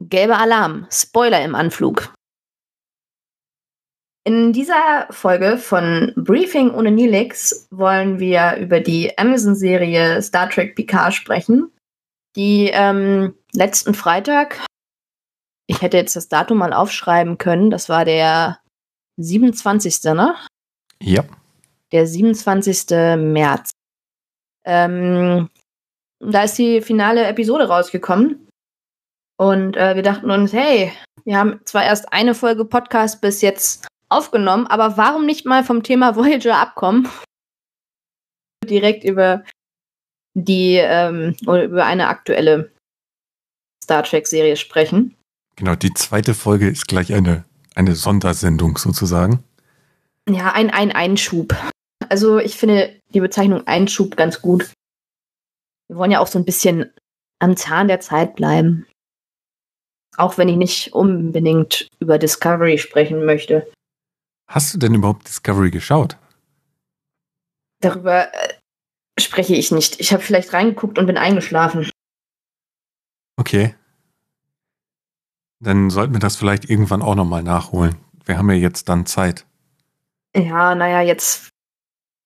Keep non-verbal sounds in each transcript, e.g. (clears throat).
gelber Alarm, Spoiler im Anflug. In dieser Folge von Briefing ohne Nilix wollen wir über die Amazon-Serie Star Trek Picard sprechen, die ähm, letzten Freitag, ich hätte jetzt das Datum mal aufschreiben können, das war der 27. ne? Ja. Der 27. März. Ähm, da ist die finale Episode rausgekommen. Und äh, wir dachten uns, hey, wir haben zwar erst eine Folge Podcast bis jetzt aufgenommen, aber warum nicht mal vom Thema (laughs) Voyager abkommen? Direkt über die ähm, oder über eine aktuelle Star Trek-Serie sprechen. Genau, die zweite Folge ist gleich eine, eine Sondersendung sozusagen. Ja, ein, ein Einschub. Also ich finde die Bezeichnung Einschub ganz gut. Wir wollen ja auch so ein bisschen am Zahn der Zeit bleiben. Auch wenn ich nicht unbedingt über Discovery sprechen möchte. Hast du denn überhaupt Discovery geschaut? Darüber äh, spreche ich nicht. Ich habe vielleicht reingeguckt und bin eingeschlafen. Okay. Dann sollten wir das vielleicht irgendwann auch nochmal nachholen. Wir haben ja jetzt dann Zeit. Ja, naja, jetzt.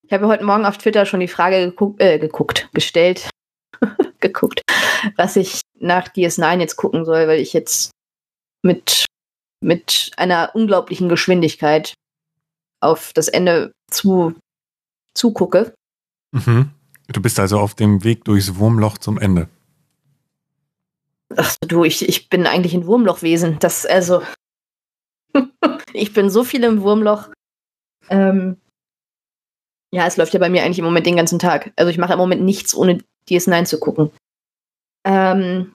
Ich habe heute Morgen auf Twitter schon die Frage geguckt, äh, geguckt gestellt, geguckt, was ich nach DS9 jetzt gucken soll, weil ich jetzt mit, mit einer unglaublichen Geschwindigkeit auf das Ende zu, zugucke. Mhm. Du bist also auf dem Weg durchs Wurmloch zum Ende. Ach du, ich, ich bin eigentlich ein Wurmlochwesen. Das, also. (laughs) ich bin so viel im Wurmloch. Ähm, ja, es läuft ja bei mir eigentlich im Moment den ganzen Tag. Also ich mache im Moment nichts, ohne DS9 zu gucken. Ähm,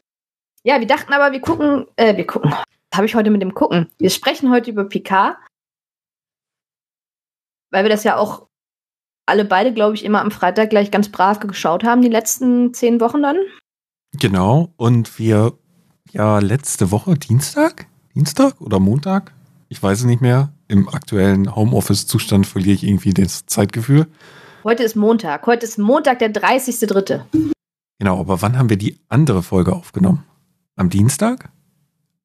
ja, wir dachten aber, wir gucken, äh, wir gucken. Was habe ich heute mit dem Gucken? Wir sprechen heute über Picard. Weil wir das ja auch alle beide, glaube ich, immer am Freitag gleich ganz brav geschaut haben, die letzten zehn Wochen dann. Genau, und wir ja letzte Woche, Dienstag? Dienstag oder Montag? Ich weiß es nicht mehr. Im aktuellen Homeoffice-Zustand verliere ich irgendwie das Zeitgefühl. Heute ist Montag. Heute ist Montag, der 30.3. Genau, aber wann haben wir die andere Folge aufgenommen? Am Dienstag?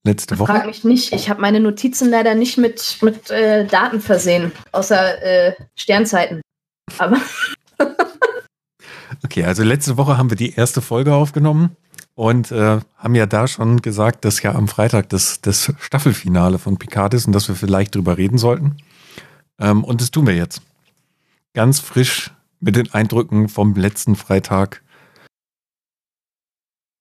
Letzte Woche? Frag mich nicht. Ich habe meine Notizen leider nicht mit, mit äh, Daten versehen, außer äh, Sternzeiten. Aber. (laughs) okay, also letzte Woche haben wir die erste Folge aufgenommen und äh, haben ja da schon gesagt, dass ja am Freitag das, das Staffelfinale von Picard ist und dass wir vielleicht drüber reden sollten. Ähm, und das tun wir jetzt. Ganz frisch mit den Eindrücken vom letzten Freitag.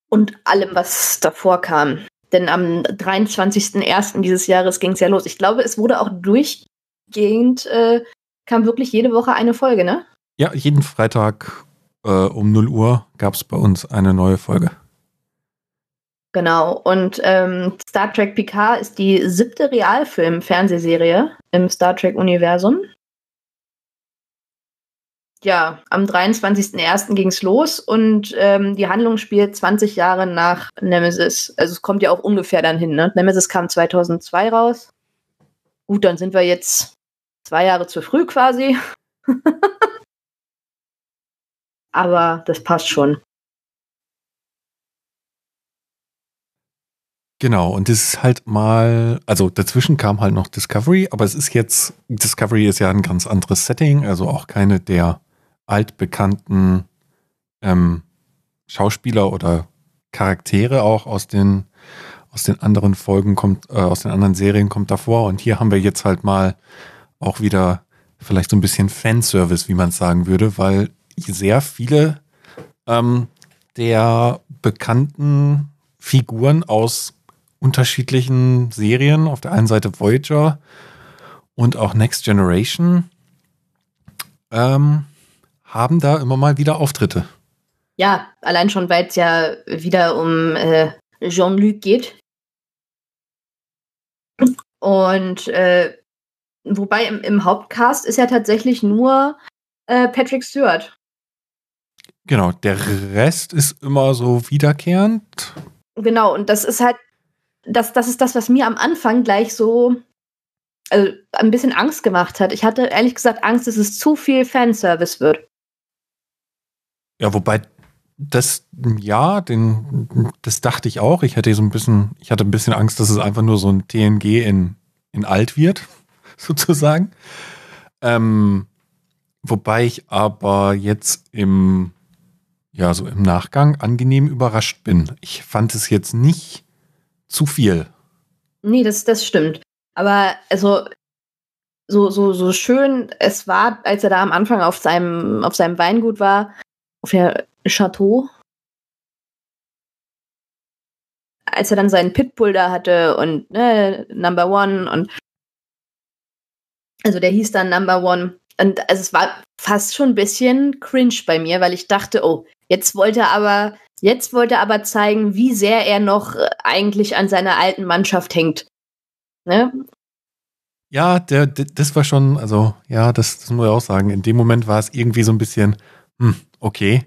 Und allem, was davor kam. Denn am 23.01. dieses Jahres ging es ja los. Ich glaube, es wurde auch durchgehend, äh, kam wirklich jede Woche eine Folge, ne? Ja, jeden Freitag äh, um 0 Uhr gab es bei uns eine neue Folge. Genau, und ähm, Star Trek Picard ist die siebte Realfilm-Fernsehserie im Star Trek-Universum. Ja, am 23.01. ging es los und ähm, die Handlung spielt 20 Jahre nach Nemesis. Also es kommt ja auch ungefähr dann hin. Ne? Nemesis kam 2002 raus. Gut, dann sind wir jetzt zwei Jahre zu früh quasi. (laughs) Aber das passt schon. Genau, und es ist halt mal, also dazwischen kam halt noch Discovery, aber es ist jetzt, Discovery ist ja ein ganz anderes Setting, also auch keine der altbekannten ähm, Schauspieler oder Charaktere auch aus den, aus den anderen Folgen kommt, äh, aus den anderen Serien kommt davor. Und hier haben wir jetzt halt mal auch wieder vielleicht so ein bisschen Fanservice, wie man es sagen würde, weil sehr viele ähm, der bekannten Figuren aus unterschiedlichen Serien. Auf der einen Seite Voyager und auch Next Generation ähm, haben da immer mal wieder Auftritte. Ja, allein schon, weil es ja wieder um äh, Jean-Luc geht. Und äh, wobei im, im, Hauptcast ist ja tatsächlich nur äh, Patrick Stewart. Genau, der Rest ist immer so wiederkehrend. Genau, und das ist halt das, das ist das, was mir am Anfang gleich so also ein bisschen Angst gemacht hat. Ich hatte ehrlich gesagt Angst, dass es zu viel Fanservice wird. Ja, wobei das, ja, den, das dachte ich auch. Ich hatte so ein bisschen, ich hatte ein bisschen Angst, dass es einfach nur so ein TNG in, in alt wird, (laughs) sozusagen. Ähm, wobei ich aber jetzt im, ja, so im Nachgang angenehm überrascht bin. Ich fand es jetzt nicht zu viel. Nee, das, das stimmt. Aber also so, so, so schön es war, als er da am Anfang auf seinem, auf seinem Weingut war, auf der Chateau, als er dann seinen Pitbull da hatte und ne, Number One und also der hieß dann Number One. Und also es war fast schon ein bisschen cringe bei mir, weil ich dachte, oh, jetzt wollte er aber, jetzt wollte er aber zeigen, wie sehr er noch eigentlich an seiner alten Mannschaft hängt. Ne? Ja, der, der, das war schon, also ja, das, das muss ich auch sagen. In dem Moment war es irgendwie so ein bisschen, hm, okay.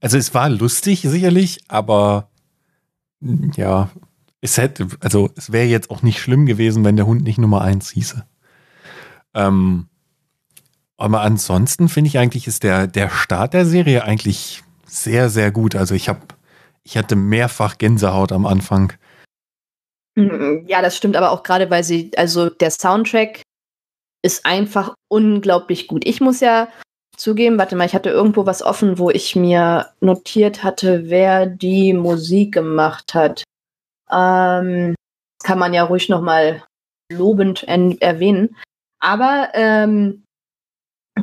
Also es war lustig, sicherlich, aber hm, ja, es hätte, also es wäre jetzt auch nicht schlimm gewesen, wenn der Hund nicht Nummer eins hieße. Ähm, aber ansonsten finde ich eigentlich, ist der, der Start der Serie eigentlich sehr, sehr gut. Also ich habe, ich hatte mehrfach Gänsehaut am Anfang. Mhm, ja, das stimmt aber auch gerade, weil sie, also der Soundtrack ist einfach unglaublich gut. Ich muss ja zugeben, warte mal, ich hatte irgendwo was offen, wo ich mir notiert hatte, wer die Musik gemacht hat. Ähm, kann man ja ruhig nochmal lobend erwähnen. Aber ähm,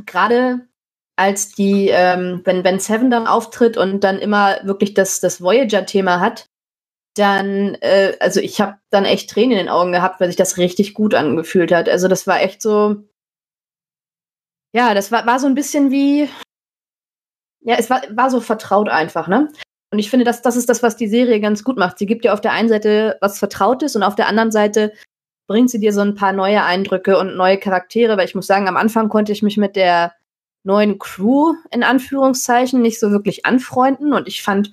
gerade als die, ähm, wenn, wenn Seven dann auftritt und dann immer wirklich das, das Voyager-Thema hat, dann, äh, also ich habe dann echt Tränen in den Augen gehabt, weil sich das richtig gut angefühlt hat. Also das war echt so, ja, das war, war so ein bisschen wie, ja, es war, war so vertraut einfach, ne? Und ich finde, das, das ist das, was die Serie ganz gut macht. Sie gibt dir auf der einen Seite was Vertrautes und auf der anderen Seite bringt sie dir so ein paar neue Eindrücke und neue Charaktere, weil ich muss sagen, am Anfang konnte ich mich mit der neuen Crew in Anführungszeichen nicht so wirklich anfreunden und ich fand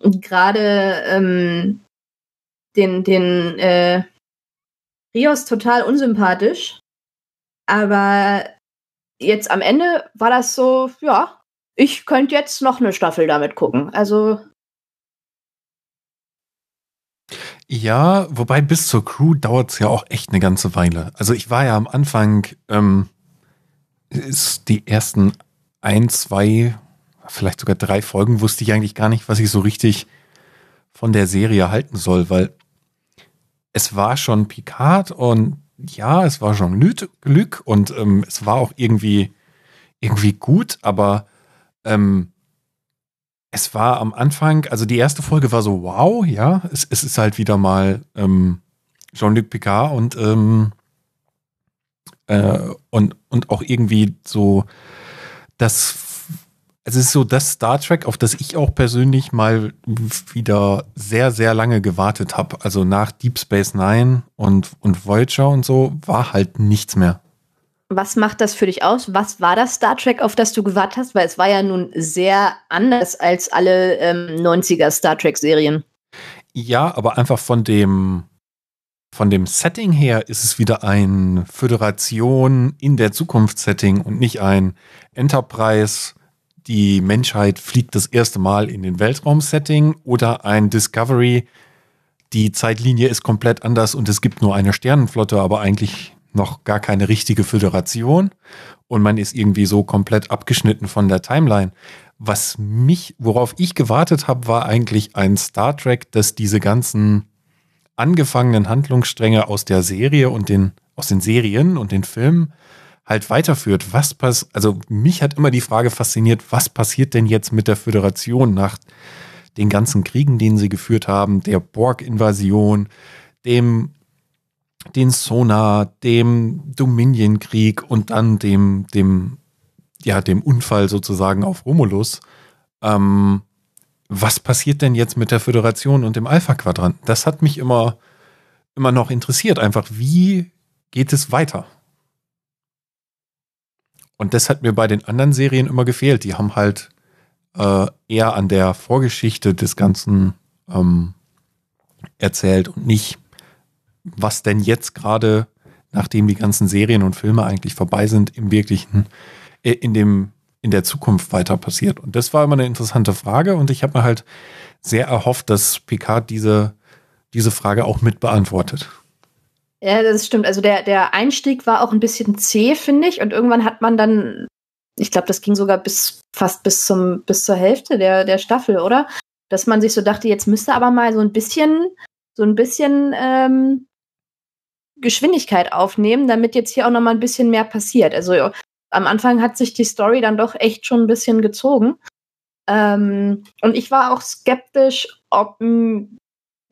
gerade ähm, den, den äh, Rios total unsympathisch. Aber jetzt am Ende war das so, ja, ich könnte jetzt noch eine Staffel damit gucken. Also. Ja, wobei bis zur Crew dauert es ja auch echt eine ganze Weile. Also ich war ja am Anfang, ähm, ist die ersten ein, zwei vielleicht sogar drei Folgen wusste ich eigentlich gar nicht, was ich so richtig von der Serie halten soll, weil es war schon Picard und ja, es war schon Glück und ähm, es war auch irgendwie, irgendwie gut, aber ähm, es war am Anfang, also die erste Folge war so, wow, ja, es, es ist halt wieder mal ähm, Jean-Luc Picard und, ähm, äh, und, und auch irgendwie so das es ist so das Star Trek, auf das ich auch persönlich mal wieder sehr, sehr lange gewartet habe. Also nach Deep Space Nine und, und Voyager und so war halt nichts mehr. Was macht das für dich aus? Was war das Star Trek, auf das du gewartet hast? Weil es war ja nun sehr anders als alle ähm, 90er Star Trek-Serien. Ja, aber einfach von dem, von dem Setting her ist es wieder ein Föderation in der Zukunft-Setting und nicht ein Enterprise die Menschheit fliegt das erste Mal in den Weltraum-Setting oder ein Discovery, die Zeitlinie ist komplett anders und es gibt nur eine Sternenflotte, aber eigentlich noch gar keine richtige Föderation und man ist irgendwie so komplett abgeschnitten von der Timeline. Was mich, worauf ich gewartet habe, war eigentlich ein Star Trek, das diese ganzen angefangenen Handlungsstränge aus der Serie und den, aus den Serien und den Filmen halt weiterführt. Was pass also mich hat immer die Frage fasziniert, was passiert denn jetzt mit der Föderation nach den ganzen Kriegen, den sie geführt haben, der Borg-Invasion, dem den Sonar, dem Dominion-Krieg und dann dem, dem, ja, dem Unfall sozusagen auf Romulus. Ähm, was passiert denn jetzt mit der Föderation und dem Alpha-Quadranten? Das hat mich immer, immer noch interessiert. Einfach, wie geht es weiter? Und das hat mir bei den anderen Serien immer gefehlt. Die haben halt äh, eher an der Vorgeschichte des Ganzen ähm, erzählt und nicht, was denn jetzt gerade, nachdem die ganzen Serien und Filme eigentlich vorbei sind, im wirklichen, äh, in dem in der Zukunft weiter passiert? Und das war immer eine interessante Frage und ich habe mir halt sehr erhofft, dass Picard diese, diese Frage auch mit beantwortet. Ja, das stimmt. Also der, der Einstieg war auch ein bisschen zäh, finde ich. Und irgendwann hat man dann, ich glaube, das ging sogar bis fast bis zum bis zur Hälfte der, der Staffel, oder? Dass man sich so dachte, jetzt müsste aber mal so ein bisschen, so ein bisschen ähm, Geschwindigkeit aufnehmen, damit jetzt hier auch noch mal ein bisschen mehr passiert. Also am Anfang hat sich die Story dann doch echt schon ein bisschen gezogen. Ähm, und ich war auch skeptisch, ob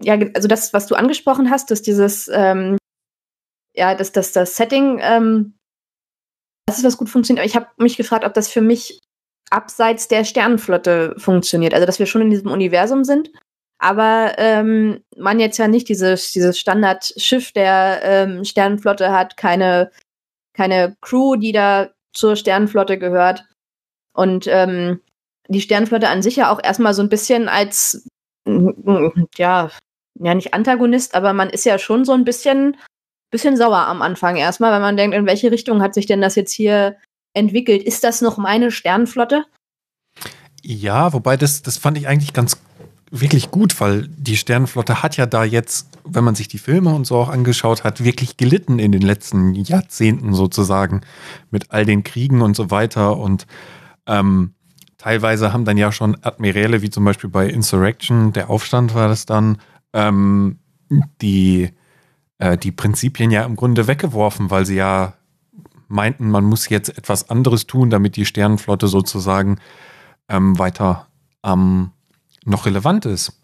ja, also das, was du angesprochen hast, dass dieses ähm, ja, dass, dass das Setting, ähm, das ist was gut funktioniert. Aber ich habe mich gefragt, ob das für mich abseits der Sternenflotte funktioniert. Also, dass wir schon in diesem Universum sind, aber ähm, man jetzt ja nicht dieses, dieses Standardschiff der ähm, Sternenflotte hat, keine, keine Crew, die da zur Sternenflotte gehört. Und ähm, die Sternenflotte an sich ja auch erstmal so ein bisschen als, ja, ja, nicht Antagonist, aber man ist ja schon so ein bisschen bisschen sauer am Anfang erstmal, weil man denkt, in welche Richtung hat sich denn das jetzt hier entwickelt? Ist das noch meine Sternflotte? Ja, wobei das, das fand ich eigentlich ganz wirklich gut, weil die Sternenflotte hat ja da jetzt, wenn man sich die Filme und so auch angeschaut hat, wirklich gelitten in den letzten Jahrzehnten sozusagen mit all den Kriegen und so weiter. Und ähm, teilweise haben dann ja schon Admiräle, wie zum Beispiel bei Insurrection, der Aufstand war das dann, ähm, die äh, die Prinzipien ja im Grunde weggeworfen, weil sie ja meinten, man muss jetzt etwas anderes tun, damit die Sternenflotte sozusagen ähm, weiter ähm, noch relevant ist.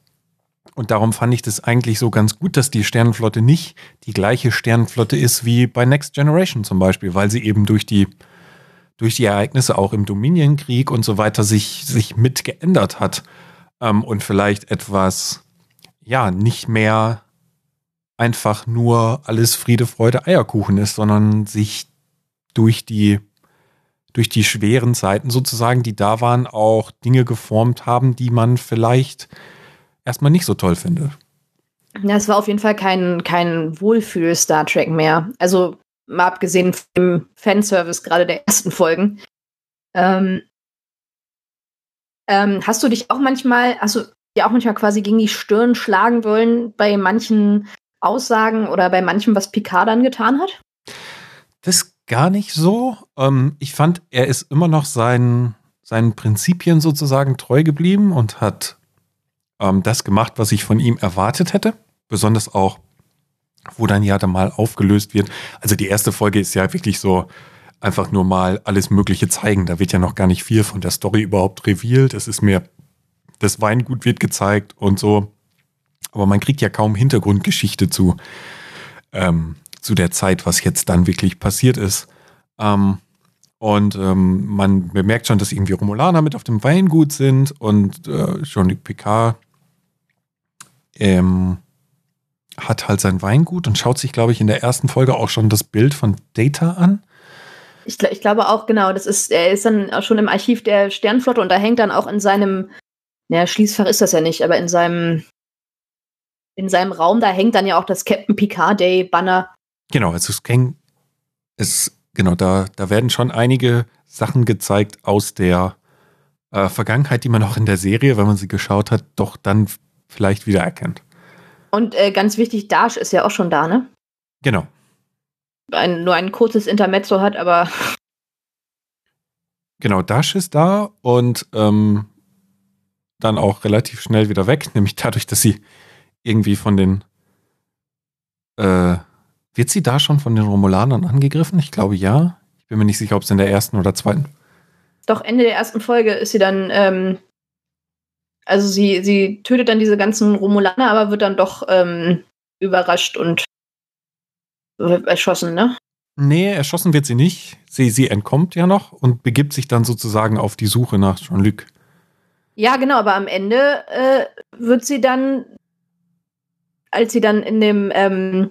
Und darum fand ich das eigentlich so ganz gut, dass die Sternenflotte nicht die gleiche Sternenflotte ist wie bei Next Generation zum Beispiel, weil sie eben durch die, durch die Ereignisse auch im Dominienkrieg und so weiter sich, sich mit geändert hat ähm, und vielleicht etwas, ja, nicht mehr einfach nur alles Friede, Freude, Eierkuchen ist, sondern sich durch die, durch die schweren Zeiten sozusagen, die da waren, auch Dinge geformt haben, die man vielleicht erstmal nicht so toll findet. Ja, es war auf jeden Fall kein, kein Wohlfühl-Star Trek mehr. Also mal abgesehen vom Fanservice gerade der ersten Folgen. Ähm, ähm, hast du dich auch manchmal, also ja auch manchmal quasi gegen die Stirn schlagen wollen bei manchen Aussagen oder bei manchem, was Picard dann getan hat? Das gar nicht so. Ähm, ich fand, er ist immer noch seinen, seinen Prinzipien sozusagen treu geblieben und hat ähm, das gemacht, was ich von ihm erwartet hätte. Besonders auch, wo dann ja dann mal aufgelöst wird. Also die erste Folge ist ja wirklich so einfach nur mal alles Mögliche zeigen. Da wird ja noch gar nicht viel von der Story überhaupt revealed. Es ist mehr, das Weingut wird gezeigt und so. Aber man kriegt ja kaum Hintergrundgeschichte zu, ähm, zu der Zeit, was jetzt dann wirklich passiert ist. Ähm, und ähm, man bemerkt schon, dass irgendwie Romulaner mit auf dem Weingut sind und äh, Jean-Luc Picard ähm, hat halt sein Weingut und schaut sich, glaube ich, in der ersten Folge auch schon das Bild von Data an. Ich, ich, glaube auch, genau. Das ist, er ist dann auch schon im Archiv der Sternflotte und da hängt dann auch in seinem, naja, Schließfach ist das ja nicht, aber in seinem in seinem Raum, da hängt dann ja auch das Captain Picard Day Banner. Genau, also es, hängt, es genau, da, da werden schon einige Sachen gezeigt aus der äh, Vergangenheit, die man auch in der Serie, wenn man sie geschaut hat, doch dann vielleicht wieder erkennt. Und äh, ganz wichtig, Dash ist ja auch schon da, ne? Genau. Ein, nur ein kurzes Intermezzo hat, aber. (laughs) Genau, Dash ist da und ähm, dann auch relativ schnell wieder weg, nämlich dadurch, dass sie irgendwie von den. Äh, wird sie da schon von den Romulanern angegriffen? Ich glaube ja. Ich bin mir nicht sicher, ob es in der ersten oder zweiten. Doch, Ende der ersten Folge ist sie dann. Ähm, also sie, sie tötet dann diese ganzen Romulaner, aber wird dann doch ähm, überrascht und erschossen, ne? Nee, erschossen wird sie nicht. Sie, sie entkommt ja noch und begibt sich dann sozusagen auf die Suche nach Jean-Luc. Ja, genau, aber am Ende äh, wird sie dann als sie dann in dem, ähm,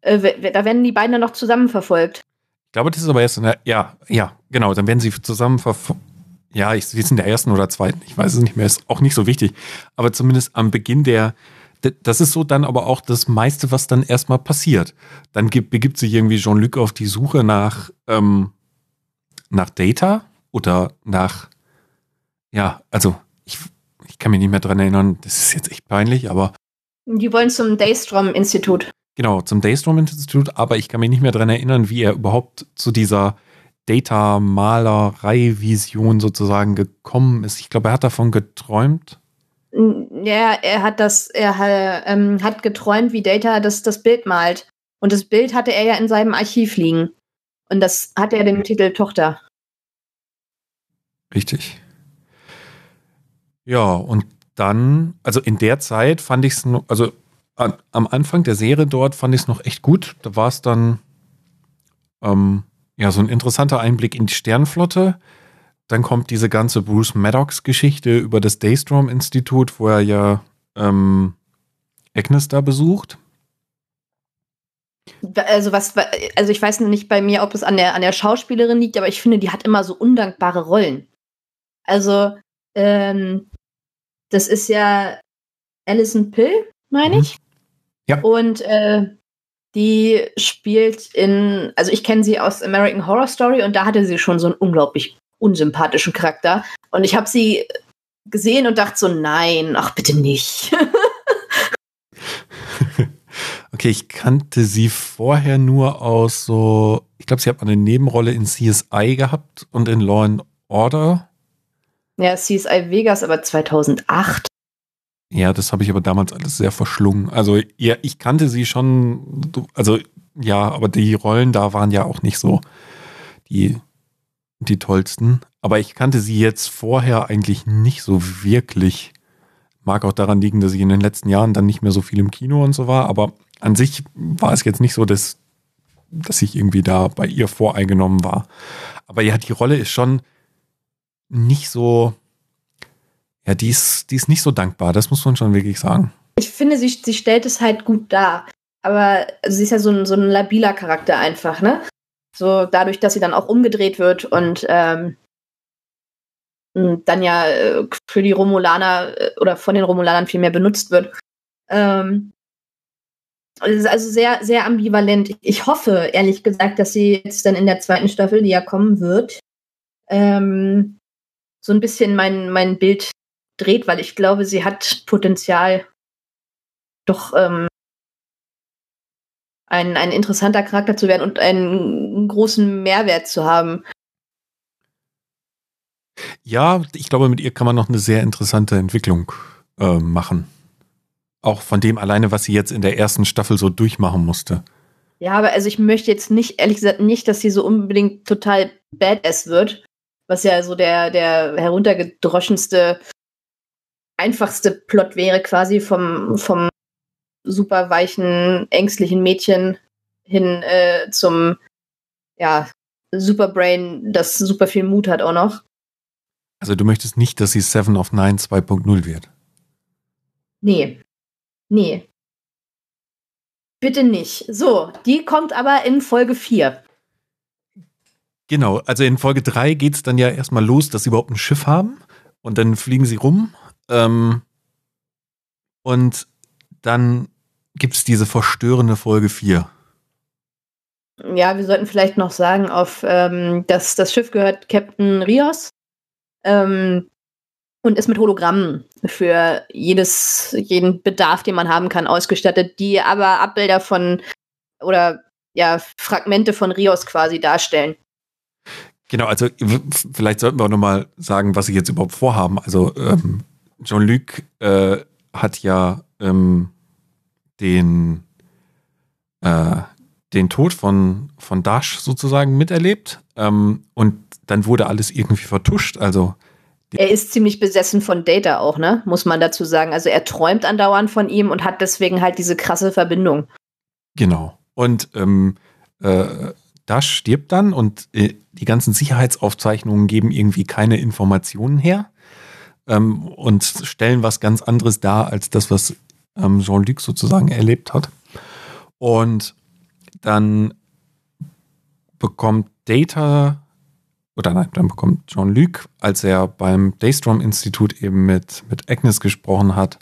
äh, da werden die beiden dann noch zusammen verfolgt. Ich glaube, das ist aber erst in der, ja, ja, genau, dann werden sie zusammen verfolgt. Ja, ich, sind in der ersten oder zweiten, ich weiß es nicht mehr, ist auch nicht so wichtig. Aber zumindest am Beginn der, das ist so dann aber auch das meiste, was dann erstmal passiert. Dann gibt, begibt sich irgendwie Jean-Luc auf die Suche nach, ähm, nach Data oder nach, ja, also ich, ich kann mich nicht mehr dran erinnern, das ist jetzt echt peinlich, aber. Die wollen zum Daystrom-Institut. Genau, zum Daystrom-Institut, aber ich kann mich nicht mehr dran erinnern, wie er überhaupt zu dieser Data-Malerei-Vision sozusagen gekommen ist. Ich glaube, er hat davon geträumt. Ja, er hat das, er ähm, hat geträumt, wie Data das, das Bild malt. Und das Bild hatte er ja in seinem Archiv liegen. Und das hatte er den Titel Tochter. Richtig. Ja, und dann, also in der Zeit fand ich es, also an, am Anfang der Serie dort fand ich es noch echt gut. Da war es dann ähm, ja so ein interessanter Einblick in die Sternflotte. Dann kommt diese ganze Bruce Maddox-Geschichte über das Daystrom-Institut, wo er ja ähm, Agnes da besucht. Also was, also ich weiß nicht bei mir, ob es an der, an der Schauspielerin liegt, aber ich finde, die hat immer so undankbare Rollen. Also, ähm, das ist ja Alison Pill, meine ich. Ja. Und äh, die spielt in, also ich kenne sie aus American Horror Story und da hatte sie schon so einen unglaublich unsympathischen Charakter. Und ich habe sie gesehen und dachte so, nein, ach bitte nicht. (laughs) okay, ich kannte sie vorher nur aus so, ich glaube, sie hat eine Nebenrolle in CSI gehabt und in Law and Order. Ja, CSI Vegas, aber 2008. Ja, das habe ich aber damals alles sehr verschlungen. Also, ja, ich kannte sie schon, also ja, aber die Rollen da waren ja auch nicht so die die tollsten. Aber ich kannte sie jetzt vorher eigentlich nicht so wirklich. Mag auch daran liegen, dass ich in den letzten Jahren dann nicht mehr so viel im Kino und so war. Aber an sich war es jetzt nicht so, dass, dass ich irgendwie da bei ihr voreingenommen war. Aber ja, die Rolle ist schon nicht so, ja, die ist, die ist nicht so dankbar. Das muss man schon wirklich sagen. Ich finde, sie, sie stellt es halt gut dar. Aber sie ist ja so ein, so ein labiler Charakter einfach, ne? So dadurch, dass sie dann auch umgedreht wird und ähm, dann ja äh, für die Romulaner äh, oder von den Romulanern viel mehr benutzt wird. Ähm, es ist also sehr, sehr ambivalent. Ich hoffe, ehrlich gesagt, dass sie jetzt dann in der zweiten Staffel, die ja kommen wird, ähm, so ein bisschen mein, mein Bild dreht, weil ich glaube, sie hat Potenzial, doch ähm, ein, ein interessanter Charakter zu werden und einen großen Mehrwert zu haben. Ja, ich glaube, mit ihr kann man noch eine sehr interessante Entwicklung äh, machen. Auch von dem alleine, was sie jetzt in der ersten Staffel so durchmachen musste. Ja, aber also ich möchte jetzt nicht, ehrlich gesagt, nicht, dass sie so unbedingt total badass wird, was ja so der, der heruntergedroschenste, einfachste Plot wäre quasi vom, vom super weichen, ängstlichen Mädchen hin äh, zum ja, Superbrain, das super viel Mut hat auch noch. Also du möchtest nicht, dass sie Seven of Nine 2.0 wird? Nee. Nee. Bitte nicht. So, die kommt aber in Folge 4. Genau, also in Folge 3 geht es dann ja erstmal los, dass sie überhaupt ein Schiff haben und dann fliegen sie rum. Ähm, und dann gibt es diese verstörende Folge 4. Ja, wir sollten vielleicht noch sagen, auf ähm, das, das Schiff gehört Captain Rios ähm, und ist mit Hologrammen für jedes, jeden Bedarf, den man haben kann, ausgestattet, die aber Abbilder von oder ja, Fragmente von Rios quasi darstellen. Genau, also vielleicht sollten wir auch nochmal sagen, was sie jetzt überhaupt vorhaben. Also ähm, Jean-Luc äh, hat ja ähm, den, äh, den Tod von, von Dash sozusagen miterlebt. Ähm, und dann wurde alles irgendwie vertuscht. Also er ist ziemlich besessen von Data auch, ne? Muss man dazu sagen. Also er träumt andauernd von ihm und hat deswegen halt diese krasse Verbindung. Genau. Und ähm, äh, Dash stirbt dann und äh, die ganzen Sicherheitsaufzeichnungen geben irgendwie keine Informationen her ähm, und stellen was ganz anderes dar als das, was ähm, Jean-Luc sozusagen erlebt hat. Und dann bekommt Data, oder nein, dann bekommt Jean-Luc, als er beim Daystrom-Institut eben mit, mit Agnes gesprochen hat,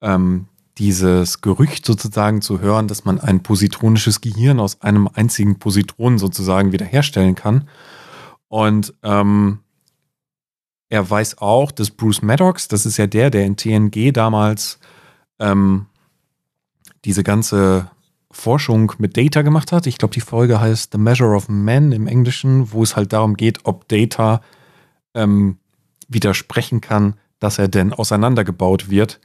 ähm, dieses Gerücht sozusagen zu hören, dass man ein positronisches Gehirn aus einem einzigen Positron sozusagen wiederherstellen kann. Und ähm, er weiß auch, dass Bruce Maddox, das ist ja der, der in TNG damals ähm, diese ganze Forschung mit Data gemacht hat. Ich glaube, die Folge heißt The Measure of Man im Englischen, wo es halt darum geht, ob Data ähm, widersprechen kann, dass er denn auseinandergebaut wird,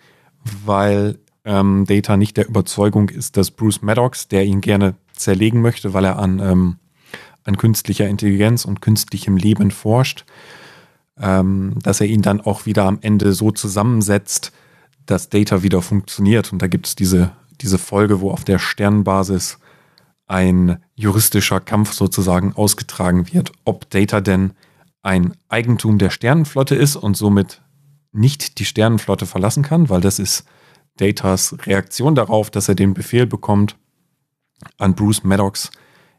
weil ähm, Data nicht der Überzeugung ist, dass Bruce Maddox, der ihn gerne zerlegen möchte, weil er an, ähm, an künstlicher Intelligenz und künstlichem Leben forscht, ähm, dass er ihn dann auch wieder am Ende so zusammensetzt, dass Data wieder funktioniert. Und da gibt es diese, diese Folge, wo auf der Sternbasis ein juristischer Kampf sozusagen ausgetragen wird, ob Data denn ein Eigentum der Sternenflotte ist und somit nicht die Sternenflotte verlassen kann, weil das ist Datas Reaktion darauf, dass er den Befehl bekommt, an Bruce Maddox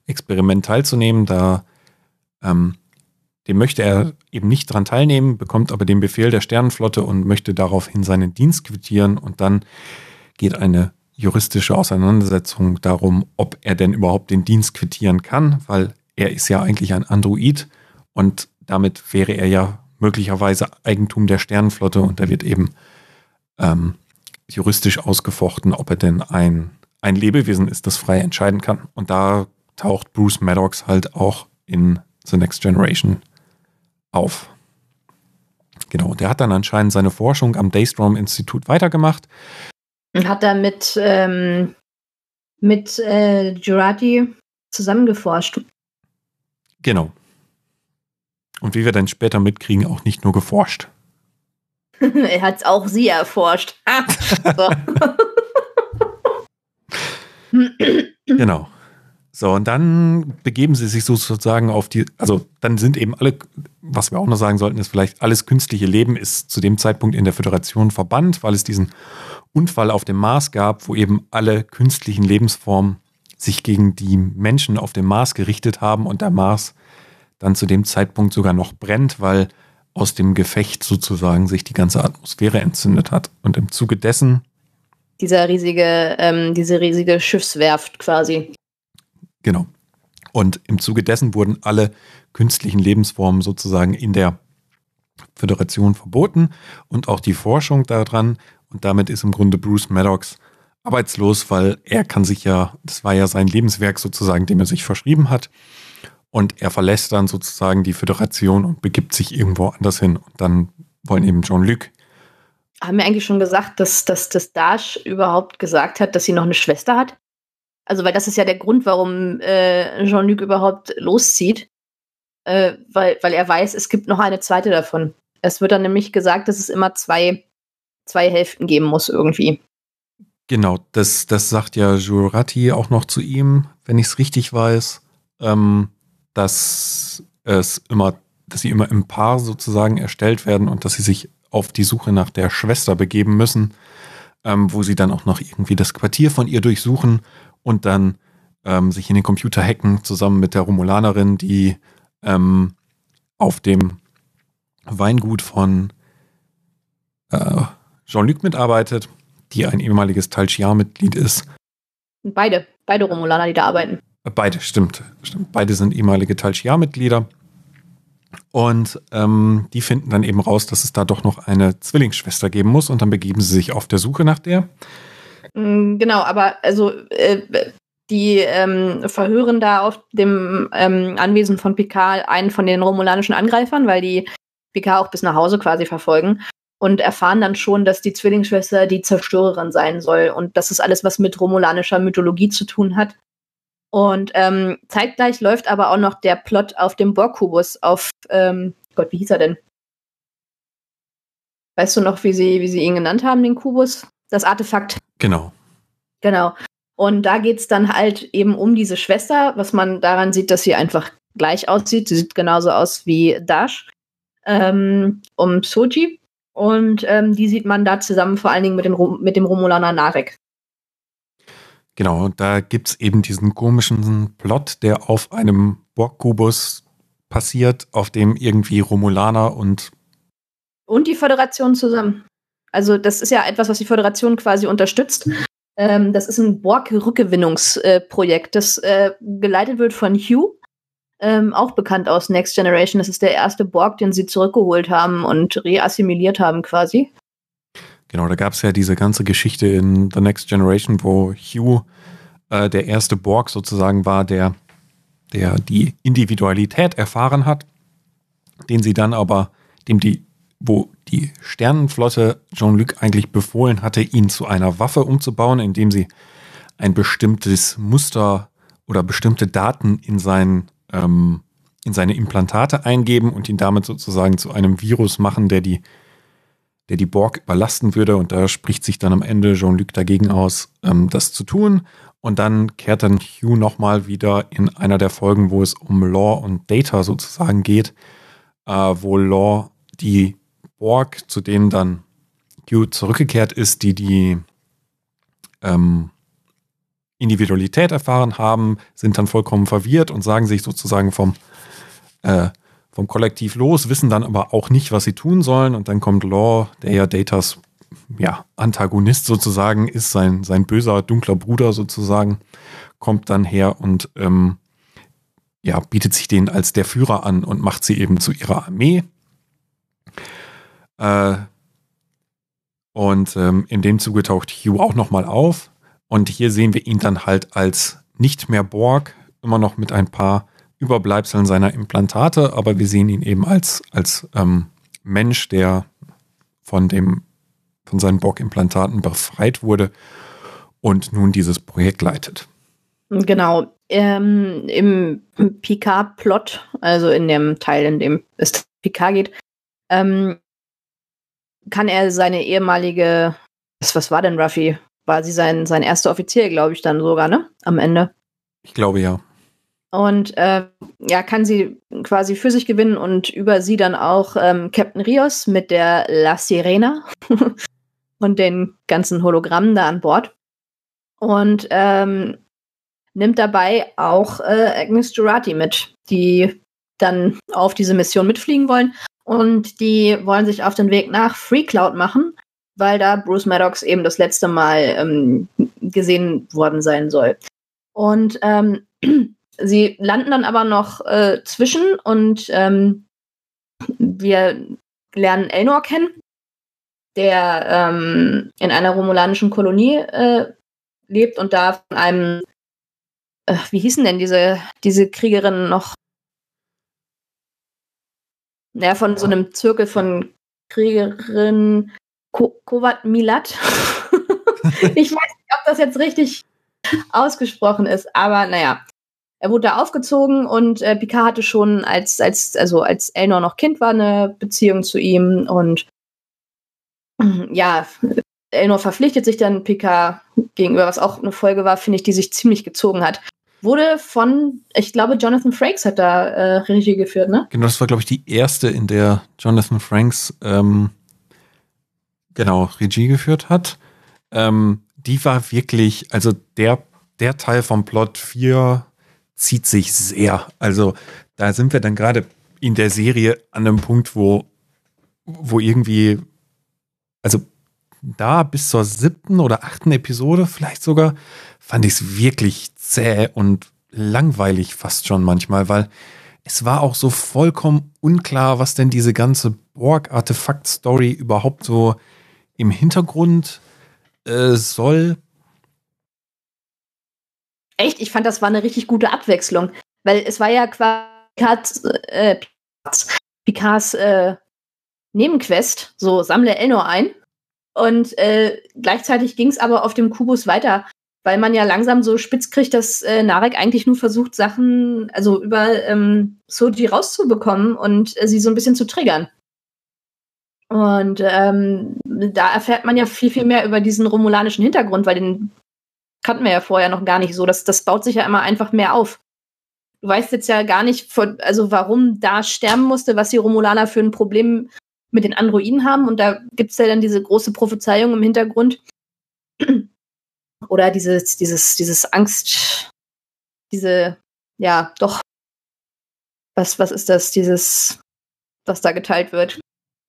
Experiment teilzunehmen. Da ähm, dem möchte er eben nicht dran teilnehmen, bekommt aber den Befehl der Sternenflotte und möchte daraufhin seinen Dienst quittieren und dann geht eine juristische Auseinandersetzung darum, ob er denn überhaupt den Dienst quittieren kann, weil er ist ja eigentlich ein Android und damit wäre er ja möglicherweise Eigentum der Sternenflotte und da wird eben ähm, juristisch ausgefochten, ob er denn ein, ein Lebewesen ist, das frei entscheiden kann. Und da taucht Bruce Maddox halt auch in The Next Generation auf. Genau, und der hat dann anscheinend seine Forschung am Daystrom-Institut weitergemacht. Und hat da mit, ähm, mit äh, Jurati zusammengeforscht. Genau. Und wie wir dann später mitkriegen, auch nicht nur geforscht. (laughs) er hat auch sie erforscht. (laughs) (laughs) genau. So, und dann begeben sie sich sozusagen auf die, also dann sind eben alle, was wir auch noch sagen sollten, ist vielleicht alles künstliche Leben ist zu dem Zeitpunkt in der Föderation verbannt, weil es diesen Unfall auf dem Mars gab, wo eben alle künstlichen Lebensformen sich gegen die Menschen auf dem Mars gerichtet haben und der Mars dann zu dem Zeitpunkt sogar noch brennt, weil aus dem Gefecht sozusagen sich die ganze Atmosphäre entzündet hat. Und im Zuge dessen. Dieser riesige, ähm, diese riesige Schiffswerft quasi. Genau. Und im Zuge dessen wurden alle künstlichen Lebensformen sozusagen in der Föderation verboten und auch die Forschung daran. Und damit ist im Grunde Bruce Maddox arbeitslos, weil er kann sich ja, das war ja sein Lebenswerk sozusagen, dem er sich verschrieben hat. Und er verlässt dann sozusagen die Föderation und begibt sich irgendwo anders hin. Und dann wollen eben Jean-Luc. Haben wir eigentlich schon gesagt, dass, dass, dass Dash überhaupt gesagt hat, dass sie noch eine Schwester hat? Also, weil das ist ja der Grund, warum äh, Jean-Luc überhaupt loszieht. Äh, weil, weil er weiß, es gibt noch eine zweite davon. Es wird dann nämlich gesagt, dass es immer zwei, zwei Hälften geben muss irgendwie. Genau, das, das sagt ja Jurati auch noch zu ihm, wenn ich es richtig weiß. Ähm, dass es immer, dass sie immer im Paar sozusagen erstellt werden und dass sie sich auf die Suche nach der Schwester begeben müssen, ähm, wo sie dann auch noch irgendwie das Quartier von ihr durchsuchen und dann ähm, sich in den Computer hacken, zusammen mit der Romulanerin, die ähm, auf dem Weingut von äh, Jean-Luc mitarbeitet, die ein ehemaliges Tal Shiar-Mitglied ist. Beide, beide Romulaner, die da arbeiten. Beide, stimmt. stimmt. Beide sind ehemalige Tal Shiar-Mitglieder. Und ähm, die finden dann eben raus, dass es da doch noch eine Zwillingsschwester geben muss und dann begeben sie sich auf der Suche nach der. Mm, genau, aber also äh, die ähm, verhören da auf dem ähm, Anwesen von Picard einen von den romulanischen Angreifern, weil die Picard auch bis nach Hause quasi verfolgen und erfahren dann schon, dass die Zwillingsschwester die Zerstörerin sein soll und dass es alles was mit romulanischer Mythologie zu tun hat. Und ähm, zeitgleich läuft aber auch noch der Plot auf dem Borg-Kubus auf, ähm, Gott, wie hieß er denn? Weißt du noch, wie sie, wie sie ihn genannt haben, den Kubus? Das Artefakt. Genau. Genau. Und da geht es dann halt eben um diese Schwester, was man daran sieht, dass sie einfach gleich aussieht. Sie sieht genauso aus wie Dash. Ähm, um Soji. Und ähm, die sieht man da zusammen vor allen Dingen mit dem, mit dem Romulaner Narek. Genau, da gibt es eben diesen komischen Plot, der auf einem Borg-Kubus passiert, auf dem irgendwie Romulaner und. Und die Föderation zusammen. Also, das ist ja etwas, was die Föderation quasi unterstützt. Ähm, das ist ein Borg-Rückgewinnungsprojekt, äh, das äh, geleitet wird von Hugh. ähm, auch bekannt aus Next Generation. Das ist der erste Borg, den sie zurückgeholt haben und reassimiliert haben quasi. Genau, da gab es ja diese ganze Geschichte in The Next Generation, wo Hugh äh, der erste Borg sozusagen war, der, der die Individualität erfahren hat, den sie dann aber, dem die, wo die Sternenflotte Jean-Luc eigentlich befohlen hatte, ihn zu einer Waffe umzubauen, indem sie ein bestimmtes Muster oder bestimmte Daten in sein ähm, in seine Implantate eingeben und ihn damit sozusagen zu einem Virus machen, der die, der die Borg überlasten würde. Und da spricht sich dann am Ende Jean-Luc dagegen aus, ähm, das zu tun. Und dann kehrt dann Hugh nochmal wieder in einer der Folgen, wo es um Law und Data sozusagen geht, äh, wo Law die Borg, zu denen dann Hugh zurückgekehrt ist, die die ähm, Individualität erfahren haben, sind dann vollkommen verwirrt und sagen sich sozusagen vom, äh, vom Kollektiv los, wissen dann aber auch nicht, was sie tun sollen. Und dann kommt Law, der ja Datas ja, Antagonist sozusagen ist, sein, sein böser, dunkler Bruder sozusagen, kommt dann her und ähm, ja, bietet sich den als der Führer an und macht sie eben zu ihrer Armee. Äh, und ähm, in dem Zuge taucht Hugh auch nochmal auf und hier sehen wir ihn dann halt als nicht mehr Borg, immer noch mit ein paar Überbleibseln seiner Implantate, aber wir sehen ihn eben als, als ähm, Mensch, der von dem, von seinen Borg-Implantaten befreit wurde und nun dieses Projekt leitet. Genau. Ähm, Im Picard-Plot, also in dem Teil, in dem es Picard geht, ähm, kann er seine ehemalige, was, was war denn Ruffy? war sie sein, sein erster Offizier, glaube ich, dann sogar, ne? Am Ende. Ich glaube ja. Und äh, ja, kann sie quasi für sich gewinnen und über sie dann auch ähm, Captain Rios mit der La Sirena (laughs) und den ganzen Hologrammen da an Bord. Und ähm, nimmt dabei auch äh, Agnes Jurati mit, die dann auf diese Mission mitfliegen wollen. Und die wollen sich auf den Weg nach Free Cloud machen, weil da Bruce Maddox eben das letzte Mal ähm, gesehen worden sein soll. Und ähm, (clears throat) sie landen dann aber noch äh, zwischen und ähm, wir lernen Elnor kennen, der ähm, in einer romulanischen Kolonie äh, lebt und da von einem, äh, wie hießen denn diese, diese Kriegerinnen noch? Ja, von so einem Zirkel von Kriegerinnen Ko Kovat Milat. (laughs) ich weiß nicht, ob das jetzt richtig ausgesprochen ist, aber naja. Er wurde da aufgezogen und äh, Picard hatte schon, als, als, also als Elnor noch Kind war, eine Beziehung zu ihm und (clears throat) ja, Elnor verpflichtet sich dann Picard gegenüber, was auch eine Folge war, finde ich, die sich ziemlich gezogen hat. Wurde von, ich glaube, Jonathan Frakes hat da äh, Regie geführt, ne? Genau, das war, glaube ich, die erste, in der Jonathan Franks ähm, genau Regie geführt hat. Ähm, die war wirklich, also der, der Teil vom Plot 4 zieht sich sehr. Also da sind wir dann gerade in der Serie an einem Punkt, wo, wo irgendwie, also da bis zur siebten oder achten Episode vielleicht sogar, fand ich es wirklich zäh und langweilig fast schon manchmal, weil es war auch so vollkommen unklar, was denn diese ganze Borg-Artefakt-Story überhaupt so im Hintergrund äh, soll. Echt? Ich fand, das war eine richtig gute Abwechslung. Weil es war ja quasi Picards, äh, Picards äh, Nebenquest, so sammle Elnor ein. Und äh, gleichzeitig ging es aber auf dem Kubus weiter, weil man ja langsam so spitz kriegt, dass äh, Narek eigentlich nur versucht, Sachen, also über ähm, Soji rauszubekommen und äh, sie so ein bisschen zu triggern. Und ähm, da erfährt man ja viel, viel mehr über diesen romulanischen Hintergrund, weil den kannten wir ja vorher noch gar nicht so. Das, das baut sich ja immer einfach mehr auf. Du weißt jetzt ja gar nicht, also warum da sterben musste, was die Romulaner für ein Problem mit den Androiden haben. Und da gibt es ja dann diese große Prophezeiung im Hintergrund. Oder dieses, dieses, dieses Angst, diese, ja, doch, was, was ist das, dieses, was da geteilt wird?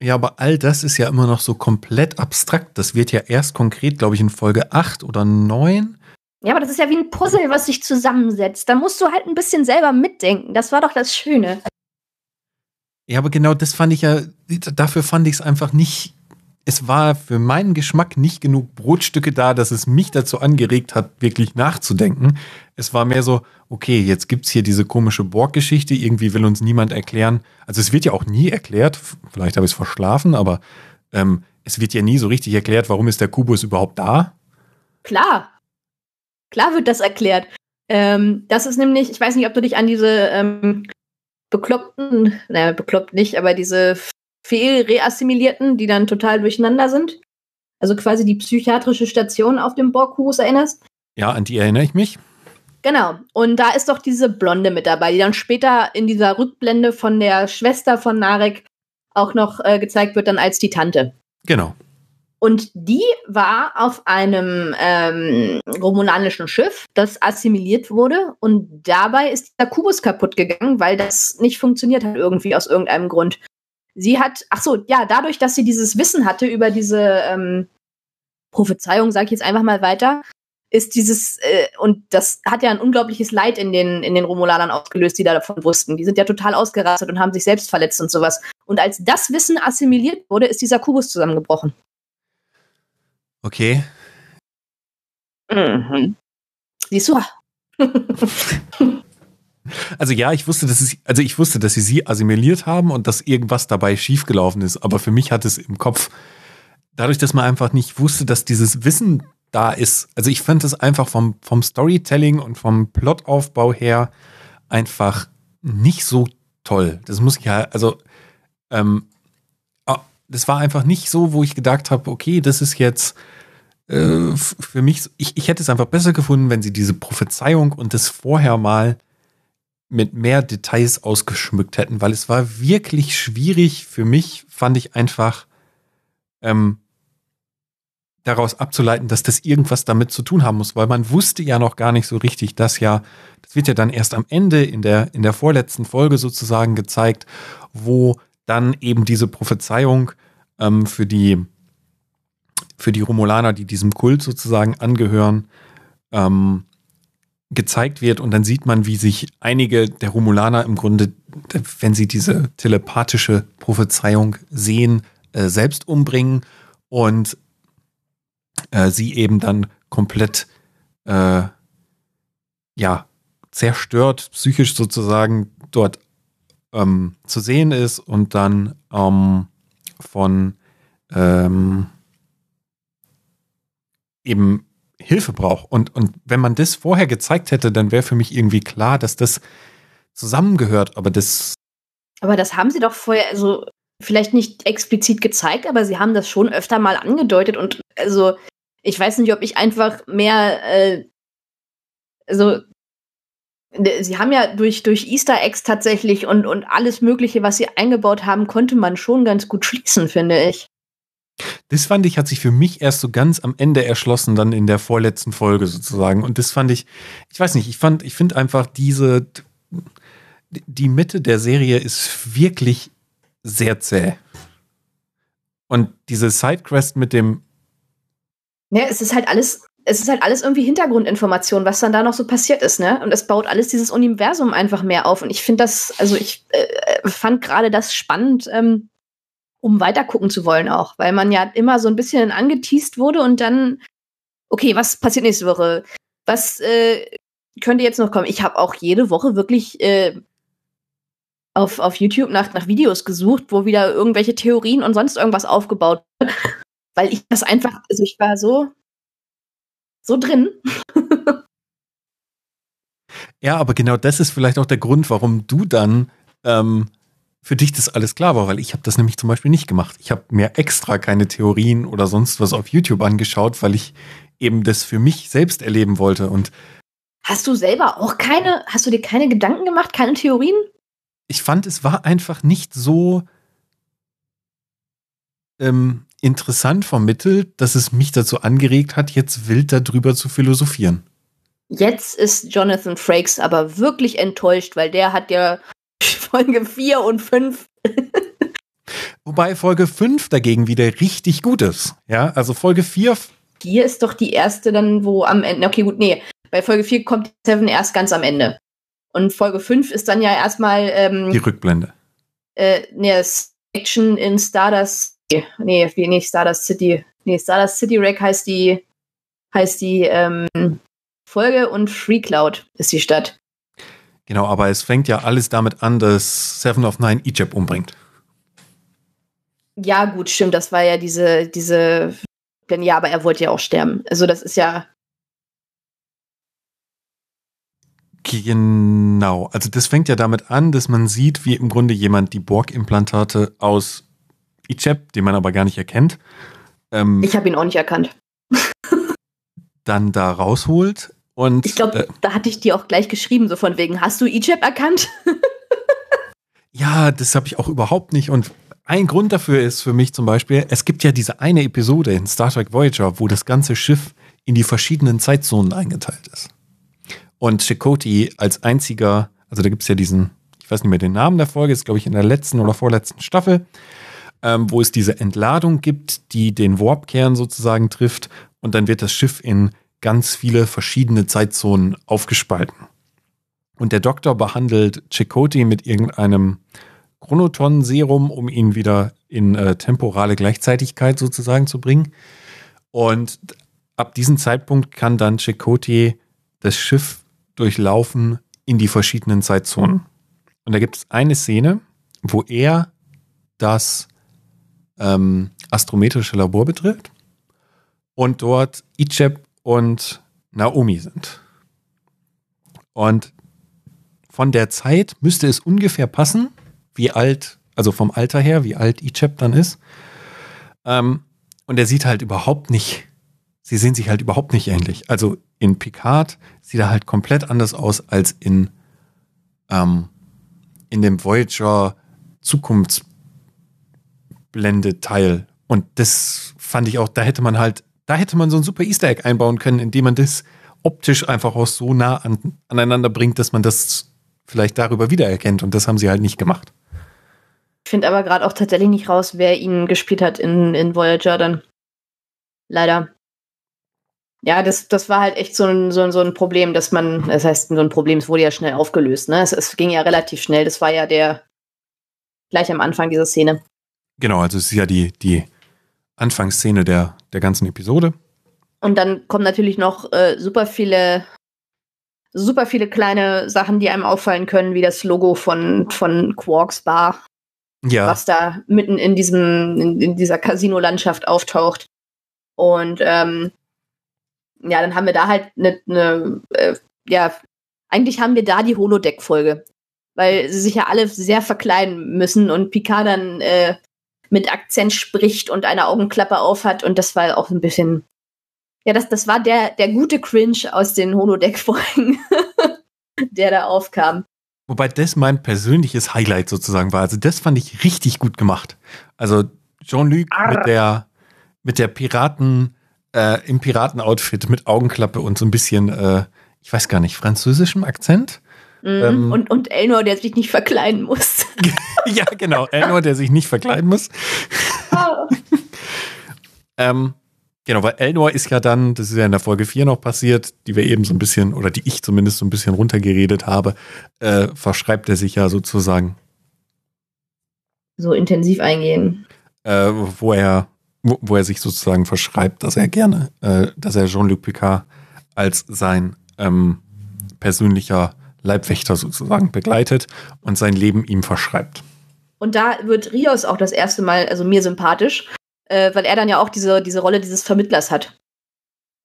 Ja, aber all das ist ja immer noch so komplett abstrakt. Das wird ja erst konkret, glaube ich, in Folge 8 oder 9 Ja, aber das ist ja wie ein Puzzle, was sich zusammensetzt. Da musst du halt ein bisschen selber mitdenken. Das war doch das Schöne. Ja, aber genau das fand ich ja, dafür fand ich es einfach nicht, es war für meinen Geschmack nicht genug Brotstücke da, dass es mich dazu angeregt hat, wirklich nachzudenken. Es war mehr so, okay, jetzt gibt es hier diese komische Borg-Geschichte, irgendwie will uns niemand erklären. Also es wird ja auch nie erklärt, vielleicht habe ich es verschlafen, aber ähm, es wird ja nie so richtig erklärt, warum ist der Kubus überhaupt da. Klar, Klar wird das erklärt. Ähm, das ist nämlich, ich weiß nicht, ob du dich an diese ähm, bekloppten, naja, bekloppt nicht, aber diese Fehlreassimilierten, die dann total durcheinander sind. Also quasi die psychiatrische Station auf dem Borgkubus erinnerst? Ja, an die erinnere ich mich. Genau. Und da ist doch diese Blonde mit dabei, die dann später in dieser Rückblende von der Schwester von Narek auch noch äh, gezeigt wird, dann als die Tante. Genau. Und die war auf einem ähm, romulanischen Schiff, das assimiliert wurde. Und dabei ist der Kubus kaputt gegangen, weil das nicht funktioniert hat irgendwie aus irgendeinem Grund. Sie hat, ach so, ja, dadurch, dass sie dieses Wissen hatte über diese ähm, Prophezeiung, sage ich jetzt einfach mal weiter, ist dieses, äh, und das hat ja ein unglaubliches Leid in den, in den Romulanern ausgelöst, die da davon wussten. Die sind ja total ausgerastet und haben sich selbst verletzt und sowas. Und als das Wissen assimiliert wurde, ist dieser Kubus zusammengebrochen. Okay. Mhm. Siehst du? (laughs) also ja, ich wusste, dass es, also ich wusste, dass sie sie assimiliert haben und dass irgendwas dabei schiefgelaufen ist. Aber für mich hat es im Kopf, dadurch, dass man einfach nicht wusste, dass dieses Wissen da ist. Also ich fand es einfach vom, vom Storytelling und vom Plotaufbau her einfach nicht so toll. Das muss ich ja, also ähm, das war einfach nicht so, wo ich gedacht habe, okay, das ist jetzt äh, für mich, ich, ich hätte es einfach besser gefunden, wenn sie diese Prophezeiung und das vorher mal mit mehr Details ausgeschmückt hätten, weil es war wirklich schwierig für mich, fand ich einfach ähm, daraus abzuleiten, dass das irgendwas damit zu tun haben muss, weil man wusste ja noch gar nicht so richtig, dass ja, das wird ja dann erst am Ende in der, in der vorletzten Folge sozusagen gezeigt, wo dann eben diese Prophezeiung ähm, für die für die Romulaner, die diesem Kult sozusagen angehören, ähm, gezeigt wird. Und dann sieht man, wie sich einige der Romulaner im Grunde, wenn sie diese telepathische Prophezeiung sehen, äh, selbst umbringen und äh, sie eben dann komplett äh, ja zerstört psychisch sozusagen dort ähm, zu sehen ist und dann ähm, von ähm, eben Hilfe braucht. Und, und wenn man das vorher gezeigt hätte, dann wäre für mich irgendwie klar, dass das zusammengehört. Aber das. Aber das haben sie doch vorher, also vielleicht nicht explizit gezeigt, aber sie haben das schon öfter mal angedeutet. Und also, ich weiß nicht, ob ich einfach mehr, äh, also Sie haben ja durch, durch Easter Eggs tatsächlich und, und alles Mögliche, was sie eingebaut haben, konnte man schon ganz gut schließen, finde ich. Das fand ich, hat sich für mich erst so ganz am Ende erschlossen, dann in der vorletzten Folge sozusagen. Und das fand ich, ich weiß nicht, ich fand, ich finde einfach diese, die Mitte der Serie ist wirklich sehr zäh. Und diese Sidequest mit dem. Ja, es ist halt alles es ist halt alles irgendwie Hintergrundinformation, was dann da noch so passiert ist, ne? Und es baut alles dieses Universum einfach mehr auf. Und ich finde das, also ich äh, fand gerade das spannend, ähm, um weiter gucken zu wollen auch, weil man ja immer so ein bisschen angeteased wurde und dann, okay, was passiert nächste Woche? Was äh, könnte jetzt noch kommen? Ich habe auch jede Woche wirklich äh, auf, auf YouTube nach, nach Videos gesucht, wo wieder irgendwelche Theorien und sonst irgendwas aufgebaut wird. (laughs) Weil ich das einfach, also ich war so, so drin. (laughs) ja, aber genau das ist vielleicht auch der Grund, warum du dann ähm, für dich das alles klar war, weil ich habe das nämlich zum Beispiel nicht gemacht. Ich habe mir extra keine Theorien oder sonst was auf YouTube angeschaut, weil ich eben das für mich selbst erleben wollte. Und hast du selber auch keine, hast du dir keine Gedanken gemacht, keine Theorien? Ich fand, es war einfach nicht so ähm, interessant vermittelt, dass es mich dazu angeregt hat, jetzt wild darüber zu philosophieren. Jetzt ist Jonathan Frakes aber wirklich enttäuscht, weil der hat ja (laughs) Folge 4 und 5. Wobei Folge 5 dagegen wieder richtig gut ist. Ja, also Folge 4 4 ist doch die erste dann, wo am Ende, okay, gut, nee, bei Folge 4 kommt Seven erst ganz am Ende. Und Folge 5 ist dann ja erstmal ähm, Die Rückblende. äh, nee, Action in Stardust, nee, wie nicht Stardust City, nee, Stardust City Wreck heißt die, heißt die ähm, Folge und Free Cloud ist die Stadt. Genau, aber es fängt ja alles damit an, dass Seven of Nine Egypt umbringt. Ja, gut, stimmt, das war ja diese, diese, denn ja, aber er wollte ja auch sterben. Also das ist ja, Genau, also das fängt ja damit an, dass man sieht, wie im Grunde jemand die Borg-Implantate aus Egypt, den man aber gar nicht erkennt, ähm, ich habe ihn auch nicht erkannt. dann da rausholt und Ich glaube, äh, da hatte ich dir auch gleich geschrieben, so von wegen, hast du Egypt erkannt? (laughs) ja, das habe ich auch überhaupt nicht und ein Grund dafür ist für mich zum Beispiel, es gibt ja diese eine Episode in Star Trek Voyager, wo das ganze Schiff in die verschiedenen Zeitzonen eingeteilt ist. Und Chakotay als einziger, also da gibt es ja diesen, ich weiß nicht mehr den Namen der Folge, ist glaube ich in der letzten oder vorletzten Staffel, ähm, wo es diese Entladung gibt, die den Warp-Kern sozusagen trifft und dann wird das Schiff in ganz viele verschiedene Zeitzonen aufgespalten. Und der Doktor behandelt Chakotay mit irgendeinem Chronoton-Serum, um ihn wieder in äh, temporale Gleichzeitigkeit sozusagen zu bringen. Und ab diesem Zeitpunkt kann dann Chakotay das Schiff durchlaufen in die verschiedenen Zeitzonen. Und da gibt es eine Szene, wo er das ähm, astrometrische Labor betritt und dort Icheb und Naomi sind. Und von der Zeit müsste es ungefähr passen, wie alt, also vom Alter her, wie alt Icheb dann ist. Ähm, und er sieht halt überhaupt nicht, sie sehen sich halt überhaupt nicht ähnlich. Also in Picard sieht er halt komplett anders aus als in, ähm, in dem Voyager Zukunftsblende-Teil. Und das fand ich auch, da hätte man halt, da hätte man so ein super Easter Egg einbauen können, indem man das optisch einfach auch so nah an, aneinander bringt, dass man das vielleicht darüber wiedererkennt. Und das haben sie halt nicht gemacht. Ich finde aber gerade auch tatsächlich nicht raus, wer ihn gespielt hat in, in Voyager dann. Leider. Ja, das, das war halt echt so ein, so, ein, so ein Problem, dass man, das heißt, so ein Problem, es wurde ja schnell aufgelöst, ne? Es, es ging ja relativ schnell. Das war ja der gleich am Anfang dieser Szene. Genau, also es ist ja die, die Anfangsszene der, der ganzen Episode. Und dann kommen natürlich noch äh, super viele, super viele kleine Sachen, die einem auffallen können, wie das Logo von, von Quarks Bar, Ja, was da mitten in diesem, in, in dieser Casino-Landschaft auftaucht. Und ähm, ja, dann haben wir da halt eine, ne, äh, ja, eigentlich haben wir da die Holodeck-Folge. Weil sie sich ja alle sehr verkleiden müssen und Picard dann äh, mit Akzent spricht und eine Augenklappe aufhat. Und das war auch ein bisschen. Ja, das, das war der, der gute Cringe aus den Holodeck-Folgen, (laughs) der da aufkam. Wobei das mein persönliches Highlight sozusagen war. Also das fand ich richtig gut gemacht. Also Jean-Luc Arr. mit der, mit der Piraten, äh, im Piratenoutfit mit Augenklappe und so ein bisschen, äh, ich weiß gar nicht, französischem Akzent. Mhm. Ähm. und, und Elnor, der sich nicht verkleiden muss. (laughs) ja, genau. Elnor, der sich nicht verkleiden muss. Ähm, genau, weil Elnor ist ja dann, das ist ja in der Folge 4 noch passiert, die wir eben so ein bisschen, oder die ich zumindest so ein bisschen runtergeredet habe, äh, verschreibt er sich ja sozusagen so intensiv eingehen. äh, wo er, wo, wo er sich sozusagen verschreibt, dass er gerne, äh, dass er Jean-Luc Picard als sein ähm, persönlicher Leibwächter sozusagen begleitet und sein Leben ihm verschreibt. Und da wird Rios auch das erste Mal, also mir sympathisch, äh, weil er dann ja auch diese, diese Rolle dieses Vermittlers hat.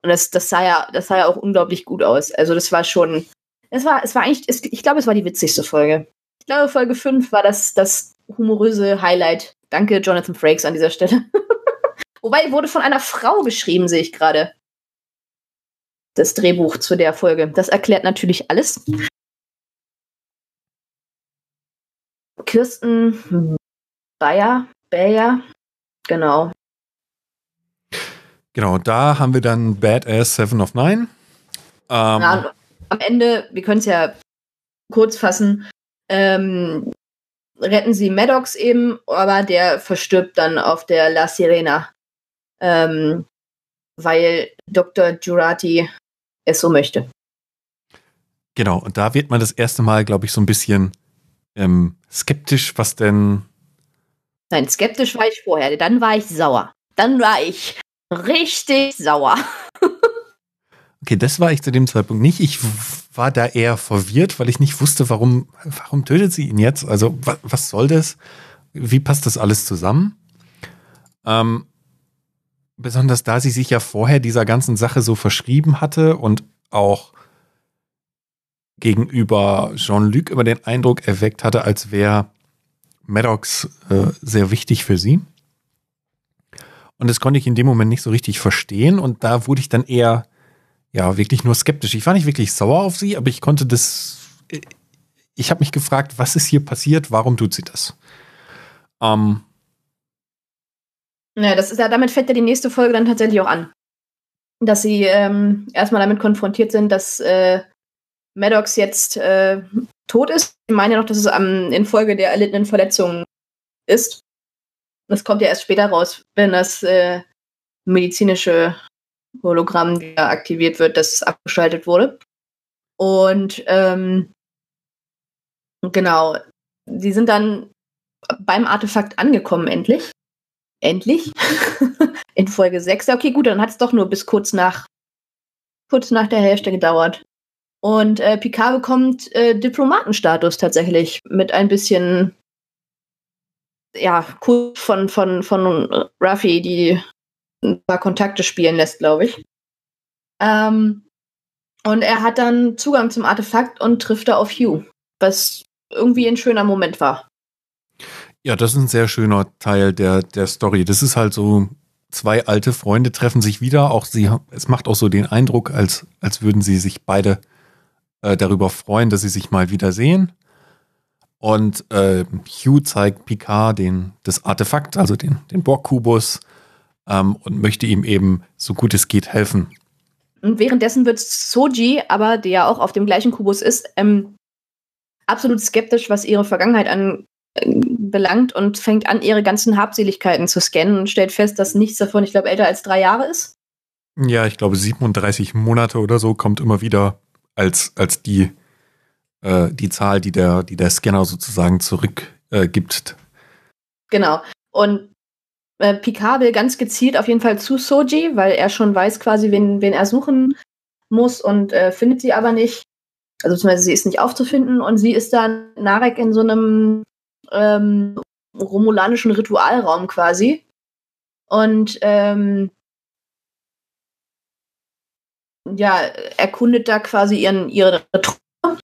Und das, das sah ja, das sah ja auch unglaublich gut aus. Also das war schon, es war, es war eigentlich, es, ich glaube, es war die witzigste Folge. Ich glaube, Folge 5 war das, das humoröse Highlight. Danke, Jonathan Frakes, an dieser Stelle. (laughs) Wobei, wurde von einer Frau geschrieben, sehe ich gerade. Das Drehbuch zu der Folge. Das erklärt natürlich alles. Kirsten Bayer, Bayer, genau. Genau, da haben wir dann Badass Seven of Nine. Ähm, Ja, am Ende, wir können es ja kurz fassen, ähm, retten sie Maddox eben, aber der verstirbt dann auf der La Sirena. Ähm, weil Dr. Jurati es so möchte. Genau, und da wird man das erste Mal, glaube ich, so ein bisschen ähm, skeptisch, was denn. Nein, skeptisch war ich vorher. Dann war ich sauer. Dann war ich richtig sauer. (laughs) okay, das war ich zu dem Zeitpunkt nicht. Ich war da eher verwirrt, weil ich nicht wusste, warum, warum tötet sie ihn jetzt? Also, was, was soll das? Wie passt das alles zusammen? Ähm, besonders da sie sich ja vorher dieser ganzen Sache so verschrieben hatte und auch gegenüber Jean-Luc immer den Eindruck erweckt hatte, als wäre Maddox äh, sehr wichtig für sie. Und das konnte ich in dem Moment nicht so richtig verstehen und da wurde ich dann eher, ja, wirklich nur skeptisch. Ich war nicht wirklich sauer auf sie, aber ich konnte das, ich habe mich gefragt, was ist hier passiert, warum tut sie das? Ähm, ja, das ist ja, damit fällt ja die nächste Folge dann tatsächlich auch an. Dass sie ähm, erstmal damit konfrontiert sind, dass äh, Maddox jetzt äh, tot ist. Ich meine ja noch, dass es am, infolge der erlittenen Verletzungen ist. Das kommt ja erst später raus, wenn das äh, medizinische Hologramm wieder aktiviert wird, das abgeschaltet wurde. Und ähm, genau, sie sind dann beim Artefakt angekommen, endlich. Endlich. (laughs) In Folge 6. Okay, gut, dann hat es doch nur bis kurz nach, kurz nach der Hälfte gedauert. Und äh, Picard bekommt äh, Diplomatenstatus tatsächlich mit ein bisschen ja, cool von, von, von Ruffy, die ein paar Kontakte spielen lässt, glaube ich. Ähm, und er hat dann Zugang zum Artefakt und trifft da auf Hugh, was irgendwie ein schöner Moment war. Ja, das ist ein sehr schöner Teil der, der Story. Das ist halt so, zwei alte Freunde treffen sich wieder. Auch sie, es macht auch so den Eindruck, als, als würden sie sich beide äh, darüber freuen, dass sie sich mal wiedersehen. Und äh, Hugh zeigt Picard den, das Artefakt, also den, den Borg-Kubus, ähm, und möchte ihm eben so gut es geht helfen. Und währenddessen wird Soji, aber der ja auch auf dem gleichen Kubus ist, ähm, absolut skeptisch, was ihre Vergangenheit an, belangt und fängt an, ihre ganzen Habseligkeiten zu scannen und stellt fest, dass nichts davon, ich glaube, älter als drei Jahre ist. Ja, ich glaube 37 Monate oder so kommt immer wieder als, als die, äh, die Zahl, die der, die der Scanner sozusagen zurückgibt. Äh, genau. Und äh, Picard will ganz gezielt auf jeden Fall zu Soji, weil er schon weiß quasi, wen, wen er suchen muss und äh, findet sie aber nicht. Also beziehungsweise sie ist nicht aufzufinden und sie ist dann Narek in so einem ähm, romulanischen Ritualraum quasi. Und ähm, ja, erkundet da quasi ihren, ihre Truppe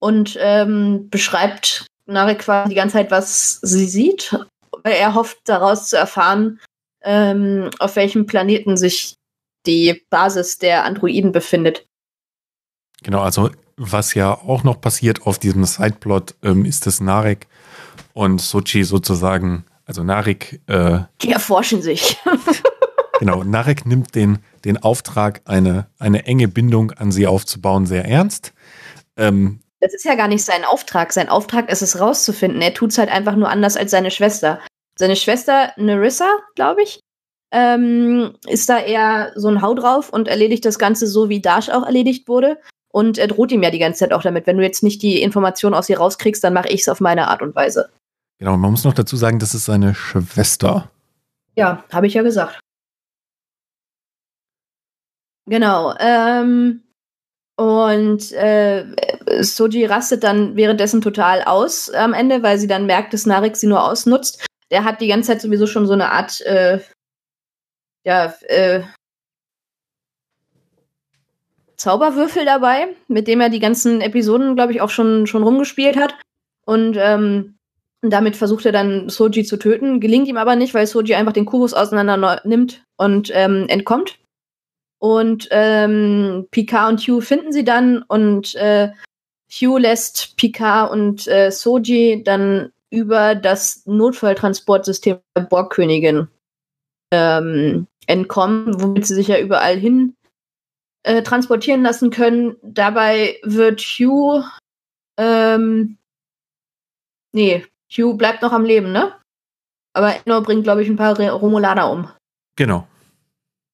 und ähm, beschreibt Narek quasi die ganze Zeit, was sie sieht, weil er hofft daraus zu erfahren, ähm, auf welchem Planeten sich die Basis der Androiden befindet. Genau, also was ja auch noch passiert auf diesem Sideplot, ähm, ist, dass Narek und Sochi sozusagen, also Narek. Äh, Die erforschen sich. (laughs) genau, Narek nimmt den, den Auftrag, eine, eine enge Bindung an sie aufzubauen, sehr ernst. Ähm, das ist ja gar nicht sein Auftrag. Sein Auftrag ist es rauszufinden. Er tut es halt einfach nur anders als seine Schwester. Seine Schwester Nerissa, glaube ich, ähm, ist da eher so ein Hau drauf und erledigt das Ganze so, wie Dash auch erledigt wurde. Und er droht ihm ja die ganze Zeit auch damit. Wenn du jetzt nicht die Information aus ihr rauskriegst, dann mache ich es auf meine Art und Weise. Genau, man muss noch dazu sagen, das ist seine Schwester. Ja, habe ich ja gesagt. Genau. Ähm, und äh, Soji rastet dann währenddessen total aus am Ende, weil sie dann merkt, dass Narik sie nur ausnutzt. Der hat die ganze Zeit sowieso schon so eine Art, äh, ja, äh, Zauberwürfel dabei, mit dem er die ganzen Episoden, glaube ich, auch schon, schon rumgespielt hat. Und ähm, damit versucht er dann Soji zu töten. Gelingt ihm aber nicht, weil Soji einfach den Kubus auseinander nimmt und ähm, entkommt. Und ähm, Picard und Hugh finden sie dann und äh, Hugh lässt Picard und äh, Soji dann über das Notfalltransportsystem der Borgkönigin ähm, entkommen, womit sie sich ja überall hin äh, transportieren lassen können. Dabei wird Hugh, ähm, nee, Hugh bleibt noch am Leben, ne? Aber Enno bringt, glaube ich, ein paar Romulaner um. Genau.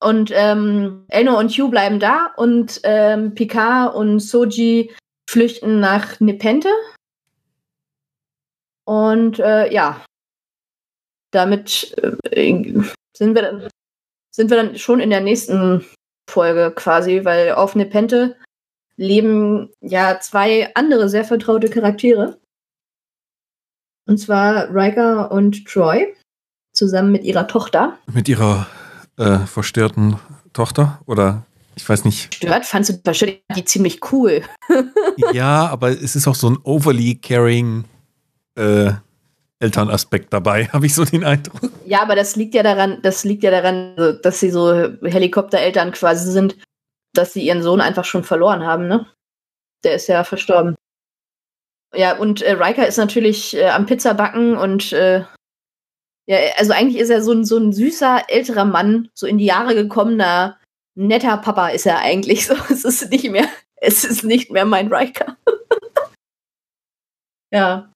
Und ähm, Elnor und Hugh bleiben da und ähm, Picard und Soji flüchten nach Nepente. Und äh, ja, damit äh, sind, wir dann, sind wir dann schon in der nächsten Folge quasi, weil auf Nepente leben ja zwei andere sehr vertraute Charaktere. Und zwar Riker und Troy zusammen mit ihrer Tochter. Mit ihrer äh, verstörten Tochter oder ich weiß nicht. Stört fandst du verstört die ziemlich cool. (laughs) ja, aber es ist auch so ein overly caring äh, Elternaspekt dabei, (laughs) habe ich so den Eindruck. Ja, aber das liegt ja daran, das liegt ja daran, dass sie so Helikoptereltern quasi sind, dass sie ihren Sohn einfach schon verloren haben, ne? Der ist ja verstorben. Ja, und äh, Riker ist natürlich äh, am Pizzabacken und äh, ja, also eigentlich ist er so ein, so ein süßer älterer Mann, so in die Jahre gekommener, netter Papa ist er eigentlich. So, (laughs) es ist nicht mehr, es ist nicht mehr mein Riker. (laughs) ja.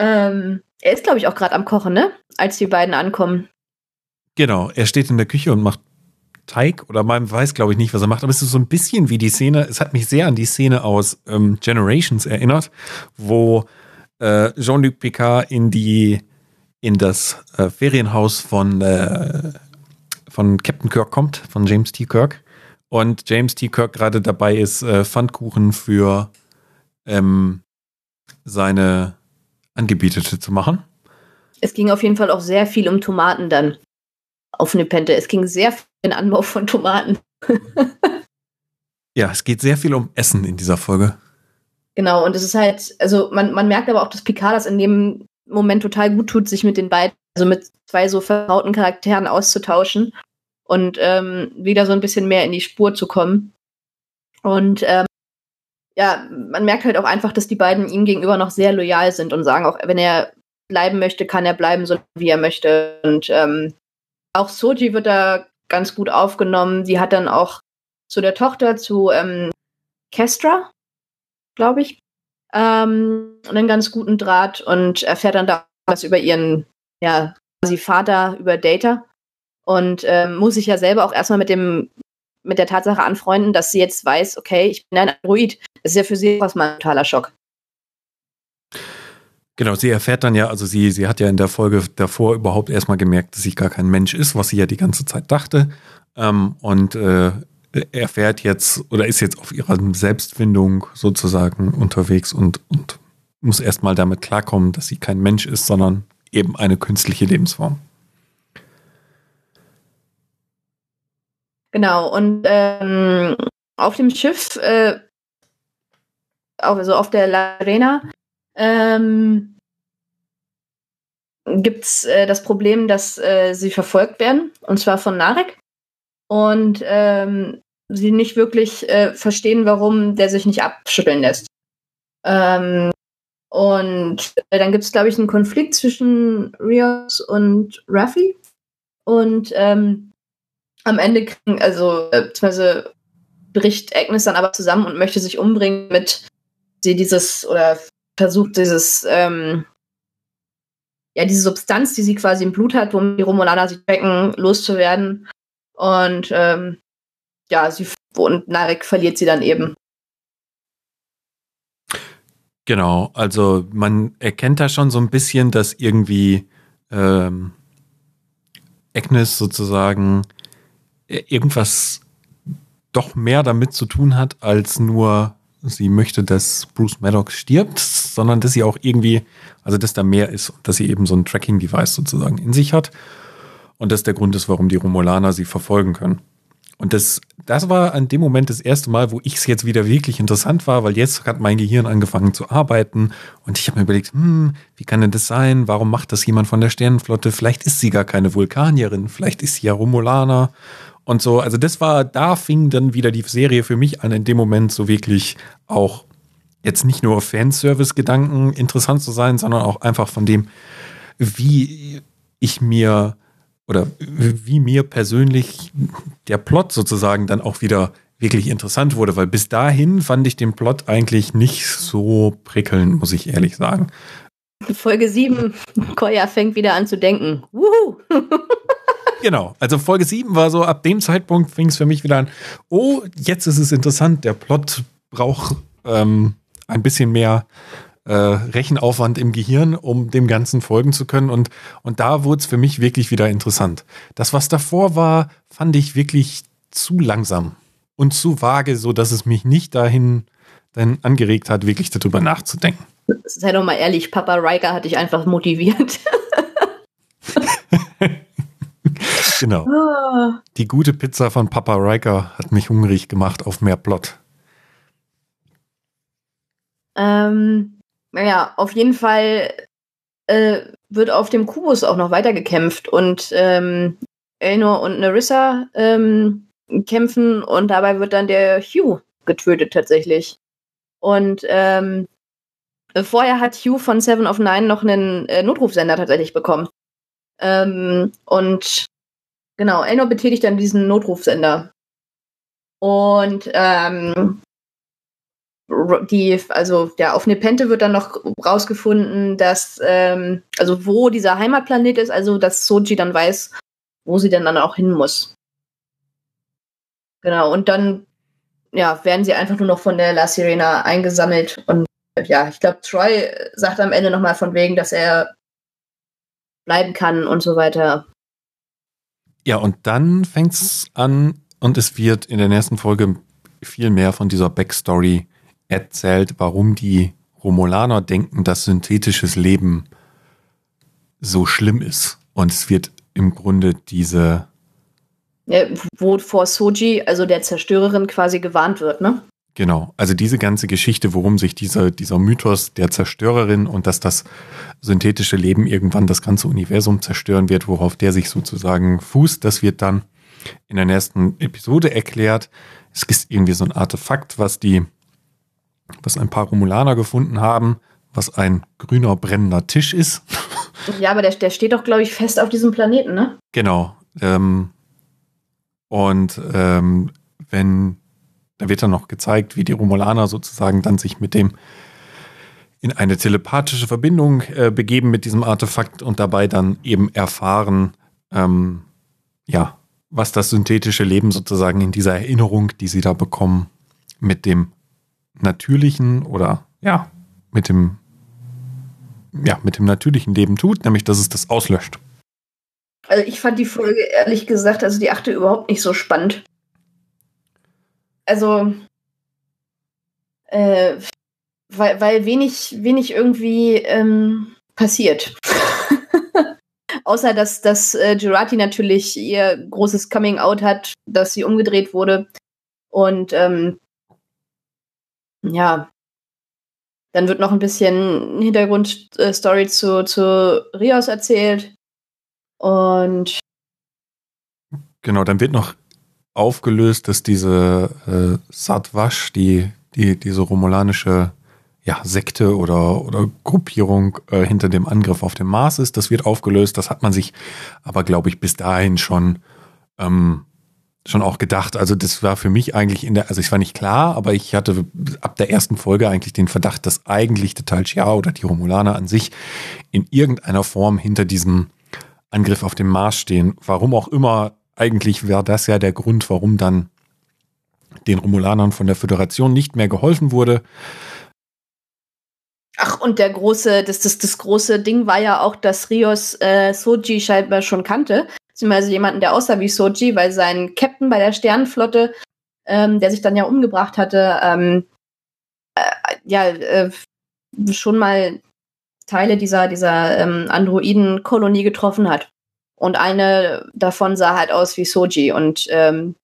Ähm, er ist, glaube ich, auch gerade am Kochen, ne? Als die beiden ankommen. Genau, er steht in der Küche und macht Teig oder man weiß, glaube ich, nicht, was er macht, aber es ist so ein bisschen wie die Szene, es hat mich sehr an die Szene aus ähm, Generations erinnert, wo äh, Jean-Luc Picard in die in das äh, Ferienhaus von, äh, von Captain Kirk kommt, von James T. Kirk. Und James T. Kirk gerade dabei ist, äh, Pfannkuchen für ähm, seine Angebietete zu machen. Es ging auf jeden Fall auch sehr viel um Tomaten dann auf Nepente. Es ging sehr viel den Anbau von Tomaten. (laughs) ja, es geht sehr viel um Essen in dieser Folge. Genau, und es ist halt, also man, man merkt aber auch, dass Picard das in dem Moment total gut tut, sich mit den beiden, also mit zwei so vertrauten Charakteren auszutauschen und ähm, wieder so ein bisschen mehr in die Spur zu kommen. Und ähm, ja, man merkt halt auch einfach, dass die beiden ihm gegenüber noch sehr loyal sind und sagen auch, wenn er bleiben möchte, kann er bleiben, so wie er möchte. Und ähm, auch Soji wird da ganz gut aufgenommen. Sie hat dann auch zu der Tochter, zu ähm, Kestra, glaube ich, ähm, einen ganz guten Draht und erfährt dann da was über ihren, ja, quasi Vater, über Data. Und ähm, muss sich ja selber auch erstmal mit dem, mit der Tatsache anfreunden, dass sie jetzt weiß, okay, ich bin ein Android. Das ist ja für sie was ein totaler Schock. Genau, sie erfährt dann ja, also sie, sie hat ja in der Folge davor überhaupt erstmal gemerkt, dass sie gar kein Mensch ist, was sie ja die ganze Zeit dachte. Ähm, und äh, erfährt jetzt oder ist jetzt auf ihrer Selbstfindung sozusagen unterwegs und, und muss erstmal damit klarkommen, dass sie kein Mensch ist, sondern eben eine künstliche Lebensform. Genau, und ähm, auf dem Schiff, äh, also auf der La Arena, ähm, gibt es äh, das Problem, dass äh, sie verfolgt werden, und zwar von Narek. Und ähm, sie nicht wirklich äh, verstehen, warum der sich nicht abschütteln lässt. Ähm, und äh, dann gibt es, glaube ich, einen Konflikt zwischen Rios und Raffi. Und ähm, am Ende kriegen, also, äh, beziehungsweise bricht Agnes dann aber zusammen und möchte sich umbringen, mit sie dieses, oder versucht dieses, ähm, ja, diese Substanz, die sie quasi im Blut hat, womit die Romulaner sich wecken, loszuwerden. Und ähm, ja, sie und Narek verliert sie dann eben. Genau, also man erkennt da schon so ein bisschen, dass irgendwie ähm, Agnes sozusagen äh, irgendwas doch mehr damit zu tun hat, als nur sie möchte, dass Bruce Maddox stirbt, sondern dass sie auch irgendwie, also dass da mehr ist, dass sie eben so ein Tracking-Device sozusagen in sich hat. Und das der Grund ist, warum die Romulaner sie verfolgen können. Und das, das war an dem Moment das erste Mal, wo ich es jetzt wieder wirklich interessant war, weil jetzt hat mein Gehirn angefangen zu arbeiten und ich habe mir überlegt, hm, wie kann denn das sein? Warum macht das jemand von der Sternenflotte? Vielleicht ist sie gar keine Vulkanierin, vielleicht ist sie ja Romulaner und so. Also das war, da fing dann wieder die Serie für mich an, in dem Moment so wirklich auch jetzt nicht nur Fanservice-Gedanken interessant zu sein, sondern auch einfach von dem, wie ich mir oder wie mir persönlich der Plot sozusagen dann auch wieder wirklich interessant wurde, weil bis dahin fand ich den Plot eigentlich nicht so prickelnd, muss ich ehrlich sagen. Folge 7, (laughs) Koya fängt wieder an zu denken. Wuhu! (laughs) genau, also Folge 7 war so, ab dem Zeitpunkt fing es für mich wieder an, oh, jetzt ist es interessant, der Plot braucht ähm, ein bisschen mehr äh, Rechenaufwand im Gehirn, um dem Ganzen folgen zu können. Und, und da wurde es für mich wirklich wieder interessant. Das, was davor war, fand ich wirklich zu langsam und zu vage, so dass es mich nicht dahin dann angeregt hat, wirklich darüber nachzudenken. Sei doch mal ehrlich, Papa Riker hat dich einfach motiviert. (laughs) genau. Ah. Die gute Pizza von Papa Riker hat mich hungrig gemacht auf mehr Plot. Ähm, naja, auf jeden Fall äh, wird auf dem Kubus auch noch weiter gekämpft und ähm, Elnor und Narissa ähm, kämpfen und dabei wird dann der Hugh getötet tatsächlich. Und ähm, vorher hat Hugh von Seven of Nine noch einen äh, Notrufsender tatsächlich bekommen. Ähm, und genau, Elnor betätigt dann diesen Notrufsender. Und ähm, die, also der auf Nepente wird dann noch rausgefunden, dass, ähm, also wo dieser Heimatplanet ist, also dass Soji dann weiß, wo sie denn dann auch hin muss. Genau, und dann ja, werden sie einfach nur noch von der La Sirena eingesammelt und ja, ich glaube, Troy sagt am Ende nochmal von wegen, dass er bleiben kann und so weiter. Ja, und dann fängt es an und es wird in der nächsten Folge viel mehr von dieser Backstory erzählt, warum die Romulaner denken, dass synthetisches Leben so schlimm ist. Und es wird im Grunde diese. Ja, wo vor Soji, also der Zerstörerin, quasi gewarnt wird, ne? Genau, also diese ganze Geschichte, worum sich dieser, dieser Mythos der Zerstörerin und dass das synthetische Leben irgendwann das ganze Universum zerstören wird, worauf der sich sozusagen fußt, das wird dann in der nächsten Episode erklärt. Es ist irgendwie so ein Artefakt, was die was ein paar Romulaner gefunden haben, was ein grüner brennender Tisch ist. (laughs) Ja, aber der, der steht doch, glaube ich, fest auf diesem Planeten, ne? Genau. Ähm, und ähm, wenn, da wird dann noch gezeigt, wie die Romulaner sozusagen dann sich mit dem in eine telepathische Verbindung äh, begeben mit diesem Artefakt und dabei dann eben erfahren, ähm, ja, was das synthetische Leben sozusagen in dieser Erinnerung, die sie da bekommen, mit dem natürlichen oder ja, mit dem ja, mit dem natürlichen Leben tut, nämlich dass es das auslöscht. Also ich fand die Folge ehrlich gesagt, also die achte überhaupt nicht so spannend. Also äh, weil, weil wenig, wenig irgendwie ähm, passiert. (laughs) Außer dass, dass äh, Girati natürlich ihr großes Coming Out hat, dass sie umgedreht wurde. Und ähm, ja, dann wird noch ein bisschen Hintergrundstory zu, zu Rios erzählt. Und genau, dann wird noch aufgelöst, dass diese äh, Satwash, die, die, diese romulanische ja, Sekte oder, oder Gruppierung äh, hinter dem Angriff auf den Mars ist. Das wird aufgelöst. Das hat man sich aber, glaube ich, bis dahin schon ähm, schon auch gedacht. Also das war für mich eigentlich in der, also ich war nicht klar, aber ich hatte ab der ersten Folge eigentlich den Verdacht, dass eigentlich der Tal Shiar oder die Romulaner an sich in irgendeiner Form hinter diesem Angriff auf den Mars stehen. Warum auch immer, eigentlich wäre das ja der Grund, warum dann den Romulanern von der Föderation nicht mehr geholfen wurde. Ach, und der große, das, das, das große Ding war ja auch, dass Rios äh, Soji scheinbar schon kannte beziehungsweise jemanden, der aussah wie Soji, weil sein Captain bei der Sternenflotte, ähm, der sich dann ja umgebracht hatte, ähm, äh, ja, äh, schon mal Teile dieser, dieser ähm, Androiden-Kolonie getroffen hat. Und eine davon sah halt aus wie Soji. Und ähm,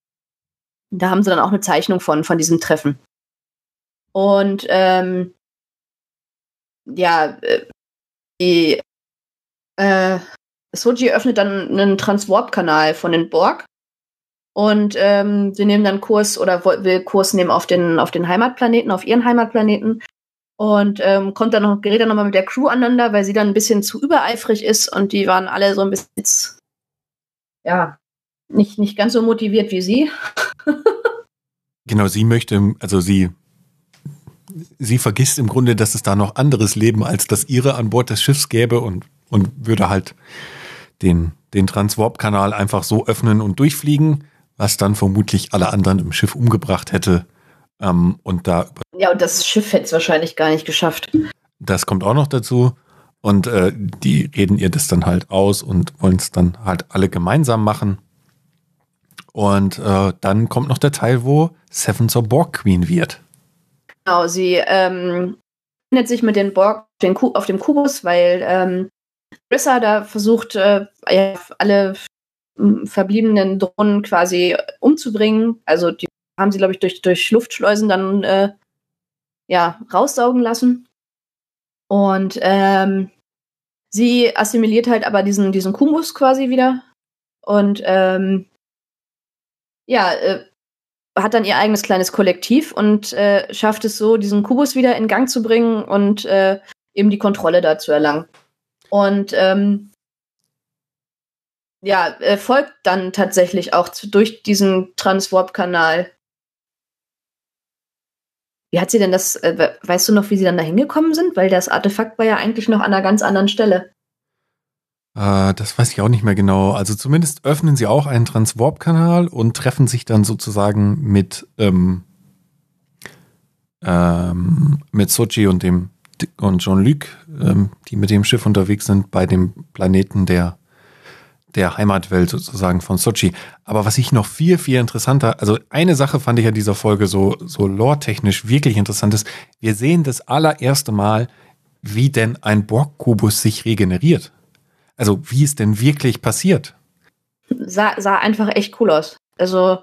da haben sie dann auch eine Zeichnung von, von diesem Treffen. Und ähm, ja, äh, die äh, Soji öffnet dann einen Transwarp-Kanal von den Borg und ähm, sie nehmen dann Kurs oder will Kurs nehmen auf den, auf den Heimatplaneten, auf ihren Heimatplaneten und ähm, kommt dann noch, gerät dann nochmal mit der Crew aneinander, weil sie dann ein bisschen zu übereifrig ist und die waren alle so ein bisschen, ja, nicht, nicht ganz so motiviert wie sie. (laughs) genau, sie möchte, also sie, sie vergisst im Grunde, dass es da noch anderes Leben als das ihre an Bord des Schiffs gäbe und, und würde halt den, den Transwarp-Kanal einfach so öffnen und durchfliegen, was dann vermutlich alle anderen im Schiff umgebracht hätte. Ähm, und da ja, und das Schiff hätte es wahrscheinlich gar nicht geschafft. Das kommt auch noch dazu. Und äh, die reden ihr das dann halt aus und wollen es dann halt alle gemeinsam machen. Und äh, dann kommt noch der Teil, wo Seven zur Borg Queen wird. Genau, sie ähm, findet sich mit den Borg auf dem Kubus, weil ähm, Rissa da versucht, äh, alle verbliebenen Drohnen quasi umzubringen. Also die haben sie, glaube ich, durch, durch Luftschleusen dann äh, ja, raussaugen lassen. Und ähm, sie assimiliert halt aber diesen, diesen Kumus quasi wieder. Und ähm, ja, äh, hat dann ihr eigenes kleines Kollektiv und äh, schafft es so, diesen Kubus wieder in Gang zu bringen und äh, eben die Kontrolle da zu erlangen. Und ähm, ja, äh, folgt dann tatsächlich auch zu, durch diesen Transwarp-Kanal. Wie hat sie denn das, äh, weißt du noch, wie sie dann da hingekommen sind? Weil das Artefakt war ja eigentlich noch an einer ganz anderen Stelle. Äh, das weiß ich auch nicht mehr genau. Also zumindest öffnen sie auch einen Transwarp-Kanal und treffen sich dann sozusagen mit, ähm, ähm, mit Sochi und dem und Jean-Luc, ähm, die mit dem Schiff unterwegs sind, bei dem Planeten der, der Heimatwelt sozusagen von Sochi. Aber was ich noch viel, viel interessanter, also eine Sache fand ich an dieser Folge so, so lore-technisch wirklich interessant ist, wir sehen das allererste Mal, wie denn ein Borg-Kubus sich regeneriert. Also wie es denn wirklich passiert. Sah, sah einfach echt cool aus. Also.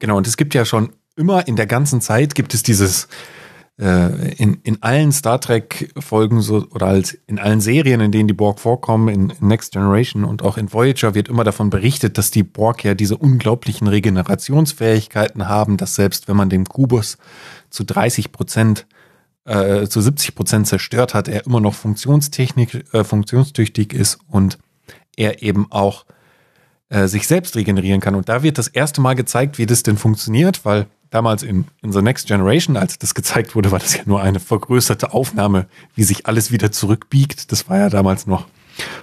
Genau, und es gibt ja schon immer in der ganzen Zeit gibt es dieses, äh, in, in allen Star Trek-Folgen so, oder als in allen Serien, in denen die Borg vorkommen, in, in Next Generation und auch in Voyager wird immer davon berichtet, dass die Borg ja diese unglaublichen Regenerationsfähigkeiten haben, dass selbst wenn man den Kubus zu 30 Prozent äh, zu 70 Prozent zerstört hat, er immer noch Funktionstechnik, äh, funktionstüchtig ist und er eben auch äh, sich selbst regenerieren kann. Und da wird das erste Mal gezeigt, wie das denn funktioniert, weil damals in, in The Next Generation, als das gezeigt wurde, war das ja nur eine vergrößerte Aufnahme, wie sich alles wieder zurückbiegt. Das war ja damals noch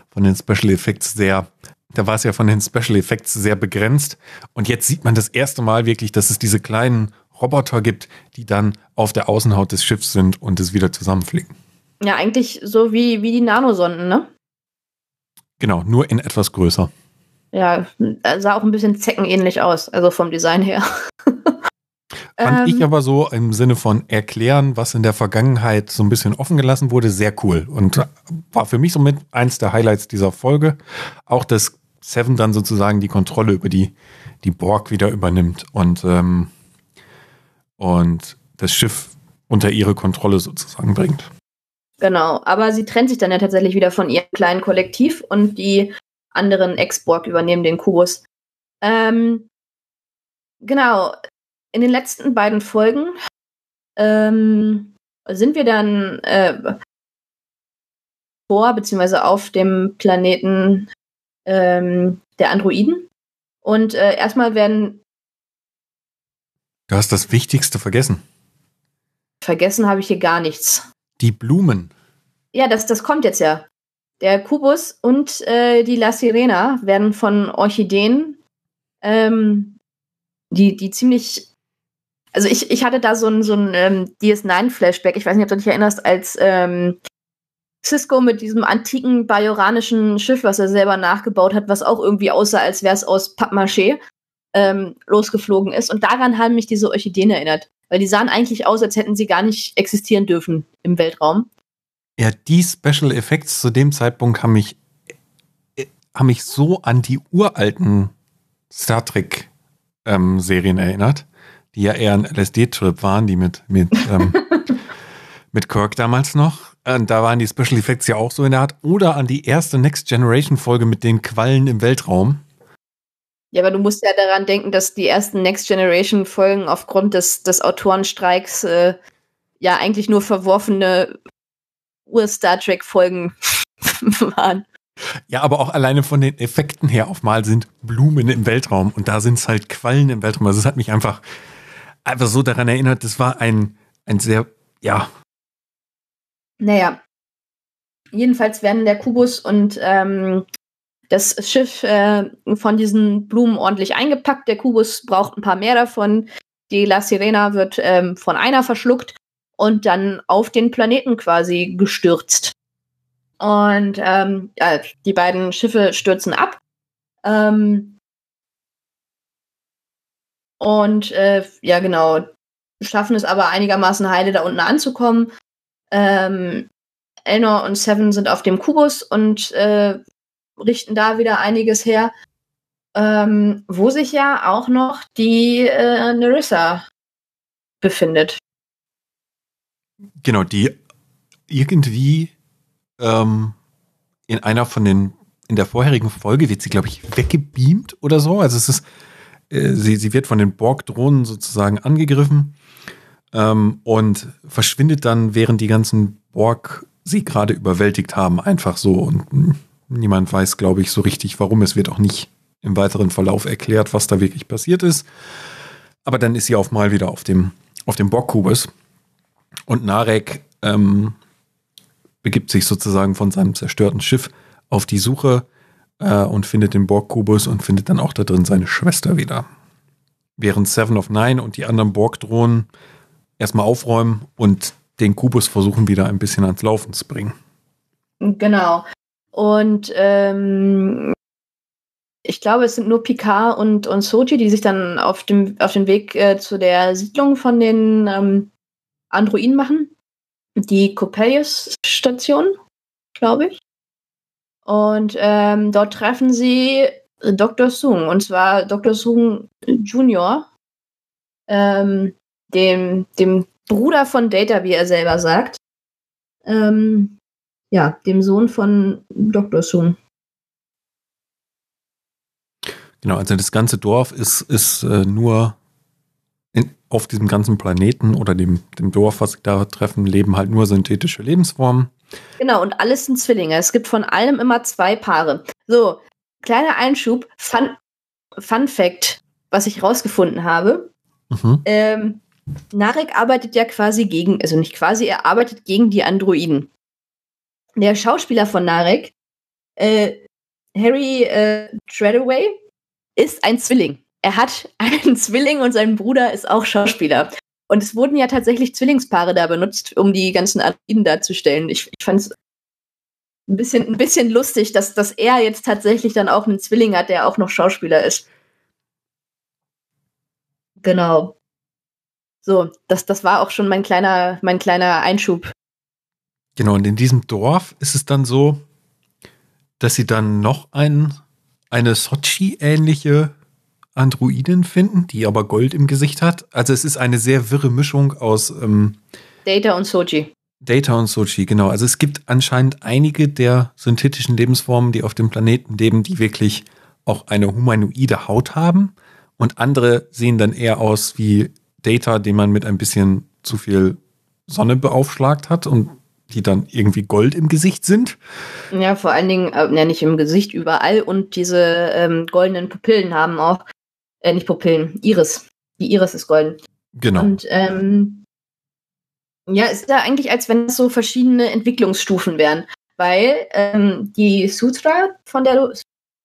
von den Special Effects sehr, da war es ja von den Special Effects sehr begrenzt. Und jetzt sieht man das erste Mal wirklich, dass es diese kleinen Roboter gibt, die dann auf der Außenhaut des Schiffs sind und es wieder zusammenfliegen. Ja, eigentlich so wie, wie die Nanosonden, ne? Genau, nur in etwas größer. Ja, sah auch ein bisschen zeckenähnlich aus, also vom Design her. (laughs) Fand ähm, ich aber so im Sinne von erklären, was in der Vergangenheit so ein bisschen offen gelassen wurde, sehr cool. Und war für mich somit eins der Highlights dieser Folge. Auch, dass Seven dann sozusagen die Kontrolle über die, die Borg wieder übernimmt und, ähm, und das Schiff unter ihre Kontrolle sozusagen bringt. Genau, aber sie trennt sich dann ja tatsächlich wieder von ihrem kleinen Kollektiv und die anderen Ex-Borg übernehmen den Kubus. Ähm, genau, in den letzten beiden Folgen ähm, sind wir dann äh, vor beziehungsweise auf dem Planeten ähm, der Androiden. Und äh, erstmal werden. Du hast das Wichtigste vergessen. Vergessen habe ich hier gar nichts. Die Blumen. Ja, das, das kommt jetzt ja. Der Kubus und äh, die La Sirena werden von Orchideen, ähm, die, die ziemlich also ich, ich hatte da so ein, so ein ähm, DS9-Flashback, ich weiß nicht, ob du dich erinnerst, als ähm, Cisco mit diesem antiken bajoranischen Schiff, was er selber nachgebaut hat, was auch irgendwie aussah, als wäre es aus Pappmaché, ähm, losgeflogen ist. Und daran haben mich diese Orchideen erinnert. Weil die sahen eigentlich aus, als hätten sie gar nicht existieren dürfen im Weltraum. Ja, die Special Effects zu dem Zeitpunkt haben mich, äh, haben mich so an die uralten Star Trek ähm, Serien erinnert die ja eher ein LSD-Trip waren, die mit, mit, ähm, (laughs) mit Kirk damals noch. Und da waren die Special Effects ja auch so in der Art. Oder an die erste Next Generation-Folge mit den Quallen im Weltraum. Ja, aber du musst ja daran denken, dass die ersten Next Generation-Folgen aufgrund des, des Autorenstreiks äh, ja eigentlich nur verworfene Ur-Star Trek-Folgen (laughs) waren. Ja, aber auch alleine von den Effekten her auf mal sind Blumen im Weltraum und da sind es halt Quallen im Weltraum. Also es hat mich einfach einfach so daran erinnert, das war ein, ein sehr, ja. Naja. Jedenfalls werden der Kubus und ähm, das Schiff äh, von diesen Blumen ordentlich eingepackt. Der Kubus braucht ein paar mehr davon. Die La Sirena wird ähm, von einer verschluckt und dann auf den Planeten quasi gestürzt. Und ähm, ja, die beiden Schiffe stürzen ab. Ähm, und äh, ja, genau, schaffen es aber einigermaßen heile da unten anzukommen. Ähm, Elnor und Seven sind auf dem Kubus und äh, richten da wieder einiges her. Ähm, wo sich ja auch noch die äh, Nerissa befindet. Genau, die irgendwie ähm, in einer von den, in der vorherigen Folge wird sie, glaube ich, weggebeamt oder so. Also es ist, äh, sie, sie wird von den Borg-Drohnen sozusagen angegriffen ähm, und verschwindet dann, während die ganzen Borg sie gerade überwältigt haben, einfach so. Und niemand weiß, glaube ich, so richtig, warum. Es wird auch nicht im weiteren Verlauf erklärt, was da wirklich passiert ist. Aber dann ist sie auf mal wieder auf dem, auf dem Borg-Kubus. Und Narek ähm, begibt sich sozusagen von seinem zerstörten Schiff auf die Suche äh, und findet den Borg-Kubus und findet dann auch da drin seine Schwester wieder. Während Seven of Nine und die anderen Borg-Drohnen erstmal aufräumen und den Kubus versuchen wieder ein bisschen ans Laufen zu bringen. Genau. Und ähm, ich glaube, es sind nur Picard und, und Soji, die sich dann auf dem, auf den Weg äh, zu der Siedlung von den ähm, Androiden machen die Coppelius-Station, glaube ich. Und ähm, dort treffen sie Dr. Sung, und zwar Dr. Sung Junior, ähm, dem, dem Bruder von Data, wie er selber sagt. Ähm, ja, dem Sohn von Dr. Sung. Genau, also das ganze Dorf ist, ist äh, nur auf diesem ganzen Planeten oder dem, dem Dorf, was sie da treffen, leben halt nur synthetische Lebensformen. Genau, und alles sind Zwillinge. Es gibt von allem immer zwei Paare. So, kleiner Einschub, Fun, Fun Fact, was ich rausgefunden habe. Mhm. Ähm, Narek arbeitet ja quasi gegen, also nicht quasi, er arbeitet gegen die Androiden. Der Schauspieler von Narek, äh, Harry äh, Treadaway, ist ein Zwilling er hat einen (laughs) Zwilling und sein Bruder ist auch Schauspieler. Und es wurden ja tatsächlich Zwillingspaare da benutzt, um die ganzen Androiden darzustellen. Ich, ich fand es ein bisschen, ein bisschen lustig, dass, dass er jetzt tatsächlich dann auch einen Zwilling hat, der auch noch Schauspieler ist. Genau. So, das, das war auch schon mein kleiner, mein kleiner Einschub. Genau, und in diesem Dorf ist es dann so, dass sie dann noch ein, eine Sochi-ähnliche Androidin finden, die aber Gold im Gesicht hat. Also es ist eine sehr wirre Mischung aus ähm, Data und Soji. Data und Sochi, genau. Also es gibt anscheinend einige der synthetischen Lebensformen, die auf dem Planeten leben, die wirklich auch eine humanoide Haut haben. Und andere sehen dann eher aus wie Data, den man mit ein bisschen zu viel Sonne beaufschlagt hat und die dann irgendwie Gold im Gesicht sind. Ja, vor allen Dingen, äh, ja, nicht im Gesicht überall und diese ähm, goldenen Pupillen haben auch äh, nicht Pupillen, Iris. Die Iris ist golden. Genau. Und ähm, ja, es ist ja eigentlich, als wenn es so verschiedene Entwicklungsstufen wären. Weil ähm, die Sutra, von der du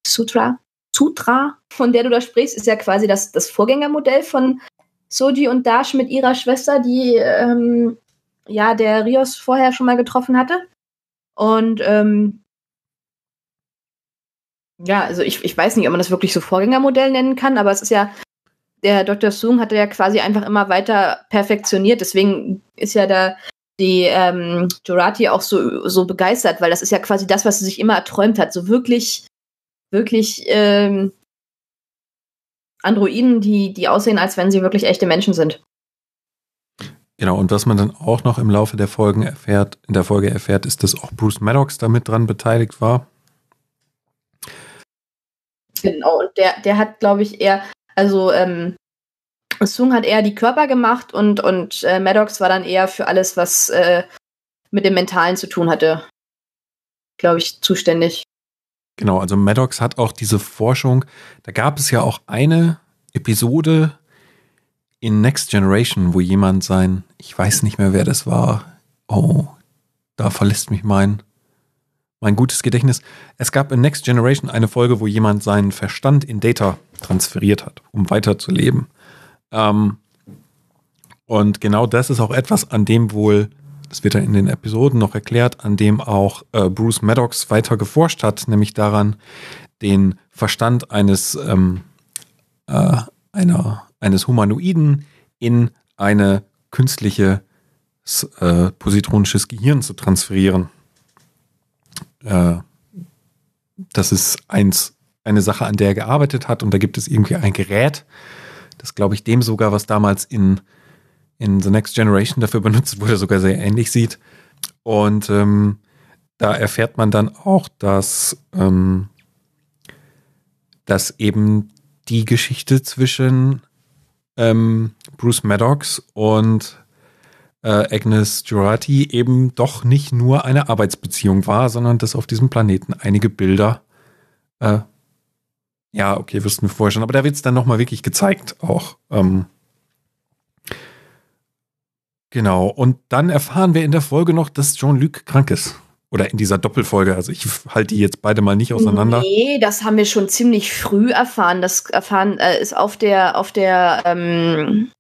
Sutra, Sutra, von der du da sprichst, ist ja quasi das, das Vorgängermodell von Soji und Dash mit ihrer Schwester, die ähm, ja der Rios vorher schon mal getroffen hatte. Und ähm, ja, also ich, ich weiß nicht, ob man das wirklich so Vorgängermodell nennen kann, aber es ist ja, der Dr. Sung hatte ja quasi einfach immer weiter perfektioniert. Deswegen ist ja da die ähm, Jurati auch so, so begeistert, weil das ist ja quasi das, was sie sich immer erträumt hat. So wirklich, wirklich ähm, Androiden, die, die aussehen, als wenn sie wirklich echte Menschen sind. Genau, und was man dann auch noch im Laufe der Folgen erfährt, in der Folge erfährt, ist, dass auch Bruce Maddox damit dran beteiligt war. Genau, und der, der hat, glaube ich, eher, also ähm, Sung hat eher die Körper gemacht und, und äh, Maddox war dann eher für alles, was äh, mit dem Mentalen zu tun hatte, glaube ich, zuständig. Genau, also Maddox hat auch diese Forschung, da gab es ja auch eine Episode in Next Generation, wo jemand sein, ich weiß nicht mehr, wer das war, oh, da verlässt mich mein, mein gutes Gedächtnis. Es gab in Next Generation eine Folge, wo jemand seinen Verstand in Data transferiert hat, um weiterzuleben. Ähm, und genau das ist auch etwas, an dem wohl, das wird ja in den Episoden noch erklärt, an dem auch äh, Bruce Maddox weiter geforscht hat, nämlich daran, den Verstand eines, ähm, äh, einer, eines Humanoiden in eine künstliche äh, positronisches Gehirn zu transferieren. Äh, das ist eins, eine Sache, an der er gearbeitet hat. Und da gibt es irgendwie ein Gerät, das glaube ich dem sogar, was damals in, in The Next Generation dafür benutzt wurde, sogar sehr ähnlich sieht. Und ähm, da erfährt man dann auch, dass, ähm, dass eben die Geschichte zwischen ähm, Bruce Maddox und äh, Agnes Jurati eben doch nicht nur eine Arbeitsbeziehung war, sondern dass auf diesem Planeten einige Bilder, äh, ja, okay, wüssten wir vorher schon, aber da wird es dann nochmal wirklich gezeigt auch. Ähm, genau, und dann erfahren wir in der Folge noch, dass Jean-Luc krank ist. Oder in dieser Doppelfolge. Also ich halte die jetzt beide mal nicht auseinander. Nee, das haben wir schon ziemlich früh erfahren. Das erfahren äh, ist auf der, auf der ähm, äh,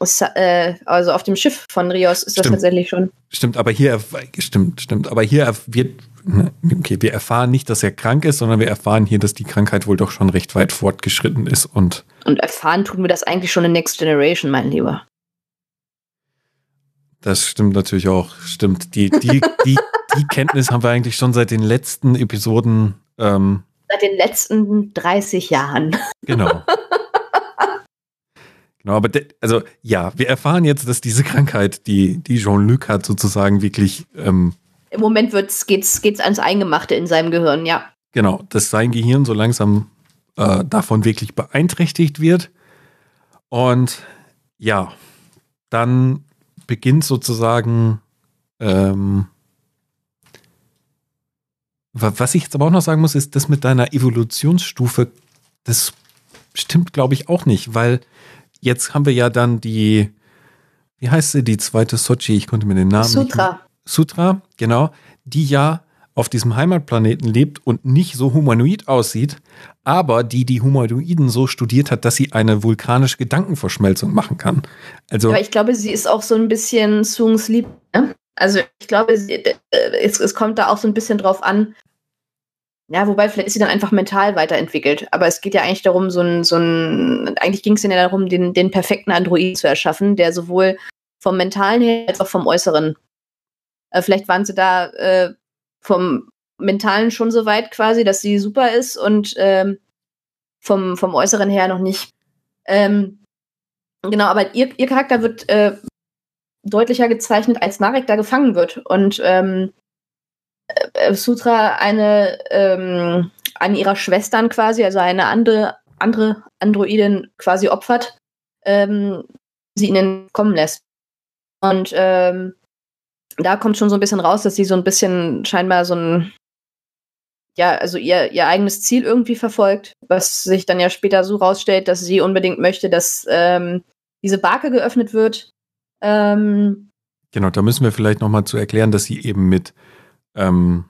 also auf dem Schiff von Rios ist stimmt. das tatsächlich schon. Stimmt, aber hier stimmt, stimmt, aber hier wird ne, okay, wir erfahren nicht, dass er krank ist, sondern wir erfahren hier, dass die Krankheit wohl doch schon recht weit fortgeschritten ist und und erfahren tun wir das eigentlich schon in Next Generation, mein Lieber. Das stimmt natürlich auch. Stimmt. Die, die, die, die (laughs) Kenntnis haben wir eigentlich schon seit den letzten Episoden. Ähm, seit den letzten 30 Jahren. Genau. (laughs) Genau, aber de, also ja, wir erfahren jetzt, dass diese Krankheit, die, die Jean-Luc hat, sozusagen wirklich. Ähm, Im Moment wird's, geht's, geht's ans Eingemachte in seinem Gehirn, ja. Genau, dass sein Gehirn so langsam äh, davon wirklich beeinträchtigt wird. Und ja, dann beginnt sozusagen. Ähm, was ich jetzt aber auch noch sagen muss, ist, das mit deiner Evolutionsstufe, das stimmt, glaube ich, auch nicht, weil jetzt haben wir ja dann die, wie heißt sie, die zweite Sochi, ich konnte mir den Namen Sutra. Nicht Sutra, genau, die ja auf diesem Heimatplaneten lebt und nicht so humanoid aussieht, aber die die Humanoiden so studiert hat, dass sie eine vulkanische Gedankenverschmelzung machen kann. Also, aber ich glaube, sie ist auch so ein bisschen Sungs Lieb. Ne? Also ich glaube, sie, äh, es, es kommt da auch so ein bisschen drauf an, ja, wobei vielleicht ist sie dann einfach mental weiterentwickelt. Aber es geht ja eigentlich darum, so ein, so ein, eigentlich ging es ja darum, den, den perfekten Android zu erschaffen, der sowohl vom Mentalen her als auch vom Äußeren. Äh, vielleicht waren sie da äh, vom Mentalen schon so weit quasi, dass sie super ist und ähm, vom, vom Äußeren her noch nicht. Ähm, genau, aber ihr, ihr Charakter wird äh, deutlicher gezeichnet, als Marek da gefangen wird. Und ähm, äh, Sutra eine, ähm, eine ihrer Schwestern quasi, also eine andere, andere Androidin quasi opfert, ähm, sie ihnen kommen lässt. Und ähm, da kommt schon so ein bisschen raus, dass sie so ein bisschen scheinbar so ein, ja, also ihr, ihr eigenes Ziel irgendwie verfolgt, was sich dann ja später so rausstellt, dass sie unbedingt möchte, dass ähm, diese Barke geöffnet wird. Ähm, genau, da müssen wir vielleicht nochmal zu erklären, dass sie eben mit ähm,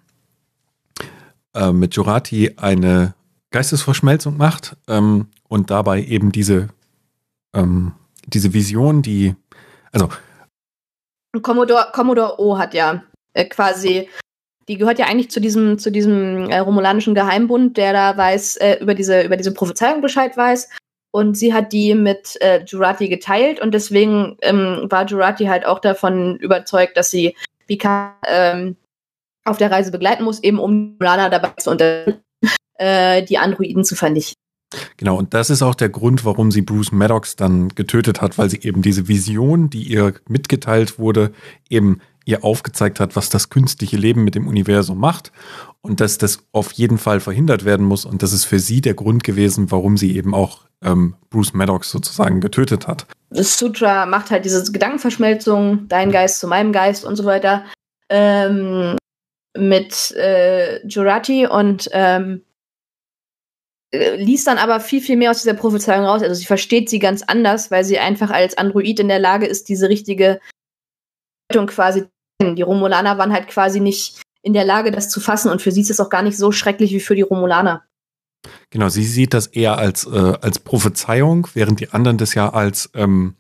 äh, mit Jurati eine Geistesverschmelzung macht ähm, und dabei eben diese, ähm, diese Vision, die, also Commodore, Commodore O hat ja äh, quasi, die gehört ja eigentlich zu diesem, zu diesem äh, romulanischen Geheimbund, der da weiß, äh, über diese, über diese Prophezeiung Bescheid weiß. Und sie hat die mit äh, Jurati geteilt und deswegen ähm, war Jurati halt auch davon überzeugt, dass sie Picard ähm, auf der Reise begleiten muss, eben um Lana dabei zu unterstützen, (laughs) äh, die Androiden zu vernichten. Genau, und das ist auch der Grund, warum sie Bruce Maddox dann getötet hat, weil sie eben diese Vision, die ihr mitgeteilt wurde, eben ihr aufgezeigt hat, was das künstliche Leben mit dem Universum macht und dass das auf jeden Fall verhindert werden muss. Und das ist für sie der Grund gewesen, warum sie eben auch ähm, Bruce Maddox sozusagen getötet hat. Das Sutra macht halt diese Gedankenverschmelzung, dein Geist zu meinem Geist und so weiter. Ähm, mit äh, Jurati und ähm, äh, liest dann aber viel, viel mehr aus dieser Prophezeiung raus. Also sie versteht sie ganz anders, weil sie einfach als Android in der Lage ist, diese richtige Bedeutung quasi. Die Romulaner waren halt quasi nicht in der Lage, das zu fassen. Und für sie ist es auch gar nicht so schrecklich wie für die Romulaner. Genau, sie sieht das eher als, äh, als Prophezeiung, während die anderen das ja als, ähm,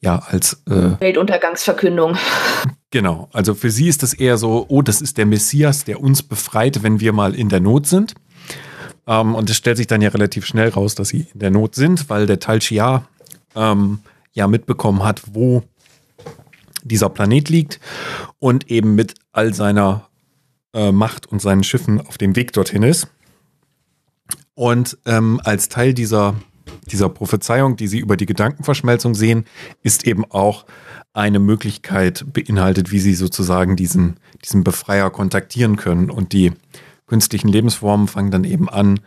ja, als äh, Weltuntergangsverkündung. (laughs) Genau, also für sie ist das eher so, oh, das ist der Messias, der uns befreit, wenn wir mal in der Not sind. Ähm, und es stellt sich dann ja relativ schnell raus, dass sie in der Not sind, weil der Tal Shia ähm, ja mitbekommen hat, wo dieser Planet liegt und eben mit all seiner äh, Macht und seinen Schiffen auf dem Weg dorthin ist. Und ähm, als Teil dieser, dieser Prophezeiung, die sie über die Gedankenverschmelzung sehen, ist eben auch eine Möglichkeit beinhaltet, wie sie sozusagen diesen, diesen Befreier kontaktieren können. Und die künstlichen Lebensformen fangen dann eben an,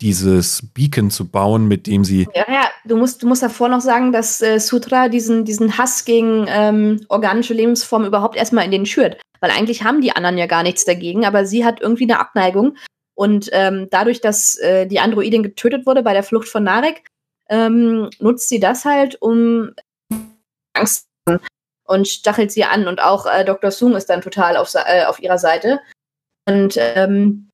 dieses Beacon zu bauen, mit dem sie. Ja, ja, du musst, du musst davor noch sagen, dass äh, Sutra diesen, diesen Hass gegen ähm, organische Lebensformen überhaupt erstmal in den schürt. Weil eigentlich haben die anderen ja gar nichts dagegen, aber sie hat irgendwie eine Abneigung. Und ähm, dadurch, dass äh, die Androidin getötet wurde bei der Flucht von Narek, ähm, nutzt sie das halt, um Angst und stachelt sie an. Und auch äh, Dr. Sung ist dann total auf, äh, auf ihrer Seite. Und ähm,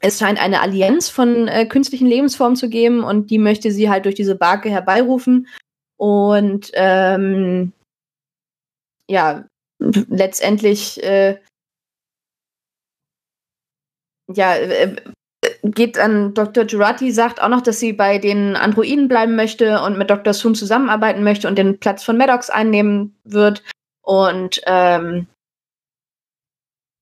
es scheint eine Allianz von äh, künstlichen Lebensformen zu geben und die möchte sie halt durch diese Barke herbeirufen. Und ähm, ja, letztendlich äh, ja, äh, geht dann Dr. Jurati, sagt auch noch, dass sie bei den Androiden bleiben möchte und mit Dr. Soon zusammenarbeiten möchte und den Platz von Maddox einnehmen wird. Und ähm,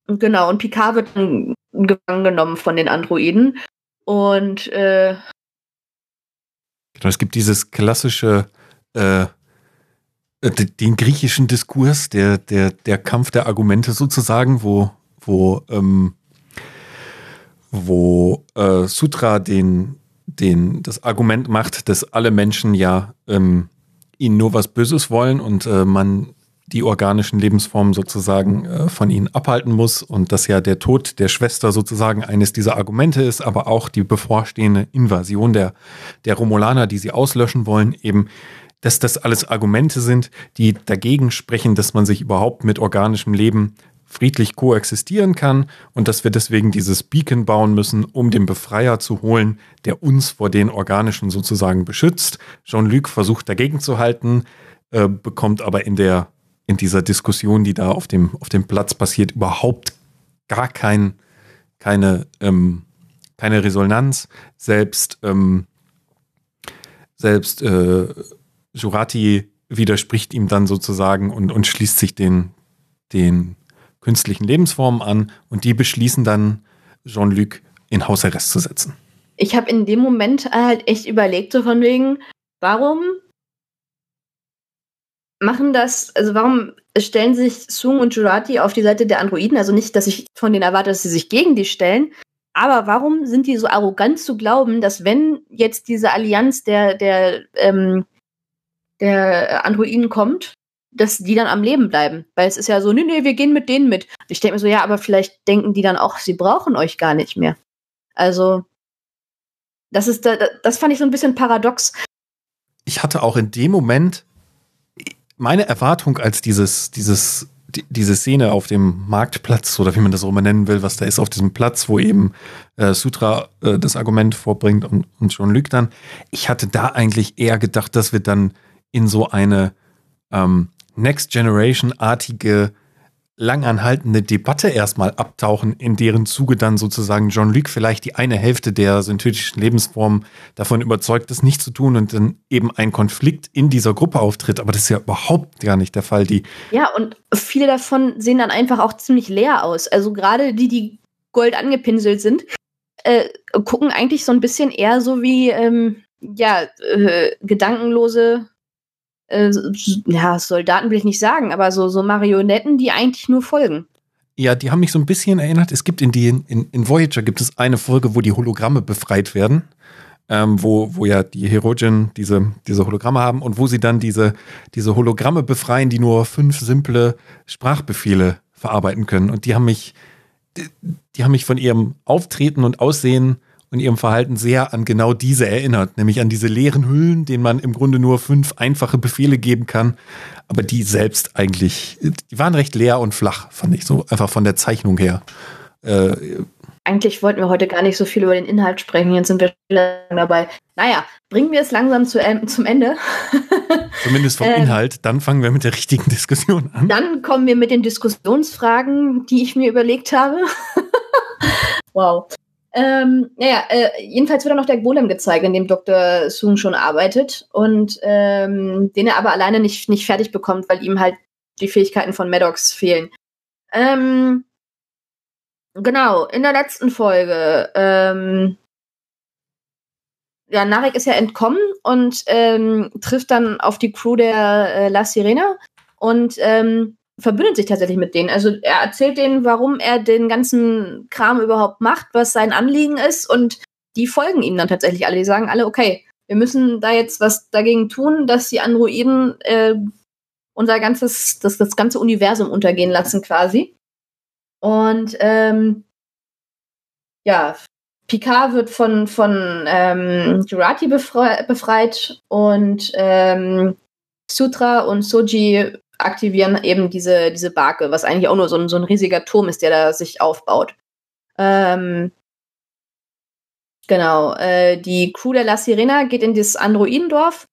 genau, und Picard wird dann gefangen genommen von den Androiden. Und äh, genau, es gibt dieses klassische äh, den griechischen Diskurs, der, der, der Kampf der Argumente sozusagen, wo, wo ähm, wo äh, Sutra den, den, das Argument macht, dass alle Menschen ja ähm, ihnen nur was Böses wollen und äh, man die organischen Lebensformen sozusagen äh, von ihnen abhalten muss und dass ja der Tod der Schwester sozusagen eines dieser Argumente ist, aber auch die bevorstehende Invasion der, der Romulaner, die sie auslöschen wollen, eben, dass das alles Argumente sind, die dagegen sprechen, dass man sich überhaupt mit organischem Leben friedlich koexistieren kann und dass wir deswegen dieses Beacon bauen müssen, um den Befreier zu holen, der uns vor den Organischen sozusagen beschützt. Jean-Luc versucht dagegen zu halten, äh, bekommt aber in der in dieser Diskussion, die da auf dem, auf dem Platz passiert, überhaupt gar kein, keine, ähm, keine Resonanz. Selbst, ähm, selbst äh, Jurati widerspricht ihm dann sozusagen und, und schließt sich den, den künstlichen Lebensformen an und die beschließen dann, Jean-Luc in Hausarrest zu setzen. Ich habe in dem Moment halt echt überlegt, so von wegen, warum machen das, also warum stellen sich Sung und Jurati auf die Seite der Androiden? Also nicht, dass ich von denen erwarte, dass sie sich gegen die stellen, aber warum sind die so arrogant zu glauben, dass wenn jetzt diese Allianz der, der, ähm, der Androiden kommt, dass die dann am Leben bleiben. Weil es ist ja so, nee, nee, wir gehen mit denen mit. Ich denke mir so, ja, aber vielleicht denken die dann auch, sie brauchen euch gar nicht mehr. Also, das ist, das fand ich so ein bisschen paradox. Ich hatte auch in dem Moment meine Erwartung, als dieses, dieses, die, diese Szene auf dem Marktplatz oder wie man das auch immer nennen will, was da ist auf diesem Platz, wo eben äh, Sutra äh, das Argument vorbringt und, und Jean-Luc dann. Ich hatte da eigentlich eher gedacht, dass wir dann in so eine ähm, Next Generation-artige, langanhaltende Debatte erstmal abtauchen, in deren Zuge dann sozusagen Jean-Luc vielleicht die eine Hälfte der synthetischen Lebensformen davon überzeugt, das nicht zu tun und dann eben ein Konflikt in dieser Gruppe auftritt. Aber das ist ja überhaupt gar nicht der Fall. Die ja, und viele davon sehen dann einfach auch ziemlich leer aus. Also gerade die, die gold angepinselt sind, äh, gucken eigentlich so ein bisschen eher so wie ähm, ja, äh, gedankenlose äh, ja, Soldaten will ich nicht sagen, aber so, so Marionetten, die eigentlich nur folgen. Ja, die haben mich so ein bisschen erinnert. Es gibt in, die, in, in Voyager gibt es eine Folge, wo die Hologramme befreit werden. Ähm, wo, wo ja die Herogen diese, diese Hologramme haben und wo sie dann diese, diese Hologramme befreien, die nur fünf simple Sprachbefehle verarbeiten können. Und die haben mich, die, die haben mich von ihrem Auftreten und Aussehen und ihrem Verhalten sehr an genau diese erinnert, nämlich an diese leeren Hüllen, denen man im Grunde nur fünf einfache Befehle geben kann, aber die selbst eigentlich, die waren recht leer und flach, fand ich so, einfach von der Zeichnung her. Äh, Eigentlich wollten wir heute gar nicht so viel über den Inhalt sprechen. Jetzt sind wir schon dabei. Naja, bringen wir es langsam zu, ähm, zum Ende. (laughs) zumindest vom Ähm. Inhalt. Dann fangen wir mit der richtigen Diskussion an. Dann kommen wir mit den Diskussionsfragen, die ich mir überlegt habe. (laughs) wow. Ähm, naja, äh, jedenfalls wird dann noch der Golem gezeigt, in dem Dr. Sung schon arbeitet und ähm, den er aber alleine nicht, nicht fertig bekommt, weil ihm halt die Fähigkeiten von Maddox fehlen. Ähm, genau, in der letzten Folge, ähm, ja, Narek ist ja entkommen und ähm, trifft dann auf die Crew der äh, La Sirena und ähm, verbündet sich tatsächlich mit denen. Also er erzählt denen, warum er den ganzen Kram überhaupt macht, was sein Anliegen ist und die folgen ihm dann tatsächlich alle. Die sagen alle, okay, wir müssen da jetzt was dagegen tun, dass die Androiden äh, unser ganzes, das, das ganze Universum untergehen lassen quasi. Und ähm, ja, Picard wird von, von ähm, Jurati befrei befreit und ähm, Sutra und Soji aktivieren eben diese, diese Barke, was eigentlich auch nur so ein, so ein riesiger Turm ist, der da sich aufbaut. Ähm, genau, äh, die Crew der La Sirena geht in das Androidendorf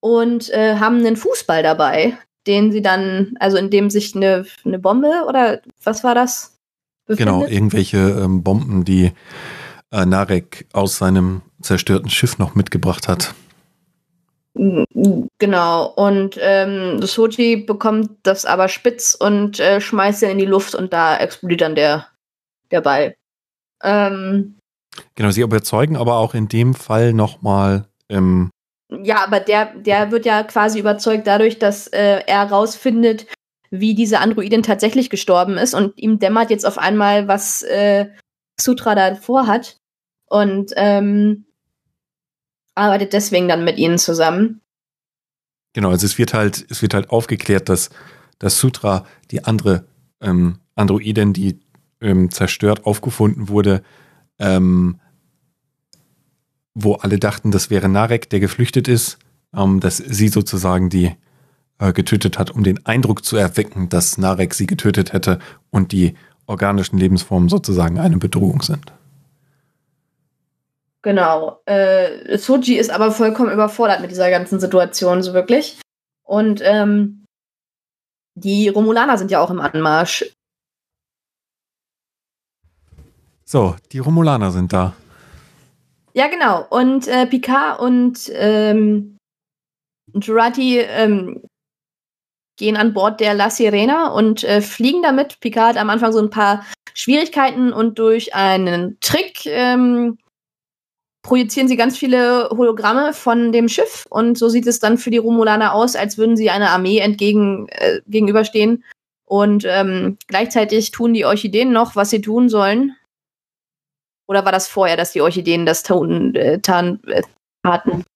und äh, haben einen Fußball dabei, den sie dann, also in dem sich eine, eine Bombe oder was war das? Genau, befindet. irgendwelche ähm, Bomben, die äh, Narek aus seinem zerstörten Schiff noch mitgebracht hat. Genau, und ähm, Soji bekommt das aber spitz und äh, schmeißt ihn in die Luft und da explodiert dann der, der Ball. Ähm, Genau, sie überzeugen aber auch in dem Fall nochmal, ähm, ja, aber der, der wird ja quasi überzeugt dadurch, dass äh, er rausfindet, wie diese Androidin tatsächlich gestorben ist und ihm dämmert jetzt auf einmal, was äh, Sutra da vorhat. Und ähm, arbeitet deswegen dann mit ihnen zusammen. genau, also es wird halt, es wird halt aufgeklärt, dass das Sutra die andere ähm, Androidin, die ähm, zerstört aufgefunden wurde, ähm, wo alle dachten, das wäre Narek, der geflüchtet ist, ähm, dass sie sozusagen die äh, getötet hat, um den Eindruck zu erwecken, dass Narek sie getötet hätte und die organischen Lebensformen sozusagen eine Bedrohung sind. Genau. Äh, Soji ist aber vollkommen überfordert mit dieser ganzen Situation, so wirklich. Und ähm, die Romulaner sind ja auch im Anmarsch. So, die Romulaner sind da. Ja, genau. Und äh, Picard und ähm, Jurati ähm, gehen an Bord der La Sirena und äh, fliegen damit. Picard hat am Anfang so ein paar Schwierigkeiten und durch einen Trick ähm, projizieren sie ganz viele Hologramme von dem Schiff und so sieht es dann für die Romulaner aus, als würden sie einer Armee entgegen äh, gegenüberstehen. Und ähm, gleichzeitig tun die Orchideen noch, was sie tun sollen. Oder war das vorher, dass die Orchideen das tun, äh, tan, äh, taten?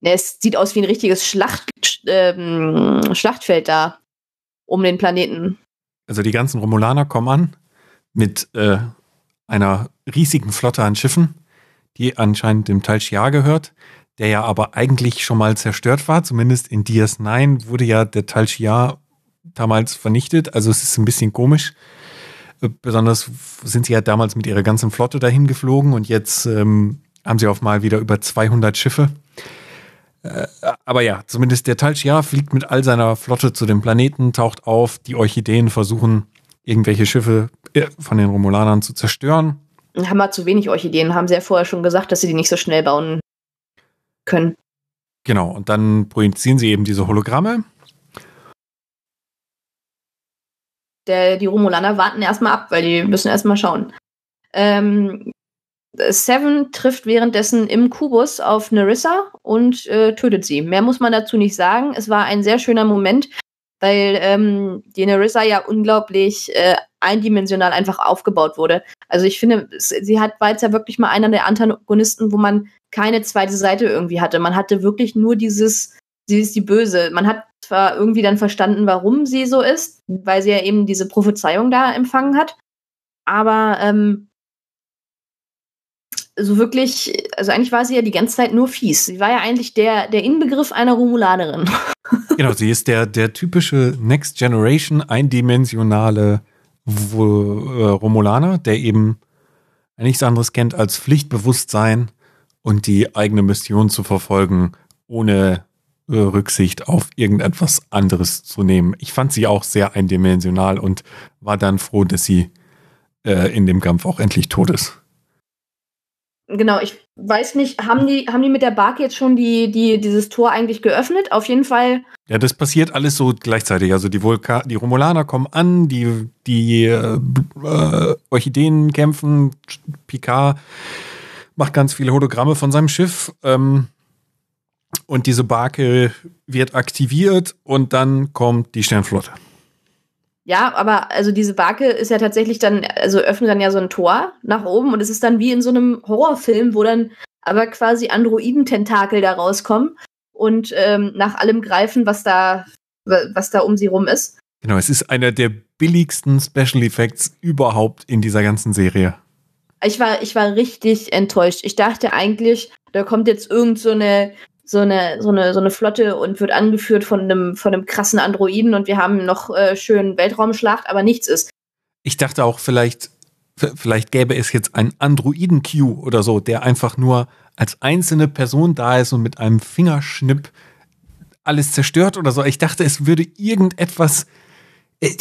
Es sieht aus wie ein richtiges Schlacht, ähm, Schlachtfeld da um den Planeten. Also die ganzen Romulaner kommen an mit äh, einer riesigen Flotte an Schiffen, die anscheinend dem Tal Shiar gehört, der ja aber eigentlich schon mal zerstört war. Zumindest in DS9 wurde ja der Tal Shiar damals vernichtet. Also es ist ein bisschen komisch. Äh, Besonders sind sie ja damals mit ihrer ganzen Flotte dahin geflogen und jetzt ähm, haben sie auf mal wieder über 200 Schiffe. Äh, aber ja, zumindest der Tal Shiar fliegt mit all seiner Flotte zu dem Planeten, taucht auf. Die Orchideen versuchen, irgendwelche Schiffe äh, von den Romulanern zu zerstören. Haben wir zu wenig Orchideen, haben sie ja vorher schon gesagt, dass sie die nicht so schnell bauen können. Genau, und dann projizieren sie eben diese Hologramme. Der, die Romulaner warten erstmal ab, weil die müssen erstmal schauen. Ähm, Seven trifft währenddessen im Kubus auf Nerissa und äh, tötet sie. Mehr muss man dazu nicht sagen. Es war ein sehr schöner Moment, weil ähm, die Nerissa ja unglaublich äh, eindimensional einfach aufgebaut wurde. Also ich finde, sie hat, war jetzt ja wirklich mal einer der Antagonisten, wo man keine zweite Seite irgendwie hatte. Man hatte wirklich nur dieses, sie ist die Böse. Man hat zwar irgendwie dann verstanden, warum sie so ist, weil sie ja eben diese Prophezeiung da empfangen hat, aber ähm, so wirklich, also eigentlich war sie ja die ganze Zeit nur fies. Sie war ja eigentlich der, der Inbegriff einer Romulanerin. (laughs) Genau, sie ist der, der typische Next Generation eindimensionale wo, äh, Romulaner, der eben nichts anderes kennt als Pflichtbewusstsein und die eigene Mission zu verfolgen, ohne äh, Rücksicht auf irgendetwas anderes zu nehmen. Ich fand sie auch sehr eindimensional und war dann froh, dass sie äh, in dem Kampf auch endlich tot ist. Genau, ich weiß nicht, haben die, haben die mit der Barke jetzt schon die, die, dieses Tor eigentlich geöffnet? Auf jeden Fall. Ja, das passiert alles so gleichzeitig. Also die Vulka die Romulaner kommen an, die, die äh, Orchideen kämpfen, Picard macht ganz viele Hologramme von seinem Schiff. Ähm, und diese Barke wird aktiviert und dann kommt die Sternflotte. Ja, aber also diese Barke ist ja tatsächlich dann, also öffnet dann ja so ein Tor nach oben und es ist dann wie in so einem Horrorfilm, wo dann aber quasi Androidententakel da rauskommen und ähm, nach allem greifen, was da, was da um sie rum ist. Genau, es ist einer der billigsten Special Effects überhaupt in dieser ganzen Serie. Ich war, ich war richtig enttäuscht. Ich dachte eigentlich, da kommt jetzt irgend so eine so eine, so eine, so eine Flotte und wird angeführt von einem, von einem krassen Androiden und wir haben noch äh, schön Weltraumschlacht, aber nichts ist. Ich dachte auch, vielleicht, vielleicht gäbe es jetzt einen Androiden-Q oder so, der einfach nur als einzelne Person da ist und mit einem Fingerschnipp alles zerstört oder so. Ich dachte, es würde irgendetwas, äh,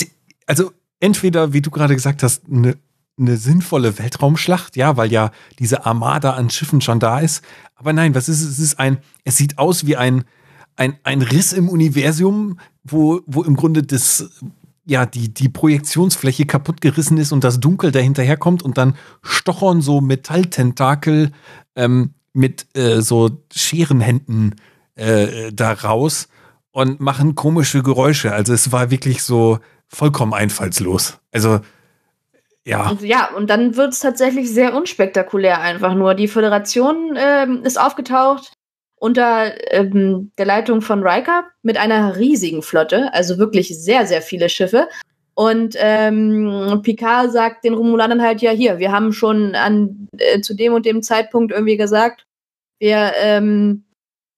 also entweder, wie du gerade gesagt hast, eine eine sinnvolle Weltraumschlacht, ja, weil ja diese Armada an Schiffen schon da ist. Aber nein, was ist es? Es ist ein, es sieht aus wie ein, ein, ein Riss im Universum, wo, wo im Grunde das, ja, die, die Projektionsfläche kaputt gerissen ist und das Dunkel dahinter kommt und dann stochern so Metalltentakel ähm, mit äh, so Scherenhänden äh, da raus und machen komische Geräusche. Also es war wirklich so vollkommen einfallslos. Also ja. Und, ja, und dann wird es tatsächlich sehr unspektakulär einfach nur. Die Föderation ähm, ist aufgetaucht unter ähm, der Leitung von Riker mit einer riesigen Flotte, also wirklich sehr, sehr viele Schiffe. Und ähm, Picard sagt den Romulanern halt, ja, hier, wir haben schon an äh, zu dem und dem Zeitpunkt irgendwie gesagt, wir, ähm,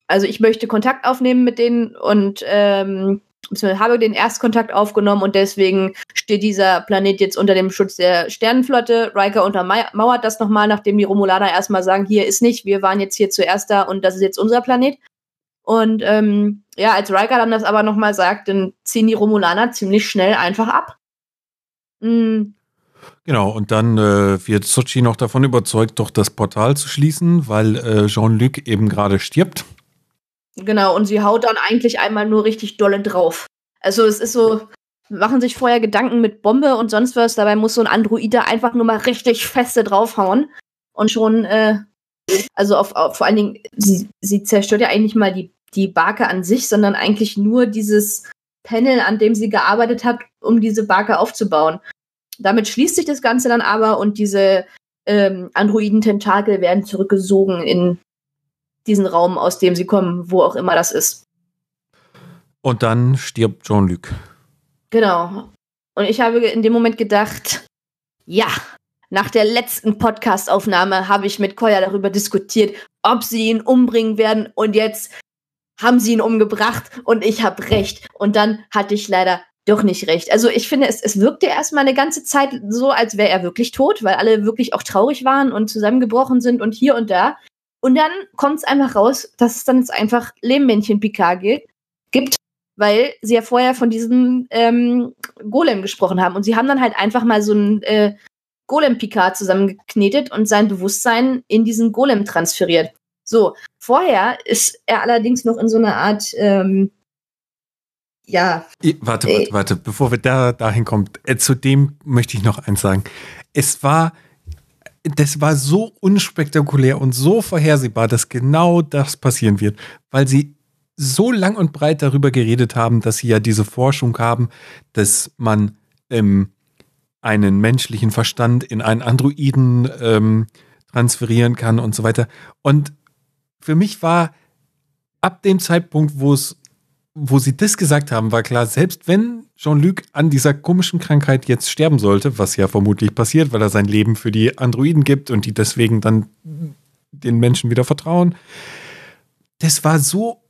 also ich möchte Kontakt aufnehmen mit denen und ähm, habe den Erstkontakt aufgenommen und deswegen steht dieser Planet jetzt unter dem Schutz der Sternenflotte. Riker untermauert das nochmal, nachdem die Romulaner erstmal sagen, hier ist nicht, wir waren jetzt hier zuerst da und das ist jetzt unser Planet. Und ähm, ja, als Riker dann das aber nochmal sagt, dann ziehen die Romulaner ziemlich schnell einfach ab. Mhm. Genau, und dann äh, wird Sochi noch davon überzeugt, doch das Portal zu schließen, weil äh, Jean-Luc eben gerade stirbt. Genau, und sie haut dann eigentlich einmal nur richtig dolle drauf. Also es ist so, machen sich vorher Gedanken mit Bombe und sonst was, dabei muss so ein Androide einfach nur mal richtig feste draufhauen. Und schon, äh, also auf, auf, vor allen Dingen, sie, sie zerstört ja eigentlich mal die, die Barke an sich, sondern eigentlich nur dieses Panel, an dem sie gearbeitet hat, um diese Barke aufzubauen. Damit schließt sich das Ganze dann aber und diese ähm, Androiden-Tentakel werden zurückgesogen in diesen Raum, aus dem sie kommen, wo auch immer das ist. Und dann stirbt Jean-Luc. Genau. Und ich habe in dem Moment gedacht, ja, nach der letzten Podcast-Aufnahme habe ich mit Koya darüber diskutiert, ob sie ihn umbringen werden. Und jetzt haben sie ihn umgebracht und ich habe recht. Und dann hatte ich leider doch nicht recht. Also ich finde, es, es wirkte erstmal eine ganze Zeit so, als wäre er wirklich tot, weil alle wirklich auch traurig waren und zusammengebrochen sind und hier und da. Und dann kommt es einfach raus, dass es dann jetzt einfach Lehmmännchen Picard gibt, weil sie ja vorher von diesem ähm, Golem gesprochen haben. Und sie haben dann halt einfach mal so ein äh, Golem-Picard zusammengeknetet und sein Bewusstsein in diesen Golem transferiert. So, vorher ist er allerdings noch in so einer Art, ähm, ja. Warte, warte, äh, warte, bevor wir da dahin kommen, äh, zu dem möchte ich noch eins sagen. Es war das war so unspektakulär und so vorhersehbar, dass genau das passieren wird, weil sie so lang und breit darüber geredet haben, dass sie ja diese Forschung haben, dass man ähm, einen menschlichen Verstand in einen Androiden ähm, transferieren kann und so weiter. Und für mich war ab dem Zeitpunkt, wo es wo sie das gesagt haben, war klar, selbst wenn Jean-Luc an dieser komischen Krankheit jetzt sterben sollte, was ja vermutlich passiert, weil er sein Leben für die Androiden gibt und die deswegen dann den Menschen wieder vertrauen, das war so,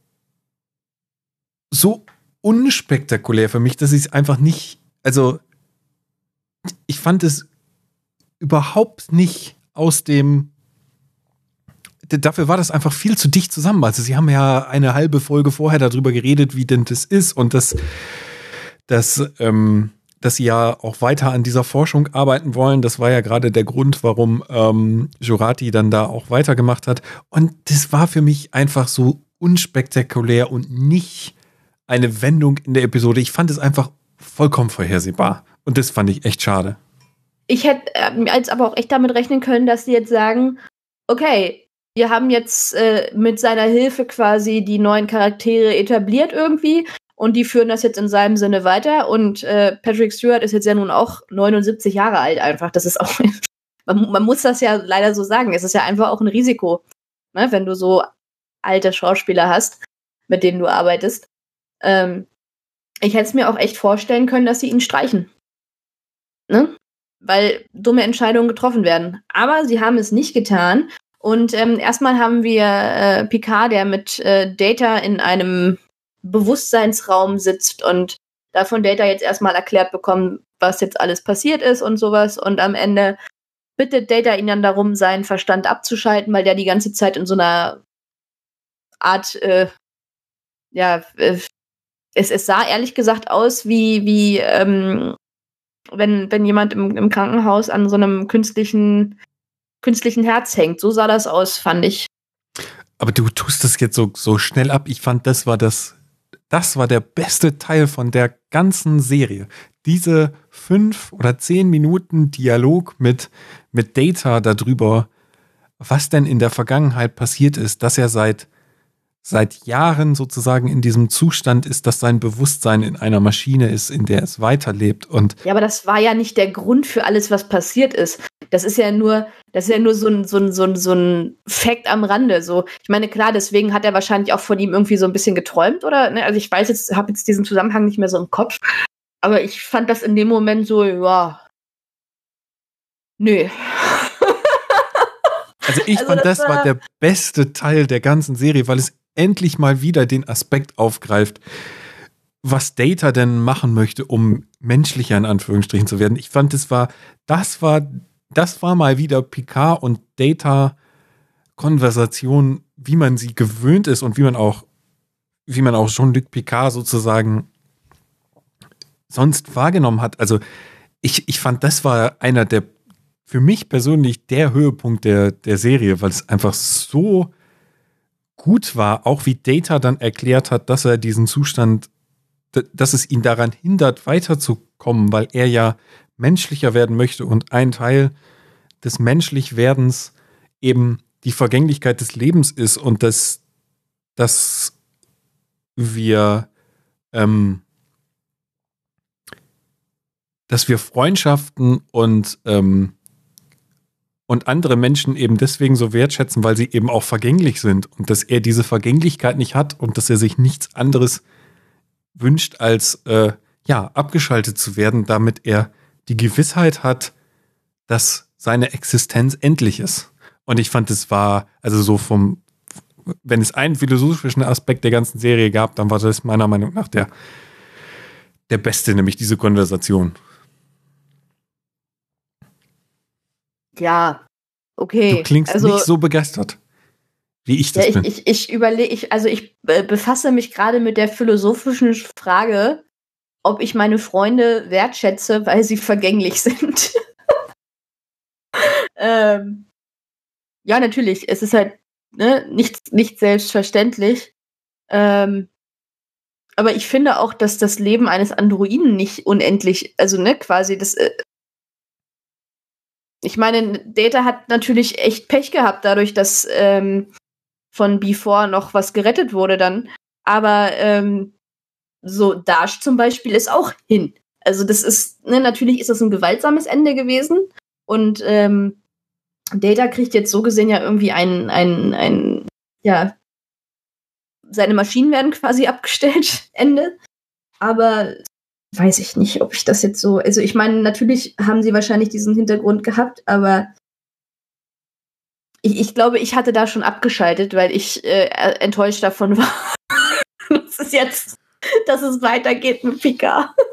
so unspektakulär für mich, dass ich es einfach nicht, also ich fand es überhaupt nicht aus dem dafür war das einfach viel zu dicht zusammen. Also sie haben ja eine halbe Folge vorher darüber geredet, wie denn das ist und das, das, ähm, dass sie ja auch weiter an dieser Forschung arbeiten wollen. Das war ja gerade der Grund, warum ähm, Jurati dann da auch weitergemacht hat. Und das war für mich einfach so unspektakulär und nicht eine Wendung in der Episode. Ich fand es einfach vollkommen vorhersehbar. Und das fand ich echt schade. Ich hätte äh, als aber auch echt damit rechnen können, dass sie jetzt sagen, okay, wir haben jetzt äh, mit seiner Hilfe quasi die neuen Charaktere etabliert irgendwie und die führen das jetzt in seinem Sinne weiter. Und äh, Patrick Stewart ist jetzt ja nun auch 79 Jahre alt einfach. Das ist auch, (laughs) man, man, muss das ja leider so sagen. Es ist ja einfach auch ein Risiko, ne, wenn du so alte Schauspieler hast, mit denen du arbeitest. Ähm, ich hätte es mir auch echt vorstellen können, dass sie ihn streichen. Ne? Weil dumme Entscheidungen getroffen werden. Aber sie haben es nicht getan und ähm, erstmal haben wir äh, Picard, der mit äh, Data in einem Bewusstseinsraum sitzt und davon Data jetzt erstmal erklärt bekommen, was jetzt alles passiert ist und sowas. Und am Ende bittet Data ihn dann darum, seinen Verstand abzuschalten, weil der die ganze Zeit in so einer Art, äh, ja, äh, es, es sah ehrlich gesagt aus wie, wie ähm, wenn, wenn jemand im, im Krankenhaus an so einem künstlichen künstlichen Herz hängt. So sah das aus, fand ich. Aber du tust das jetzt so, so schnell ab. Ich fand, das war das, das war der beste Teil von der ganzen Serie. Diese fünf oder zehn Minuten Dialog mit, mit Data darüber, was denn in der Vergangenheit passiert ist, dass er seit seit Jahren sozusagen in diesem Zustand ist, dass sein Bewusstsein in einer Maschine ist, in der es weiterlebt. Und ja, aber das war ja nicht der Grund für alles, was passiert ist. Das ist ja nur, das ist ja nur so ein, so ein, so ein, so ein Fact am Rande. So, ich meine, klar, deswegen hat er wahrscheinlich auch von ihm irgendwie so ein bisschen geträumt, oder? Ne, also ich weiß jetzt, habe jetzt diesen Zusammenhang nicht mehr so im Kopf. Aber ich fand das in dem Moment so, ja. Nö. Also ich (laughs) also fand, das, das war der beste Teil der ganzen Serie, weil es endlich mal wieder den Aspekt aufgreift, was Data denn machen möchte, um menschlicher in Anführungsstrichen zu werden. Ich fand, das war, das war, das war mal wieder Picard und Data Konversation, wie man sie gewöhnt ist und wie man auch, wie man auch Jean-Luc Picard sozusagen sonst wahrgenommen hat. Also ich, ich fand, das war einer der, für mich persönlich der Höhepunkt der, der Serie, weil es einfach so gut war, auch wie Data dann erklärt hat, dass er diesen Zustand, dass es ihn daran hindert, weiterzukommen, weil er ja menschlicher werden möchte und ein Teil des Menschlichwerdens eben die Vergänglichkeit des Lebens ist und dass, dass wir ähm, dass wir Freundschaften und ähm, und andere Menschen eben deswegen so wertschätzen, weil sie eben auch vergänglich sind und dass er diese Vergänglichkeit nicht hat und dass er sich nichts anderes wünscht, als äh, ja, abgeschaltet zu werden, damit er die Gewissheit hat, dass seine Existenz endlich ist. Und ich fand, es war, also so vom, wenn es einen philosophischen Aspekt der ganzen Serie gab, dann war das meiner Meinung nach der, der beste, nämlich diese Konversation. Ja, okay. Du klingst also, nicht so begeistert, wie ich das ja, ich, bin. Ich, ich überlege, ich, also ich befasse mich gerade mit der philosophischen Frage, ob ich meine Freunde wertschätze, weil sie vergänglich (laughs) sind. ähm, ja, natürlich. Es ist halt ne, nicht, nicht selbstverständlich. Ähm, aber ich finde auch, dass das Leben eines Androiden nicht unendlich, also ne, quasi das, äh, ich meine, Data hat natürlich echt Pech gehabt, dadurch, dass ähm, von Before noch was gerettet wurde dann. Aber ähm, so Dash zum Beispiel ist auch hin. Also das ist, ne, natürlich ist das ein gewaltsames Ende gewesen. Und ähm, Data kriegt jetzt so gesehen ja irgendwie ein, ein, ein, ja, seine Maschinen werden quasi (laughs) abgestellt, Ende. Aber weiß ich nicht, ob ich das jetzt so. Also ich meine, natürlich haben sie wahrscheinlich diesen Hintergrund gehabt, aber ich, ich glaube, ich hatte da schon abgeschaltet, weil ich äh, enttäuscht davon (laughs) war. dass es jetzt, dass es weitergeht mit Pika. (laughs)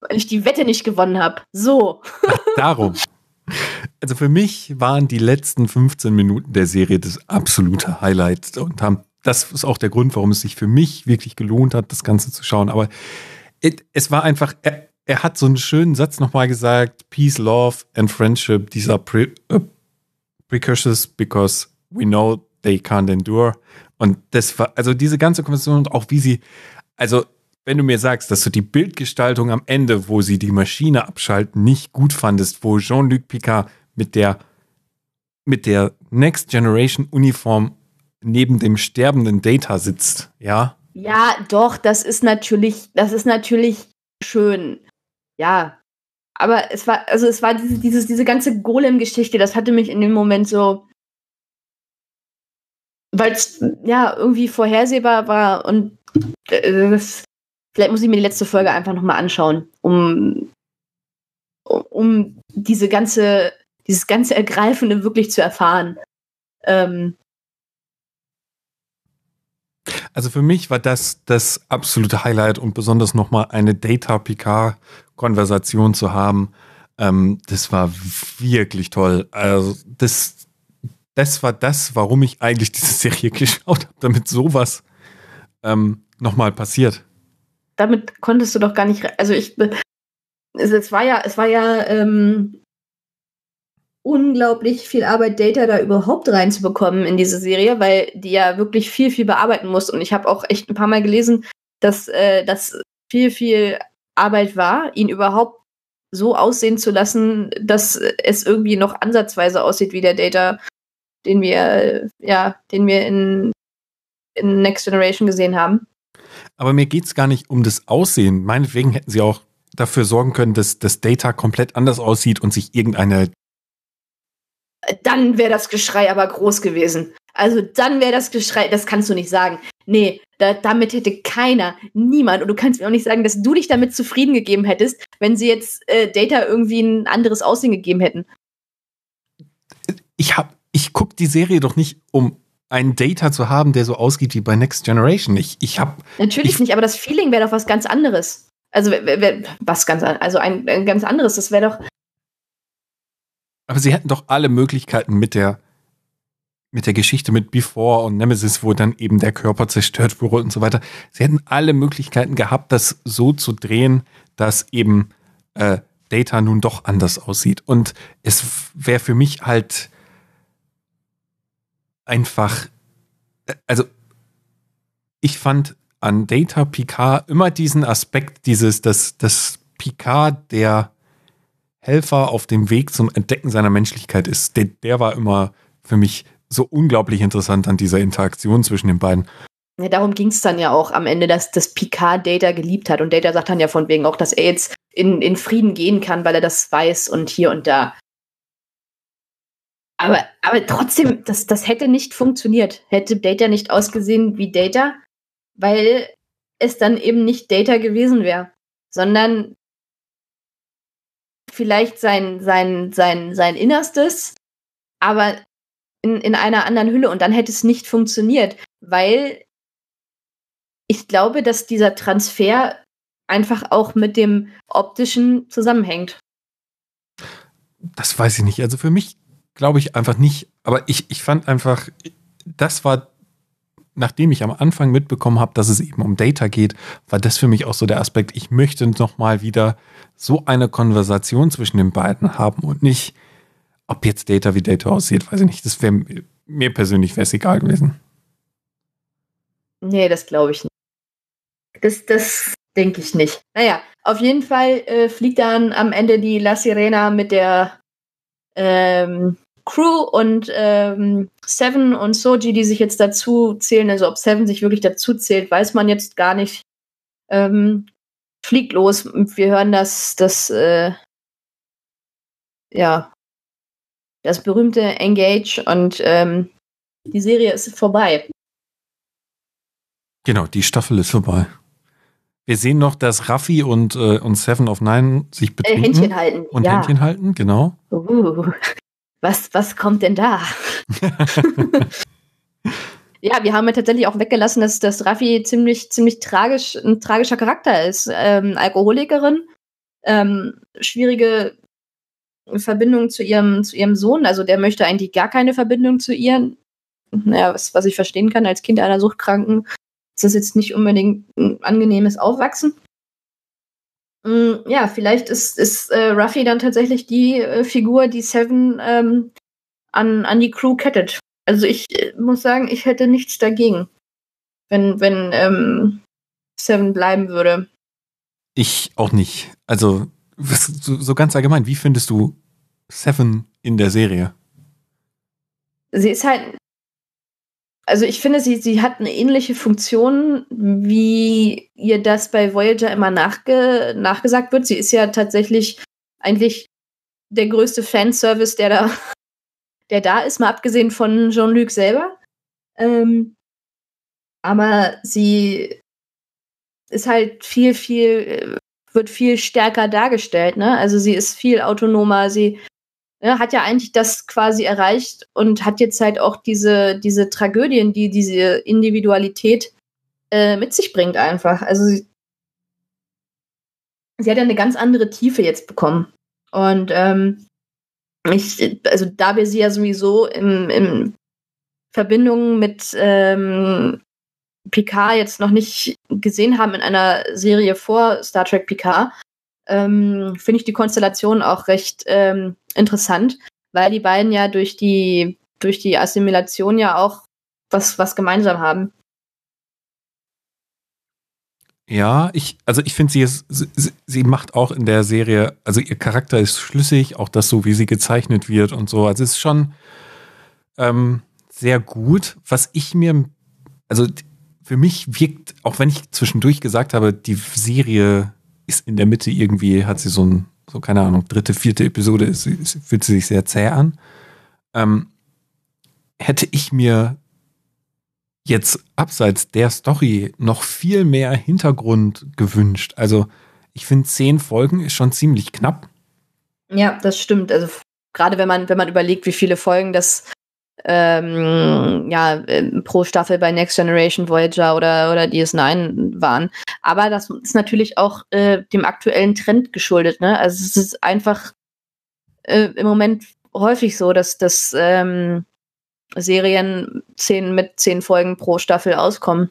weil ich die Wette nicht gewonnen habe. So. Ach, darum. Also für mich waren die letzten 15 Minuten der Serie das absolute Highlight und haben, das ist auch der Grund, warum es sich für mich wirklich gelohnt hat, das Ganze zu schauen. Aber es war einfach, er, er hat so einen schönen Satz nochmal gesagt: Peace, Love and Friendship, these are pre uh, precursors because we know they can't endure. Und das war, also diese ganze Konversation und auch wie sie, also wenn du mir sagst, dass du die Bildgestaltung am Ende, wo sie die Maschine abschalten, nicht gut fandest, wo Jean-Luc Picard mit der, mit der Next Generation Uniform neben dem sterbenden Data sitzt, ja? Ja, doch, das ist natürlich, das ist natürlich schön. Ja. Aber es war, also es war diese, dieses, diese ganze Golem-Geschichte, das hatte mich in dem Moment so, weil es ja irgendwie vorhersehbar war und äh, das, Vielleicht muss ich mir die letzte Folge einfach nochmal anschauen, um, um diese ganze, dieses ganze Ergreifende wirklich zu erfahren. Ähm, also für mich war das das absolute Highlight und besonders nochmal eine Data-PK-Konversation zu haben. Ähm, das war wirklich toll. Also das, das war das, warum ich eigentlich diese Serie (laughs) geschaut habe, damit sowas ähm, nochmal passiert damit konntest du doch gar nicht. Also ich, es war ja, es war ja ähm, unglaublich viel Arbeit, Data da überhaupt reinzubekommen in diese Serie, weil die ja wirklich viel, viel bearbeiten muss. Und ich habe auch echt ein paar Mal gelesen, dass äh, das viel, viel Arbeit war, ihn überhaupt so aussehen zu lassen, dass es irgendwie noch ansatzweise aussieht wie der Data, den wir, ja, den wir in, in Next Generation gesehen haben. Aber mir geht es gar nicht um das Aussehen. Meinetwegen hätten sie auch dafür sorgen können, dass das Data komplett anders aussieht und sich irgendeine. Dann wäre das Geschrei aber groß gewesen. Also dann wäre das Geschrei, das kannst du nicht sagen. Nee, da, damit hätte keiner, niemand, und du kannst mir auch nicht sagen, dass du dich damit zufrieden gegeben hättest, wenn sie jetzt äh, Data irgendwie ein anderes Aussehen gegeben hätten. Ich hab, ich guck die Serie doch nicht, um ein Data zu haben, der so ausgeht wie bei Next Generation. Ich, ich habe natürlich ich, nicht, aber das Feeling wäre doch was ganz anderes. Also was ganz also ein, ein ganz anderes. Das wäre doch. Aber sie hätten doch alle Möglichkeiten mit der mit der Geschichte mit Before und Nemesis, wo dann eben der Körper zerstört wurde und so weiter. Sie hätten alle Möglichkeiten gehabt, das so zu drehen, dass eben äh, Data nun doch anders aussieht. Und es wäre für mich halt einfach, also ich fand an Data Picard immer diesen Aspekt, dieses, dass, dass Picard der Helfer auf dem Weg zum Entdecken seiner Menschlichkeit ist. Der, der war immer für mich so unglaublich interessant an dieser Interaktion zwischen den beiden. Ja, darum ging es dann ja auch am Ende, dass, dass Picard Data geliebt hat. Und Data sagt dann ja von wegen auch, dass er jetzt in, in Frieden gehen kann, weil er das weiß und hier und da. Aber, aber trotzdem, das, das hätte nicht funktioniert. Hätte Data nicht ausgesehen wie Data, weil es dann eben nicht Data gewesen wäre, sondern vielleicht sein, sein, sein, sein Innerstes, aber in, in einer anderen Hülle. Und dann hätte es nicht funktioniert, weil ich glaube, dass dieser Transfer einfach auch mit dem optischen zusammenhängt. Das weiß ich nicht. Also für mich glaube ich einfach nicht. Aber ich, ich fand einfach, das war, nachdem ich am Anfang mitbekommen habe, dass es eben um Data geht, war das für mich auch so der Aspekt, ich möchte noch mal wieder so eine Konversation zwischen den beiden haben und nicht, ob jetzt Data wie Data aussieht, weiß ich nicht. Das wäre mir persönlich wäre es egal gewesen. Nee, das glaube ich nicht. Das, das denke ich nicht. Naja, auf jeden Fall äh, fliegt dann am Ende die La Sirena mit der ähm, Crew und ähm, Seven und Soji, die sich jetzt dazu zählen, also ob Seven sich wirklich dazu zählt, weiß man jetzt gar nicht. Ähm, fliegt los. Wir hören das, das, äh, ja, das berühmte Engage und ähm, die Serie ist vorbei. Genau, die Staffel ist vorbei. Wir sehen noch, dass Raffi und, äh, und Seven of Nine sich äh, betrinken. Äh, Händchen halten. Und ja. Händchen halten, genau. Uh was, was kommt denn da? (laughs) ja, wir haben ja tatsächlich auch weggelassen, dass, dass Raffi ziemlich, ziemlich tragisch, ein tragischer Charakter ist. Ähm, Alkoholikerin, ähm, schwierige Verbindung zu ihrem, zu ihrem Sohn. Also der möchte eigentlich gar keine Verbindung zu ihr. Naja, was, was ich verstehen kann als Kind einer Suchtkranken, ist das jetzt nicht unbedingt ein angenehmes Aufwachsen. Mm, ja, vielleicht ist, ist äh, Ruffy dann tatsächlich die äh, Figur, die Seven ähm, an, an die Crew kettet. Also ich äh, muss sagen, ich hätte nichts dagegen, wenn, wenn ähm, Seven bleiben würde. Ich auch nicht. Also was, so, so ganz allgemein, wie findest du Seven in der Serie? Sie ist halt also ich finde, sie, sie hat eine ähnliche Funktion, wie ihr das bei Voyager immer nachge nachgesagt wird. Sie ist ja tatsächlich eigentlich der größte Fanservice, der da, (laughs) der da ist, mal abgesehen von Jean-Luc selber. Ähm, aber sie ist halt viel, viel, wird viel stärker dargestellt, ne? Also sie ist viel autonomer, sie ne, hat ja eigentlich das quasi erreicht und hat jetzt halt auch diese, diese Tragödien, die diese Individualität äh, mit sich bringt, einfach. Also sie, sie hat ja eine ganz andere Tiefe jetzt bekommen. Und ähm, ich, also da wir sie ja sowieso in, in Verbindung mit ähm, Picard jetzt noch nicht gesehen haben in einer Serie vor Star Trek Picard, ähm, finde ich die Konstellation auch recht ähm, interessant, weil die beiden ja durch die, durch die Assimilation ja auch was, was gemeinsam haben. Ja, ich, also ich finde, sie sie, sie, macht auch in der Serie, also ihr Charakter ist schlüssig, auch das so, wie sie gezeichnet wird und so. Also es ist schon ähm, sehr gut. Was ich mir, also für mich wirkt, auch wenn ich zwischendurch gesagt habe, die Serie ist in der Mitte irgendwie, hat sie so ein, so keine Ahnung, dritte, vierte Episode, ist, ist, fühlt sie sich sehr zäh an. Ähm, hätte ich mir jetzt abseits der Story noch viel mehr Hintergrund gewünscht. Also ich finde, zehn Folgen ist schon ziemlich knapp. Ja, das stimmt. Also gerade wenn man, wenn man überlegt, wie viele Folgen das ähm, ja, äh, pro Staffel bei Next Generation Voyager oder, oder DS9 waren. Aber das ist natürlich auch äh, dem aktuellen Trend geschuldet. Ne? Also es ist einfach äh, im Moment häufig so, dass, dass ähm, Serien zehn, mit zehn Folgen pro Staffel auskommen.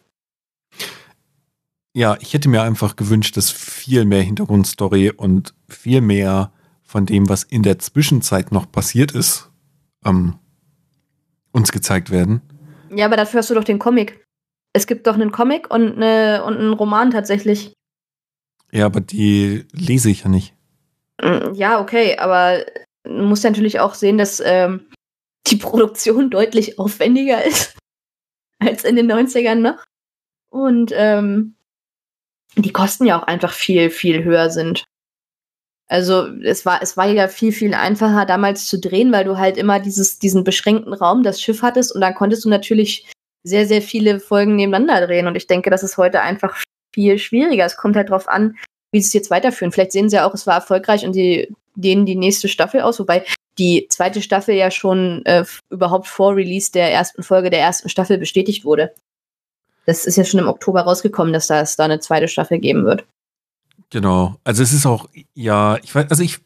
Ja, ich hätte mir einfach gewünscht, dass viel mehr Hintergrundstory und viel mehr von dem, was in der Zwischenzeit noch passiert ist, ähm, uns gezeigt werden. Ja, aber dafür hast du doch den Comic. Es gibt doch einen Comic und, eine, und einen Roman tatsächlich. Ja, aber die lese ich ja nicht. Mm, ja, okay, aber du musst ja natürlich auch sehen, dass ähm, die (laughs) Produktion deutlich aufwendiger ist (laughs) als in den 90ern noch. Und ähm, die Kosten ja auch einfach viel, viel höher sind. Also es war, es war ja viel, viel einfacher damals zu drehen, weil du halt immer dieses, diesen beschränkten Raum, das Schiff hattest und dann konntest du natürlich sehr, sehr viele Folgen nebeneinander drehen. Und ich denke, das ist heute einfach viel schwieriger. Es kommt halt drauf an, wie sie es jetzt weiterführen. Vielleicht sehen sie ja auch, es war erfolgreich und sie dehnen die nächste Staffel aus, wobei die zweite Staffel ja schon äh, überhaupt vor Release der ersten Folge der ersten Staffel bestätigt wurde. Das ist ja schon im Oktober rausgekommen, dass da es da eine zweite Staffel geben wird. Genau. Also es ist auch, ja, ich weiß, also ich.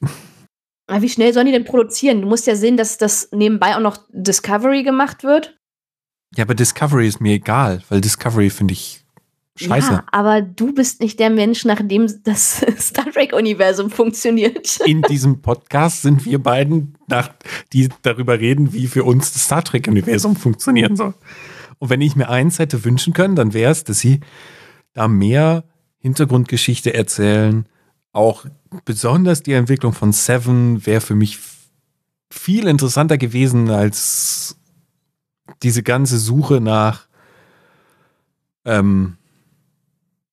wie schnell sollen die denn produzieren? Du musst ja sehen, dass das nebenbei auch noch Discovery gemacht wird. Ja, aber Discovery ist mir egal, weil Discovery finde ich scheiße. Ja, aber du bist nicht der Mensch, nach dem das (laughs) Star Trek-Universum funktioniert. In diesem Podcast sind wir beiden, nach, die darüber reden, wie für uns das Star Trek-Universum funktionieren soll. Und wenn ich mir eins hätte wünschen können, dann wäre es, dass sie da mehr Hintergrundgeschichte erzählen. Auch besonders die Entwicklung von Seven wäre für mich viel interessanter gewesen als diese ganze Suche nach, ähm,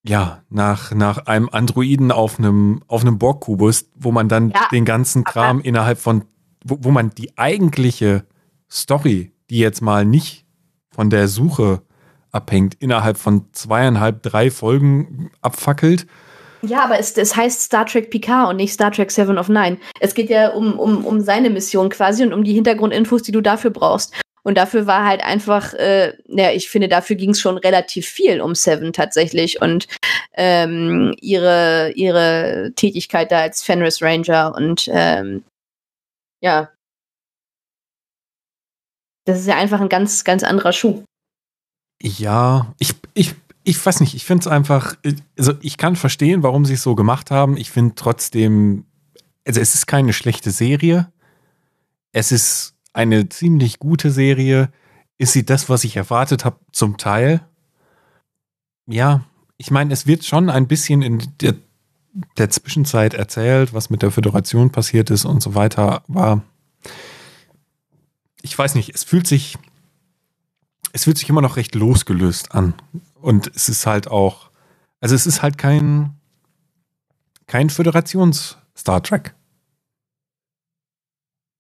ja, nach, nach einem Androiden auf einem, auf einem Borg-Kubus, wo man dann ja, den ganzen Kram innerhalb von, wo, wo man die eigentliche Story, die jetzt mal nicht von der Suche abhängt, innerhalb von zweieinhalb, drei Folgen abfackelt. Ja, aber es, es heißt Star Trek Picard und nicht Star Trek Seven of Nine. Es geht ja um, um, um seine Mission quasi und um die Hintergrundinfos, die du dafür brauchst. Und dafür war halt einfach, äh, ja, ich finde, dafür ging es schon relativ viel um Seven tatsächlich. Und ähm, ihre, ihre Tätigkeit da als Fenris Ranger und ähm, ja. Das ist ja einfach ein ganz, ganz anderer Schuh. Ja, ich, ich, ich weiß nicht, ich finde es einfach, also ich kann verstehen, warum sie es so gemacht haben. Ich finde trotzdem, also es ist keine schlechte Serie. Es ist eine ziemlich gute Serie. Ist sie das, was ich erwartet habe, zum Teil? Ja, ich meine, es wird schon ein bisschen in der, der Zwischenzeit erzählt, was mit der Föderation passiert ist und so weiter. Aber ich weiß nicht, es fühlt sich, es fühlt sich immer noch recht losgelöst an. Und es ist halt auch, also es ist halt kein, kein Föderations-Star Trek.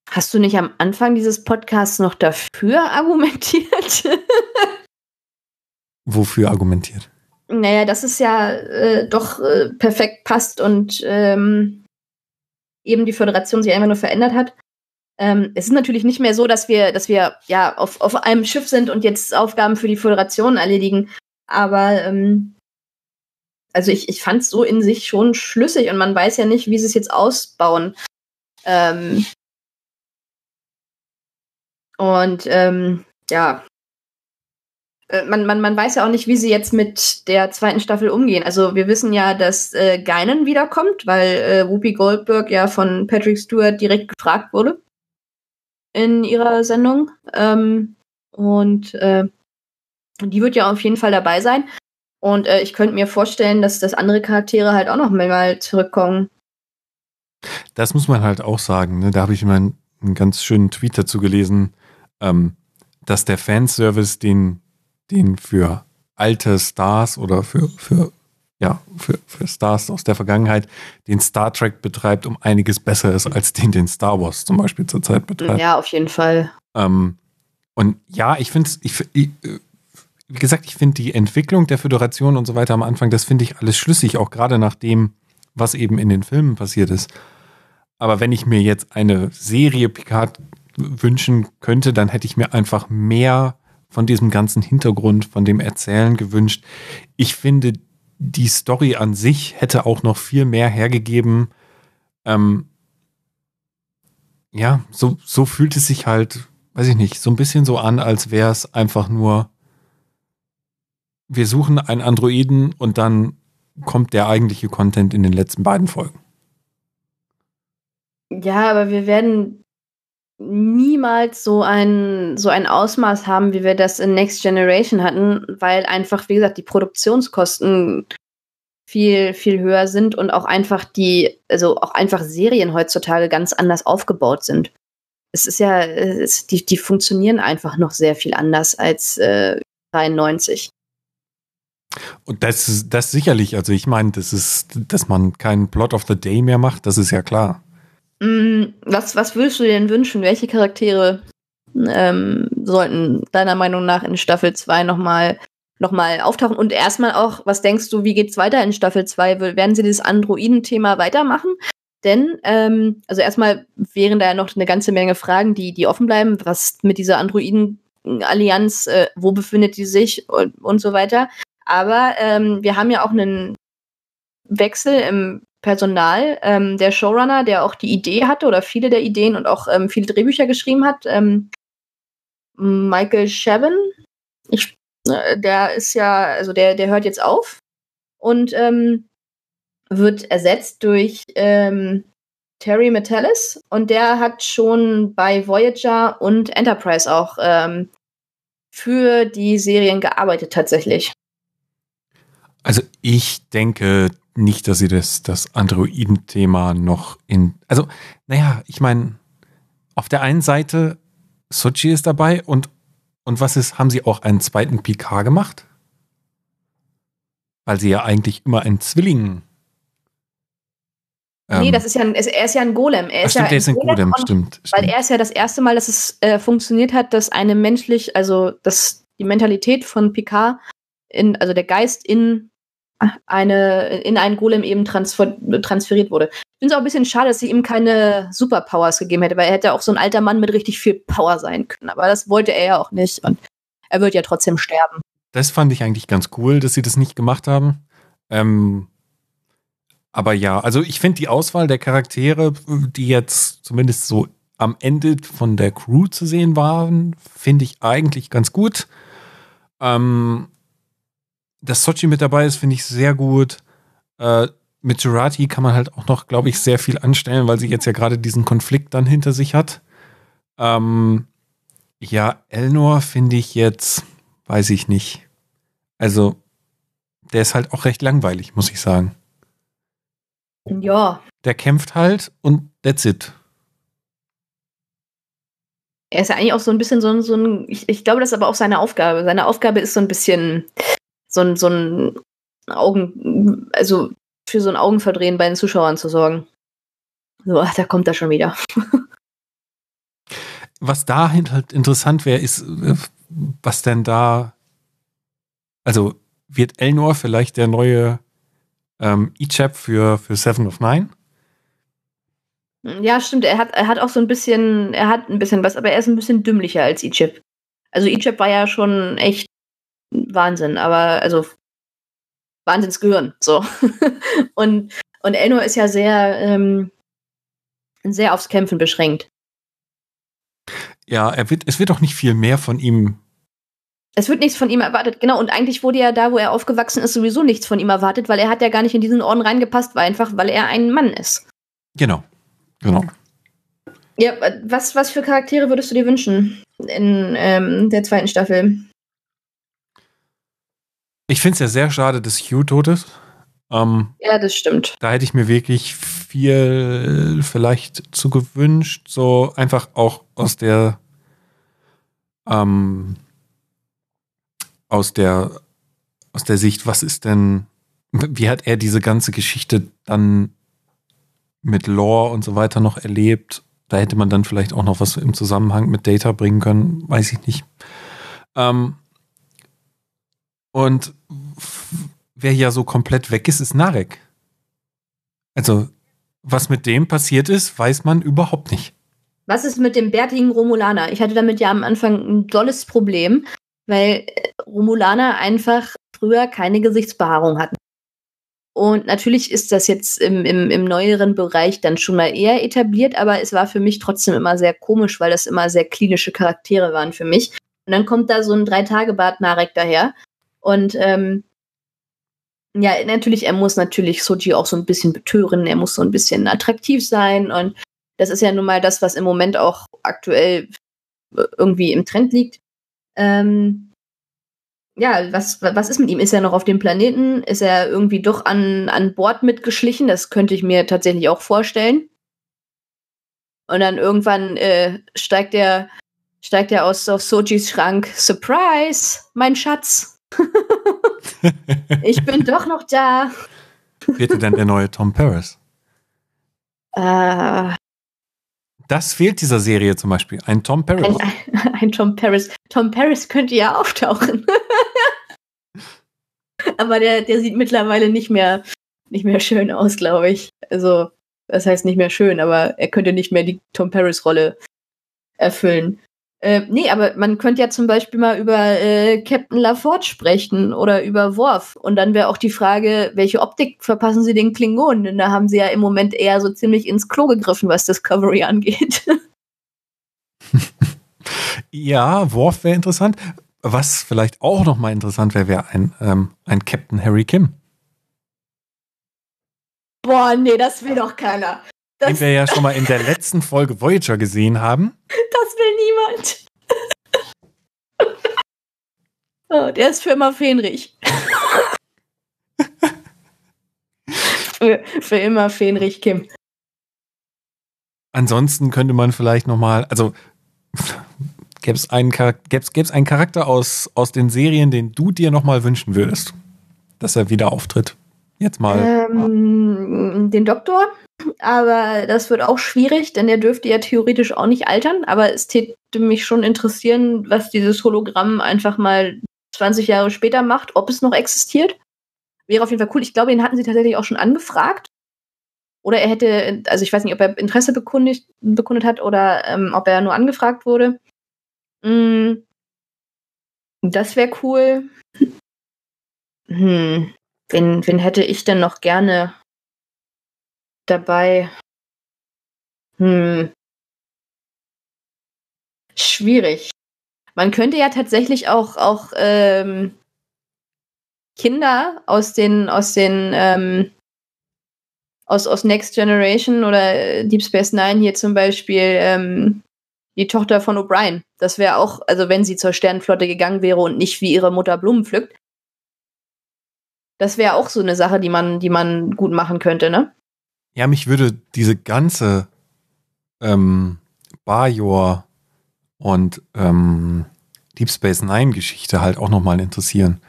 Hast du nicht am Anfang dieses Podcasts noch dafür argumentiert? (laughs) Wofür argumentiert? Naja, dass es ja äh, doch äh, perfekt passt und ähm, eben die Föderation sich einfach nur verändert hat. Ähm, es ist natürlich nicht mehr so, dass wir, dass wir ja auf, auf einem Schiff sind und jetzt Aufgaben für die Föderation erledigen. Aber ähm, also ich, ich fand es so in sich schon schlüssig und man weiß ja nicht, wie sie es jetzt ausbauen. Ähm, und ähm, ja, äh, man, man, man weiß ja auch nicht, wie sie jetzt mit der zweiten Staffel umgehen. Also wir wissen ja, dass äh, Geinen wiederkommt, weil äh, Whoopi Goldberg ja von Patrick Stewart direkt gefragt wurde in ihrer Sendung. Ähm, und äh, die wird ja auf jeden Fall dabei sein. Und äh, ich könnte mir vorstellen, dass, dass andere Charaktere halt auch noch mal zurückkommen. Das muss man halt auch sagen. Ne? Da habe ich mal einen, einen, ganz schönen Tweet dazu gelesen, ähm, dass der Fanservice, den, den für alte Stars oder für, für, ja, für, für Stars aus der Vergangenheit, den Star Trek betreibt, um einiges besser ist, als den, den Star Wars zum Beispiel zurzeit betreibt. Ja, auf jeden Fall. Ähm, und ja, ich finde es, ich, ich, wie gesagt, ich finde die Entwicklung der Föderation und so weiter am Anfang, das finde ich alles schlüssig, auch gerade nach dem, was eben in den Filmen passiert ist. Aber wenn ich mir jetzt eine Serie Picard wünschen könnte, dann hätte ich mir einfach mehr von diesem ganzen Hintergrund, von dem Erzählen gewünscht. Ich finde, die Story an sich hätte auch noch viel mehr hergegeben. Ähm, ja, so, so fühlt es sich halt, weiß ich nicht, so ein bisschen so an, als wäre es einfach nur wir suchen einen Androiden und dann kommt der eigentliche Content in den letzten beiden Folgen. Ja, aber wir werden niemals so ein, so ein Ausmaß haben, wie wir das in Next Generation hatten, weil einfach, wie gesagt, die Produktionskosten viel, viel höher sind und auch einfach die, also auch einfach Serien heutzutage ganz anders aufgebaut sind. Es ist ja, es, die, die funktionieren einfach noch sehr viel anders als äh, 93. Und das, das sicherlich, also ich meine, das ist, dass man keinen Plot of the Day mehr macht, das ist ja klar. Mm, was, was würdest du dir denn wünschen? Welche Charaktere ähm, sollten deiner Meinung nach in Staffel 2 nochmal noch mal auftauchen? Und erstmal auch, was denkst du, wie geht's weiter in Staffel 2? Werden sie dieses Androiden-Thema weitermachen? Denn, ähm, also erstmal wären da ja noch eine ganze Menge Fragen, die, die offen bleiben, was mit dieser Androiden-Allianz, äh, wo befindet die sich und, und so weiter. Aber ähm, wir haben ja auch einen Wechsel im Personal. Ähm, der Showrunner, der auch die Idee hatte oder viele der Ideen und auch ähm, viele Drehbücher geschrieben hat, ähm, Michael Chabon, ich, äh, der ist ja, also der, der hört jetzt auf und ähm, wird ersetzt durch ähm, Terry Metallis und der hat schon bei Voyager und Enterprise auch ähm, für die Serien gearbeitet tatsächlich. Also ich denke nicht, dass sie das, das Androiden-Thema noch in. Also, naja, ich meine, auf der einen Seite, Sochi ist dabei und, und was ist, haben sie auch einen zweiten PK gemacht? Weil sie ja eigentlich immer ein Zwilling. Ähm, nee, das ist ja ein, er ist ja ein Golem. Er ist stimmt, ja er ist ein Golem, Golem stimmt, Weil er ist ja das erste Mal, dass es äh, funktioniert hat, dass eine menschlich, also dass die Mentalität von Picard in, also der Geist in eine, in einen Golem eben transfer transferiert wurde. Ich finde es auch ein bisschen schade, dass sie ihm keine Superpowers gegeben hätte, weil er hätte auch so ein alter Mann mit richtig viel Power sein können. Aber das wollte er ja auch nicht und er wird ja trotzdem sterben. Das fand ich eigentlich ganz cool, dass sie das nicht gemacht haben. Ähm, aber ja, also ich finde die Auswahl der Charaktere, die jetzt zumindest so am Ende von der Crew zu sehen waren, finde ich eigentlich ganz gut. Ähm, dass Sochi mit dabei ist, finde ich sehr gut. Äh, mit Jurati kann man halt auch noch, glaube ich, sehr viel anstellen, weil sie jetzt ja gerade diesen Konflikt dann hinter sich hat. Ähm, ja, Elnor finde ich jetzt, weiß ich nicht. Also, der ist halt auch recht langweilig, muss ich sagen. Ja. Der kämpft halt und that's it. Er ist ja eigentlich auch so ein bisschen so ein, so ein ich, ich glaube, das ist aber auch seine Aufgabe. Seine Aufgabe ist so ein bisschen so ein, so ein Augen, also für so ein Augenverdrehen bei den Zuschauern zu sorgen. So, ach, da kommt er schon wieder. (laughs) was da halt interessant wäre, ist, äh, was denn da, also wird Elnor vielleicht der neue ähm, E-Chap für, für Seven of Nine? Ja, stimmt. Er hat, er hat auch so ein bisschen, er hat ein bisschen was, aber er ist ein bisschen dümmlicher als E-Chip. Also E-Chip war ja schon echt Wahnsinn, aber also Wahnsinnsgehirn, so. (laughs) und, und Elnor ist ja sehr, ähm, sehr aufs Kämpfen beschränkt. Ja, er wird, es wird auch nicht viel mehr von ihm. Es wird nichts von ihm erwartet, genau. Und eigentlich wurde ja da, wo er aufgewachsen ist, sowieso nichts von ihm erwartet, weil er hat ja gar nicht in diesen Orden reingepasst, war einfach, weil er ein Mann ist. Genau, genau. Ja, was, was für Charaktere würdest du dir wünschen in ähm, der zweiten Staffel? Ich finde es ja sehr schade, dass Hugh tot ist. Ähm, ja, das stimmt. Da hätte ich mir wirklich viel vielleicht zu gewünscht, so einfach auch aus der ähm, aus der aus der Sicht, was ist denn, wie hat er diese ganze Geschichte dann mit Lore und so weiter noch erlebt? Da hätte man dann vielleicht auch noch was im Zusammenhang mit Data bringen können, weiß ich nicht. Ähm, und wer ja so komplett weg ist, ist Narek. Also, was mit dem passiert ist, weiß man überhaupt nicht. Was ist mit dem bärtigen Romulaner? Ich hatte damit ja am Anfang ein dolles Problem, weil Romulaner einfach früher keine Gesichtsbehaarung hatten. Und natürlich ist das jetzt im, im, im neueren Bereich dann schon mal eher etabliert, aber es war für mich trotzdem immer sehr komisch, weil das immer sehr klinische Charaktere waren für mich. Und dann kommt da so ein Drei-Tage-Bart Narek daher. Und ähm, ja, natürlich, er muss natürlich Soji auch so ein bisschen betören, er muss so ein bisschen attraktiv sein und das ist ja nun mal das, was im Moment auch aktuell irgendwie im Trend liegt. Ähm, ja, was, was ist mit ihm? Ist er noch auf dem Planeten? Ist er irgendwie doch an, an Bord mitgeschlichen? Das könnte ich mir tatsächlich auch vorstellen. Und dann irgendwann äh, steigt er steigt er aus, aus Sojis Schrank. Surprise, mein Schatz. (laughs) ich bin doch noch da. Wird er denn der neue Tom Paris? Äh, das fehlt dieser Serie zum Beispiel. Ein Tom Paris. Ein, ein, ein Tom Paris. Tom Paris könnte ja auftauchen. (laughs) Aber der, der sieht mittlerweile nicht mehr, nicht mehr schön aus, glaube ich. Also, das heißt nicht mehr schön, aber er könnte nicht mehr die Tom Paris-Rolle erfüllen. Äh, nee, aber man könnte ja zum Beispiel mal über äh, Captain LaForge sprechen oder über Worf. Und dann wäre auch die Frage, welche Optik verpassen sie den Klingonen? Denn da haben sie ja im Moment eher so ziemlich ins Klo gegriffen, was Discovery (laughs) angeht. ja, Worf wäre interessant. Was vielleicht auch noch mal interessant wäre, wäre ein, ähm, ein Captain Harry Kim. Boah, nee, das will doch keiner. Das den wir ja schon mal in der letzten Folge Voyager gesehen haben. Das will niemand. oh, der ist für immer Fähnrich. für, für immer Fähnrich Kim. Ansonsten könnte man vielleicht noch mal, also gäbe es einen, gäb's, gäb's einen Charakter aus, aus den Serien, den du dir noch mal wünschen würdest, dass er wieder auftritt? Jetzt mal. Ähm, den Doktor? Aber das wird auch schwierig, denn er dürfte ja theoretisch auch nicht altern. Aber es täte mich schon interessieren, was dieses Hologramm einfach mal 20 Jahre später macht, ob es noch existiert. Wäre auf jeden Fall cool. Ich glaube, ihn hatten sie tatsächlich auch schon angefragt. Oder er hätte, also ich weiß nicht, ob er Interesse bekundet, bekundet hat oder ähm, ob er nur angefragt wurde. Mm, das wäre cool. Hm. Wen, wen hätte ich denn noch gerne dabei? Hm. Schwierig. Man könnte ja tatsächlich auch, auch ähm, Kinder aus den, aus den, ähm, aus, aus Next Generation oder Deep Space Nine hier zum Beispiel ähm, die Tochter von O'Brien. Das wäre auch, also wenn sie zur Sternenflotte gegangen wäre und nicht wie ihre Mutter Blumen pflückt, das wäre auch so eine Sache, die man, die man gut machen könnte, ne? Ja, mich würde diese ganze ähm, Bajor und ähm, Deep Space Nine Geschichte halt auch nochmal interessieren.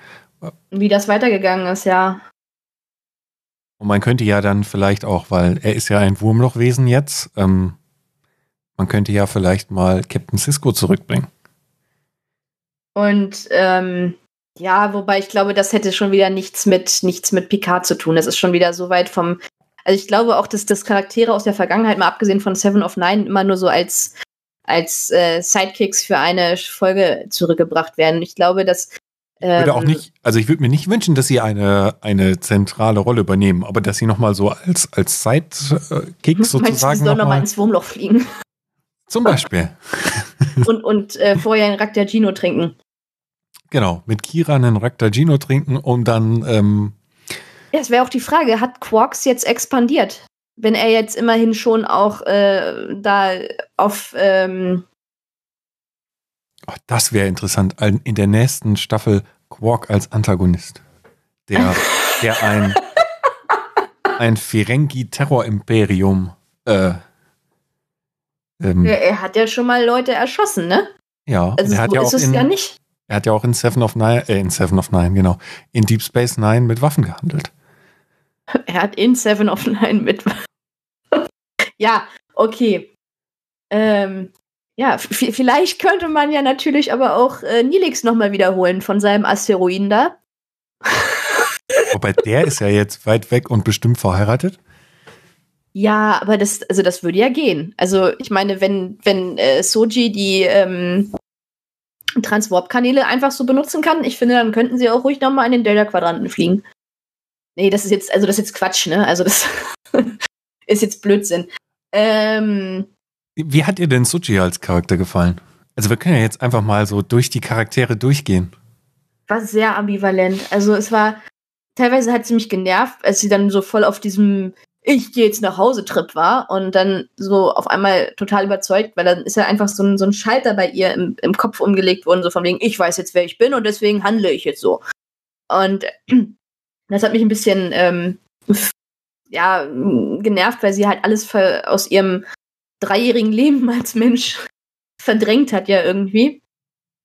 Wie das weitergegangen ist, ja. Und man könnte ja dann vielleicht auch, weil er ist ja ein Wurmlochwesen jetzt, ähm, man könnte ja vielleicht mal Captain Cisco zurückbringen. Und ähm, ja, wobei ich glaube, das hätte schon wieder nichts mit nichts mit Picard zu tun. Das ist schon wieder so weit vom. Also ich glaube auch, dass das Charaktere aus der Vergangenheit, mal abgesehen von Seven of Nine, immer nur so als als äh, Sidekicks für eine Folge zurückgebracht werden. Ich glaube, dass ich würde auch ähm, nicht, also ich würde mir nicht wünschen, dass sie eine, eine zentrale Rolle übernehmen, aber dass sie nochmal so als, als Sidekick sozusagen. Meinst du, sie soll nochmal ins Wurmloch fliegen? Zum Beispiel. (laughs) und und äh, vorher einen Raktagino trinken. Genau, mit Kira einen Raktagino trinken, um dann. Ähm, ja, es wäre auch die Frage, hat Quarks jetzt expandiert? Wenn er jetzt immerhin schon auch äh, da auf ähm, Oh, das wäre interessant. In der nächsten Staffel Quark als Antagonist. Der, (laughs) der ein, ein Ferengi-Terror-Imperium. Äh, ähm, er hat ja schon mal Leute erschossen, ne? Ja, also er hat so ja ist auch es in, ja nicht. Er hat ja auch in Seven of Nine, äh, in Seven of Nine, genau, in Deep Space Nine mit Waffen gehandelt. (laughs) Er hat in Seven of Nine mit (laughs) Ja, okay. Ähm, ja, vielleicht könnte man ja natürlich aber auch äh, Nilix nochmal wiederholen von seinem Asteroiden da. (laughs) Wobei der ist ja jetzt weit weg und bestimmt verheiratet. Ja, aber das, also das würde ja gehen. Also ich meine, wenn, wenn äh, Soji die ähm, Transwarp-Kanäle einfach so benutzen kann, ich finde, dann könnten sie auch ruhig nochmal in den Delta-Quadranten fliegen. Nee, das ist jetzt, also das ist jetzt Quatsch, ne? Also das (laughs) ist jetzt Blödsinn. Ähm, wie hat dir denn Suchi als Charakter gefallen? Also wir können ja jetzt einfach mal so durch die Charaktere durchgehen. War sehr ambivalent. Also es war, teilweise hat sie mich genervt, als sie dann so voll auf diesem ich gehe jetzt nach Hause Trip war und dann so auf einmal total überzeugt, weil dann ist ja einfach so ein, so ein Schalter bei ihr im, im Kopf umgelegt worden, so von wegen, ich weiß jetzt, wer ich bin und deswegen handle ich jetzt so. Und (clears throat) das hat mich ein bisschen ähm, ja, genervt, weil sie halt alles aus ihrem dreijährigen Leben (laughs) als Mensch verdrängt hat ja irgendwie.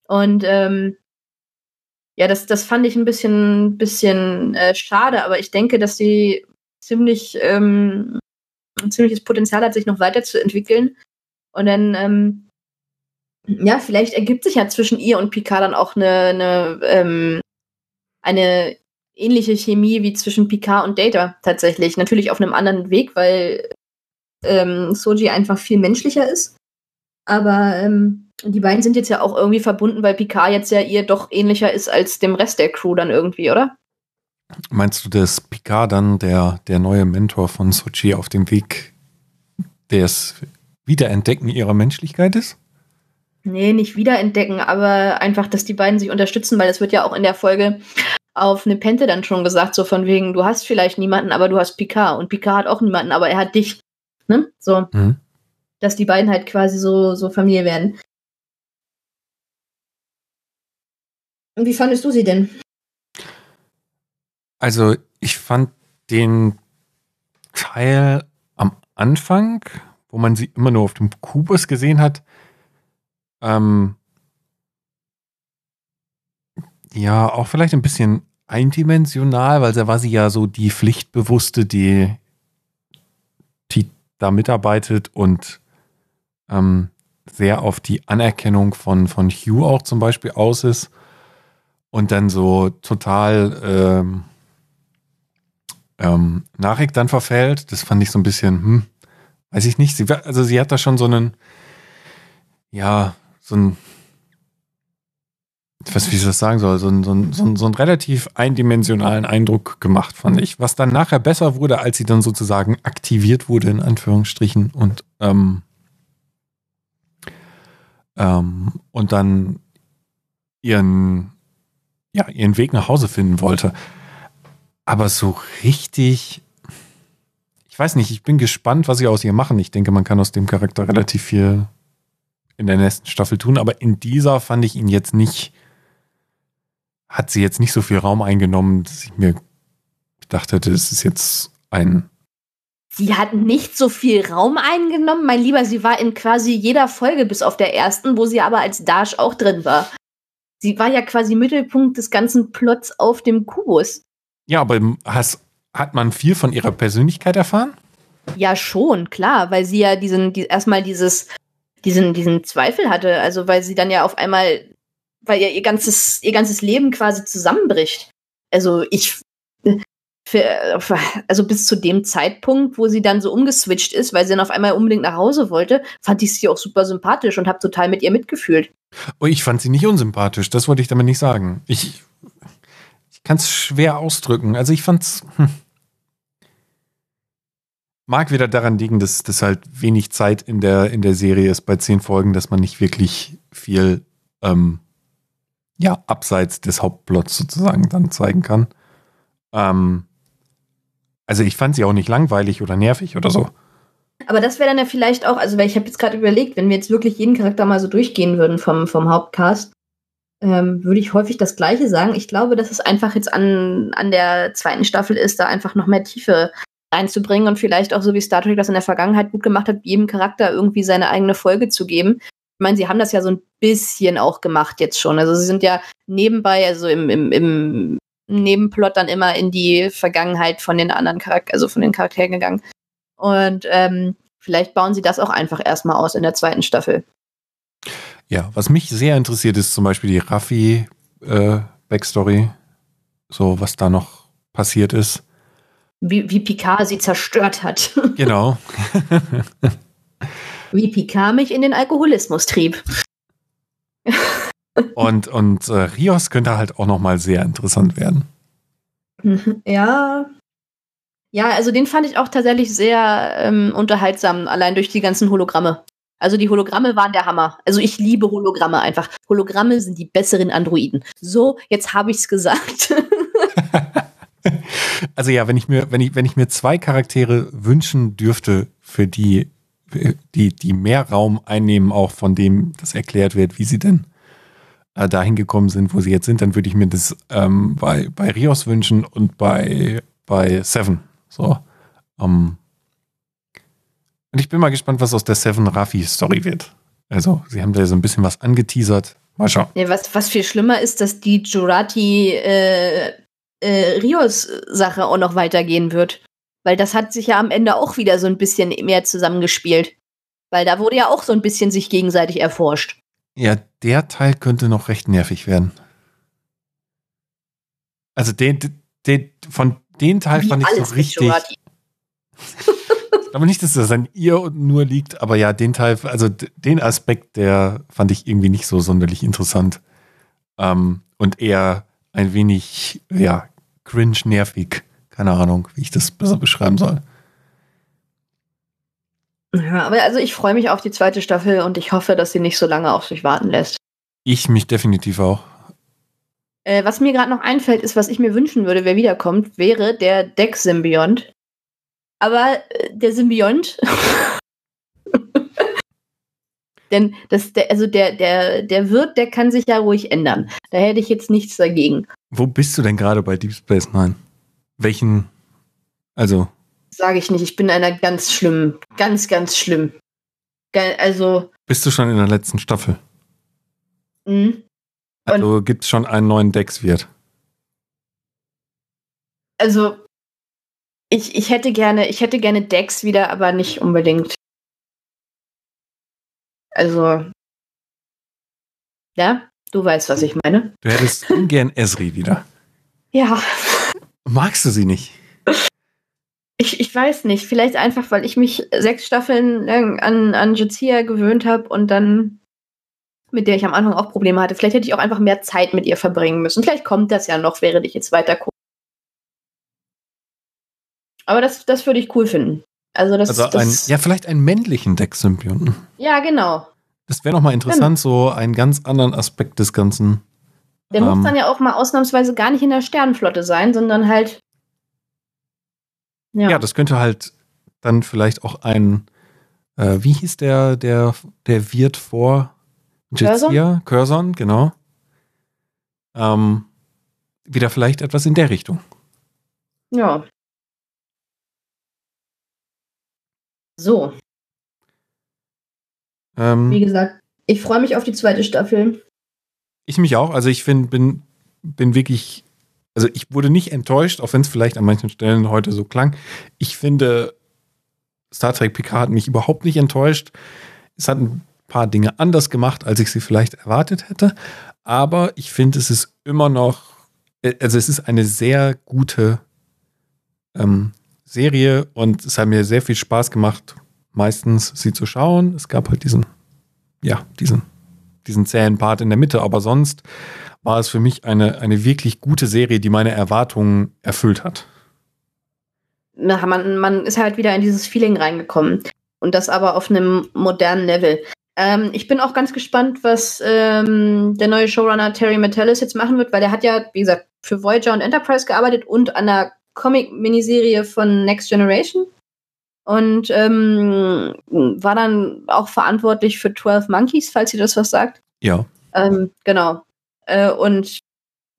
Und ähm, ja, das, das fand ich ein bisschen, bisschen äh, schade, aber ich denke, dass sie ziemlich ähm, ein ziemliches Potenzial hat, sich noch weiterzuentwickeln. Und dann, ähm, ja, vielleicht ergibt sich ja zwischen ihr und Picard dann auch eine, eine, ähm, eine ähnliche Chemie wie zwischen Picard und Data tatsächlich. Natürlich auf einem anderen Weg, weil ähm, Soji einfach viel menschlicher ist. Aber ähm, die beiden sind jetzt ja auch irgendwie verbunden, weil Picard jetzt ja ihr doch ähnlicher ist als dem Rest der Crew dann irgendwie, oder? Meinst du, dass Picard dann der, der neue Mentor von Sochi auf dem Weg des Wiederentdecken ihrer Menschlichkeit ist? Nee, nicht wiederentdecken, aber einfach, dass die beiden sich unterstützen, weil es wird ja auch in der Folge auf eine Pente dann schon gesagt, so von wegen, du hast vielleicht niemanden, aber du hast Picard und Picard hat auch niemanden, aber er hat dich. Ne? So. Mhm. Dass die beiden halt quasi so, so Familie werden. Und wie fandest du sie denn? Also, ich fand den Teil am Anfang, wo man sie immer nur auf dem Kubus gesehen hat, ähm, ja, auch vielleicht ein bisschen eindimensional, weil da war sie ja so die Pflichtbewusste, die, die da mitarbeitet und ähm, sehr auf die Anerkennung von, von Hugh auch zum Beispiel aus ist und dann so total ähm, ähm, Nachricht dann verfällt. Das fand ich so ein bisschen, hm, weiß ich nicht. Sie, also sie hat da schon so einen, ja, so ein, ich weiß, wie ich das sagen soll, so, ein, so, ein, so, ein, so einen relativ eindimensionalen Eindruck gemacht, fand ich. Was dann nachher besser wurde, als sie dann sozusagen aktiviert wurde, in Anführungsstrichen, und, ähm, ähm, und dann ihren, ja, ihren Weg nach Hause finden wollte. Aber so richtig, ich weiß nicht, ich bin gespannt, was sie aus ihr machen. Ich denke, man kann aus dem Charakter relativ viel in der nächsten Staffel tun, aber in dieser fand ich ihn jetzt nicht hat sie jetzt nicht so viel Raum eingenommen, dass ich mir gedacht hätte, es ist jetzt ein. Sie hat nicht so viel Raum eingenommen, mein Lieber. Sie war in quasi jeder Folge, bis auf der ersten, wo sie aber als Dash auch drin war. Sie war ja quasi Mittelpunkt des ganzen Plots auf dem Kubus. Ja, aber hast, hat man viel von ihrer Persönlichkeit erfahren? Ja, schon, klar, weil sie ja diesen, die, erstmal dieses, diesen, diesen Zweifel hatte. Also, weil sie dann ja auf einmal weil ja ihr ganzes, ihr ganzes Leben quasi zusammenbricht. Also ich, für, also bis zu dem Zeitpunkt, wo sie dann so umgeswitcht ist, weil sie dann auf einmal unbedingt nach Hause wollte, fand ich sie auch super sympathisch und habe total mit ihr mitgefühlt. Oh, ich fand sie nicht unsympathisch, das wollte ich damit nicht sagen. Ich, kann es schwer ausdrücken. Also ich fand's. Hm. Mag wieder daran liegen, dass das halt wenig Zeit in der, in der Serie ist bei zehn Folgen, dass man nicht wirklich viel ähm, ja, abseits des Hauptplots sozusagen dann zeigen kann. Ähm, also ich fand sie auch nicht langweilig oder nervig oder so. Aber das wäre dann ja vielleicht auch, also weil ich habe jetzt gerade überlegt, wenn wir jetzt wirklich jeden Charakter mal so durchgehen würden vom, vom Hauptcast, ähm, würde ich häufig das Gleiche sagen. Ich glaube, dass es einfach jetzt an, an der zweiten Staffel ist, da einfach noch mehr Tiefe reinzubringen und vielleicht auch so wie Star Trek das in der Vergangenheit gut gemacht hat, jedem Charakter irgendwie seine eigene Folge zu geben meine, sie haben das ja so ein bisschen auch gemacht jetzt schon. Also sie sind ja nebenbei, also im, im, im Nebenplot dann immer in die Vergangenheit von den anderen Charakteren, also von den Charakteren gegangen. Und ähm, vielleicht bauen sie das auch einfach erstmal aus in der zweiten Staffel. Ja, was mich sehr interessiert, ist zum Beispiel die Raffi-Backstory. Äh, so, was da noch passiert ist. Wie, wie Picard sie zerstört hat. (laughs) Genau. (laughs) wie Picard mich in den Alkoholismus trieb. (laughs) und und äh, Rios könnte halt auch noch mal sehr interessant werden. Ja. Ja, also den fand ich auch tatsächlich sehr ähm, unterhaltsam, allein durch die ganzen Hologramme. Also die Hologramme waren der Hammer. Also ich liebe Hologramme einfach. Hologramme sind die besseren Androiden. So, jetzt habe ich es gesagt. (laughs) also ja, wenn ich mir, wenn ich, wenn ich mir zwei Charaktere wünschen dürfte, für die die, die mehr Raum einnehmen, auch von dem das erklärt wird, wie sie denn äh, dahin gekommen sind, wo sie jetzt sind, dann würde ich mir das ähm, bei, bei Rios wünschen und bei, bei Seven. So. Ähm, und ich bin mal gespannt, was aus der Seven Raffi-Story wird. Also, sie haben da so ein bisschen was angeteasert. Mal schauen. Ja, was, was viel schlimmer ist, dass die Jurati äh, äh, Rios-Sache auch noch weitergehen wird. Weil das hat sich ja am Ende auch wieder so ein bisschen mehr zusammengespielt. Weil da wurde ja auch so ein bisschen sich gegenseitig erforscht. Ja, der Teil könnte noch recht nervig werden. Also den, den von den Teil Wie fand ich so richtig. (laughs) aber nicht, dass das an ihr nur liegt, aber ja, den Teil, also den Aspekt, der fand ich irgendwie nicht so sonderlich interessant. Ähm, und eher ein wenig, ja, cringe nervig. Keine Ahnung, wie ich das besser beschreiben soll. Ja, aber also ich freue mich auf die zweite Staffel und ich hoffe, dass sie nicht so lange auf sich warten lässt. Ich mich definitiv auch. Äh, was mir gerade noch einfällt, ist, was ich mir wünschen würde, wer wiederkommt, wäre der Deck-Symbiont. Aber äh, der Symbiont. (laughs) Denn das, der, also der, der, der Wirt, der kann sich ja ruhig ändern. Da hätte ich jetzt nichts dagegen. Wo bist du denn gerade bei Deep Space Nine? Welchen, also. Sage ich nicht, ich bin einer ganz schlimm, ganz, ganz schlimm. Also. Bist du schon in der letzten Staffel? Mhm. Also gibt es schon einen neuen Dex-Wirt? Also, ich, ich hätte gerne, ich hätte gerne Dex wieder, aber nicht unbedingt. Also, ja, du weißt, was ich meine. Du hättest ungern Esri wieder. Ja. Magst du sie nicht? Ich, ich weiß nicht. Vielleicht einfach, weil ich mich sechs Staffeln lang an, an Jazia gewöhnt habe und dann mit der ich am Anfang auch Probleme hatte. Vielleicht hätte ich auch einfach mehr Zeit mit ihr verbringen müssen. Vielleicht kommt das ja noch, während ich jetzt weiter gucke. Aber das, das würde ich cool finden. Also, das, also ein, ja, vielleicht einen männlichen Deck-Symbionten. Ja, genau. Das wäre nochmal interessant, so einen ganz anderen Aspekt des Ganzen. Der ähm, muss dann ja auch mal ausnahmsweise gar nicht in der Sternenflotte sein, sondern halt. Ja, ja das könnte halt dann vielleicht auch ein, äh, wie hieß der, der, der Wirt vor Jizia? Curzon, genau. Ähm, wieder vielleicht etwas in der Richtung. Ja. So. Ähm, Wie gesagt, ich freue mich auf die zweite Staffel. Ich mich auch. Also ich find, bin, bin wirklich, also ich wurde nicht enttäuscht, auch wenn es vielleicht an manchen Stellen heute so klang. Ich finde, Star Trek Picard hat mich überhaupt nicht enttäuscht. Es hat ein paar Dinge anders gemacht, als ich sie vielleicht erwartet hätte. Aber ich finde, es ist immer noch, äh, also es ist eine sehr gute ähm, Serie und es hat mir sehr viel Spaß gemacht, meistens sie zu schauen. Es gab halt diesen, ja, diesen, diesen zähen Part in der Mitte, aber sonst war es für mich eine, eine wirklich gute Serie, die meine Erwartungen erfüllt hat. Na, man, man ist halt wieder in dieses Feeling reingekommen. Und das aber auf einem modernen Level. Ähm, ich bin auch ganz gespannt, was ähm, der neue Showrunner Terry Metellis jetzt machen wird, weil der hat ja, wie gesagt, für Voyager und Enterprise gearbeitet und an der Comic-Miniserie von Next Generation und ähm, war dann auch verantwortlich für 12 Monkeys, falls ihr das was sagt. Ja. Ähm, genau. Äh, und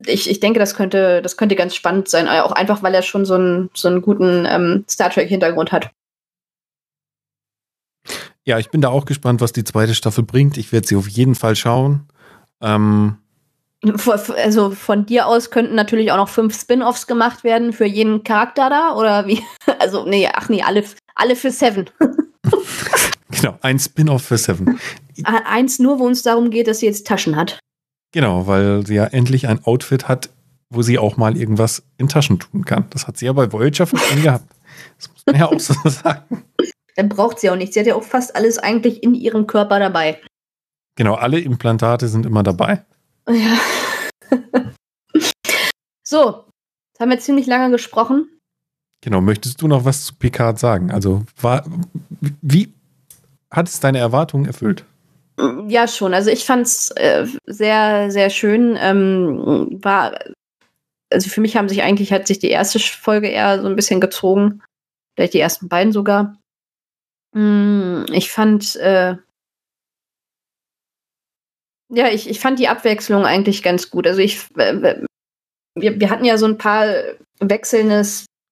ich, ich denke, das könnte, das könnte ganz spannend sein, auch einfach, weil er schon so einen, so einen guten ähm, Star Trek-Hintergrund hat. Ja, ich bin da auch gespannt, was die zweite Staffel bringt. Ich werde sie auf jeden Fall schauen. Ähm, also von dir aus könnten natürlich auch noch fünf Spin-offs gemacht werden für jeden Charakter da oder wie? (laughs) Also nee, ach nee, alle, alle für Seven. (laughs) genau, ein Spin-off für Seven. Eins nur, wo uns darum geht, dass sie jetzt Taschen hat. Genau, weil sie ja endlich ein Outfit hat, wo sie auch mal irgendwas in Taschen tun kann. Das hat sie ja bei Voyager fast nie gehabt. Das muss man ja auch so (laughs) sagen. Dann braucht sie auch nichts. Sie hat ja auch fast alles eigentlich in ihrem Körper dabei. Genau, alle Implantate sind immer dabei. Ja. (laughs) so, jetzt haben wir ziemlich lange gesprochen. Genau, möchtest du noch was zu Picard sagen? Also, war, wie hat es deine Erwartungen erfüllt? Ja, schon. Also ich fand es äh, sehr, sehr schön. Ähm, war, also für mich haben sich eigentlich, hat sich die erste Folge eher so ein bisschen gezogen. Vielleicht die ersten beiden sogar. Mm, ich fand, äh, ja, ich, ich fand die Abwechslung eigentlich ganz gut. Also ich, wir, wir hatten ja so ein paar wechselnde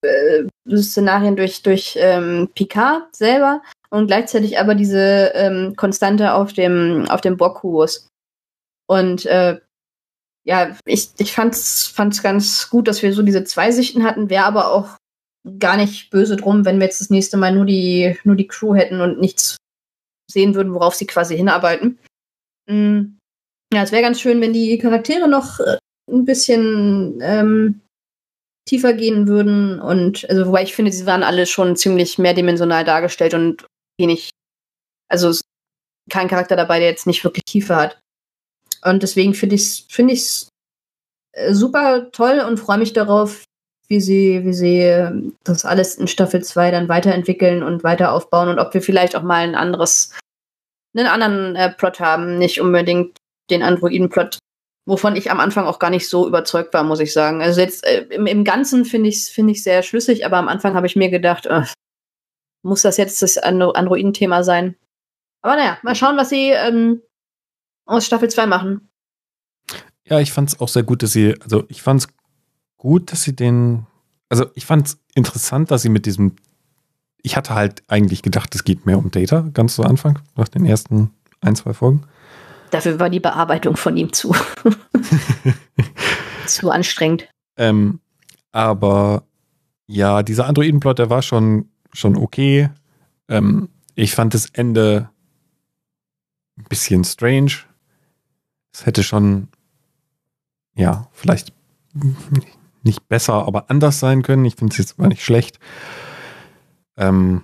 äh, Szenarien durch, durch ähm, Picard selber und gleichzeitig aber diese ähm, Konstante auf dem, auf dem Borg-Kubus. Und äh, ja, ich, ich fand's, fand's ganz gut, dass wir so diese zwei Sichten hatten, wäre aber auch gar nicht böse drum, wenn wir jetzt das nächste Mal nur die, nur die Crew hätten und nichts sehen würden, worauf sie quasi hinarbeiten. Mhm. Ja, es wäre ganz schön, wenn die Charaktere noch äh, ein bisschen ähm, tiefer gehen würden. Und also, wobei ich finde, sie waren alle schon ziemlich mehrdimensional dargestellt und wenig. Also kein Charakter dabei, der jetzt nicht wirklich Tiefe hat. Und deswegen finde ich es find ich's äh, super toll und freue mich darauf, wie sie, wie sie ähm, das alles in Staffel 2 dann weiterentwickeln und weiter aufbauen und ob wir vielleicht auch mal ein anderes, einen anderen äh, Plot haben, nicht unbedingt den Androiden-Plot, wovon ich am Anfang auch gar nicht so überzeugt war, muss ich sagen. Also jetzt äh, im, im Ganzen finde ich es find ich sehr schlüssig, aber am Anfang habe ich mir gedacht, äh, muss das jetzt das Androiden-Thema sein? Aber naja, mal schauen, was sie ähm, aus Staffel 2 machen. Ja, ich fand es auch sehr gut, dass sie, also ich fand es gut, dass sie den, also ich fand es interessant, dass sie mit diesem, ich hatte halt eigentlich gedacht, es geht mehr um Data, ganz zu Anfang, nach den ersten ein, zwei Folgen. Dafür war die Bearbeitung von ihm zu. (laughs) zu anstrengend. Ähm, aber ja, dieser Androidenplot, der war schon, schon okay. Ähm, ich fand das Ende ein bisschen strange. Es hätte schon, ja, vielleicht nicht besser, aber anders sein können. Ich finde es jetzt aber nicht schlecht. Ähm,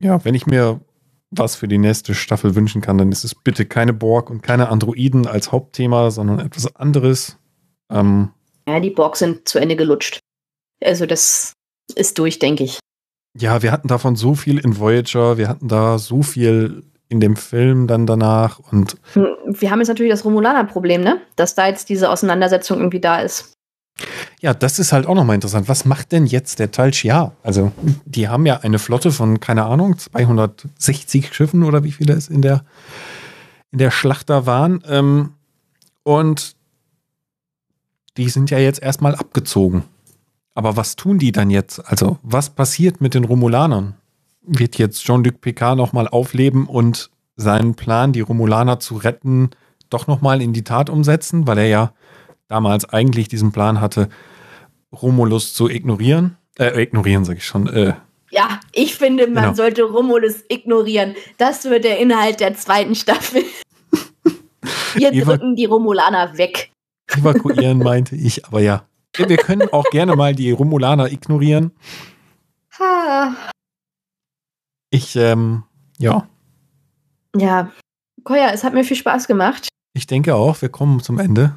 ja, wenn ich mir was für die nächste Staffel wünschen kann, dann ist es bitte keine Borg und keine Androiden als Hauptthema, sondern etwas anderes. Ähm, ja, die Borg sind zu Ende gelutscht. Also das ist durch, denke ich. Ja, wir hatten davon so viel in Voyager, wir hatten da so viel in dem Film dann danach und. Hm, wir haben jetzt natürlich das Romulaner-Problem, ne? Dass da jetzt diese Auseinandersetzung irgendwie da ist. Ja, das ist halt auch nochmal interessant. Was macht denn jetzt der Tal Shia? Also, die haben ja eine Flotte von, keine Ahnung, 260 Schiffen oder wie viele es in der, in der Schlacht da waren. Ähm, und die sind ja jetzt erstmal abgezogen. Aber was tun die dann jetzt? Also, was passiert mit den Romulanern? Wird jetzt Jean-Luc Picard nochmal aufleben und seinen Plan, die Romulaner zu retten, doch nochmal in die Tat umsetzen, weil er ja damals eigentlich diesen Plan hatte, Romulus zu ignorieren? Äh, ignorieren, sage ich schon. Äh, ja, ich finde, man genau. sollte Romulus ignorieren. Das wird der Inhalt der zweiten Staffel. (laughs) Wir drücken die Romulaner weg. Evakuieren meinte ich, aber ja. Wir können auch gerne mal die Romulaner ignorieren. Ha. Ich, ähm, ja. Ja. Koya, es hat mir viel Spaß gemacht. Ich denke auch, wir kommen zum Ende.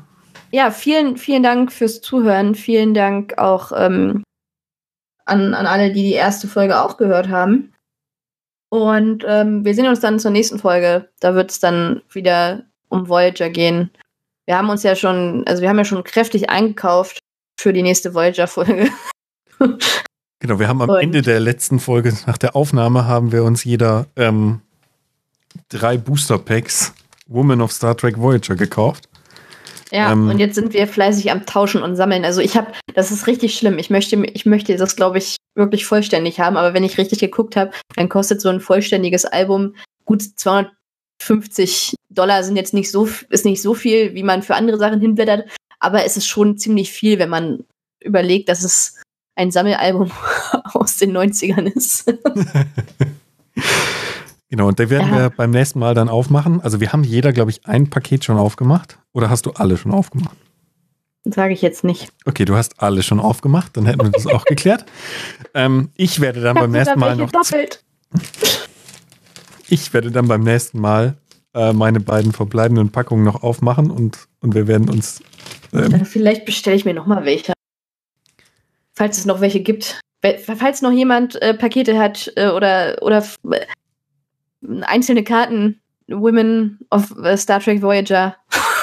Ja, vielen, vielen Dank fürs Zuhören. Vielen Dank auch ähm, an, an alle, die die erste Folge auch gehört haben. Und ähm, wir sehen uns dann zur nächsten Folge. Da wird es dann wieder um Voyager gehen. Wir haben uns ja schon, also wir haben ja schon kräftig eingekauft für die nächste Voyager-Folge. (laughs) genau, wir haben am Und Ende der letzten Folge, nach der Aufnahme, haben wir uns jeder ähm, drei Booster-Packs Woman of Star Trek Voyager gekauft. Ja, ähm, und jetzt sind wir fleißig am Tauschen und Sammeln. Also ich habe, das ist richtig schlimm. Ich möchte, ich möchte das, glaube ich, wirklich vollständig haben. Aber wenn ich richtig geguckt habe, dann kostet so ein vollständiges Album gut 250 Dollar. Sind jetzt nicht so, ist nicht so viel, wie man für andere Sachen hinblättert. Aber es ist schon ziemlich viel, wenn man überlegt, dass es ein Sammelalbum (laughs) aus den 90ern ist. (laughs) (laughs) genau, und da werden ja. wir beim nächsten Mal dann aufmachen. Also wir haben jeder, glaube ich, ein Paket schon aufgemacht. Oder hast du alle schon aufgemacht? Sage ich jetzt nicht. Okay, du hast alle schon aufgemacht, dann hätten wir das auch geklärt. Ähm, ich werde dann beim nächsten Mal noch. Doppelt. Ich werde dann beim nächsten Mal äh, meine beiden verbleibenden Packungen noch aufmachen und, und wir werden uns. Ähm, Vielleicht bestelle ich mir noch mal welche. Falls es noch welche gibt. Falls noch jemand äh, Pakete hat äh, oder, oder äh, einzelne Karten, Women of äh, Star Trek Voyager. (laughs)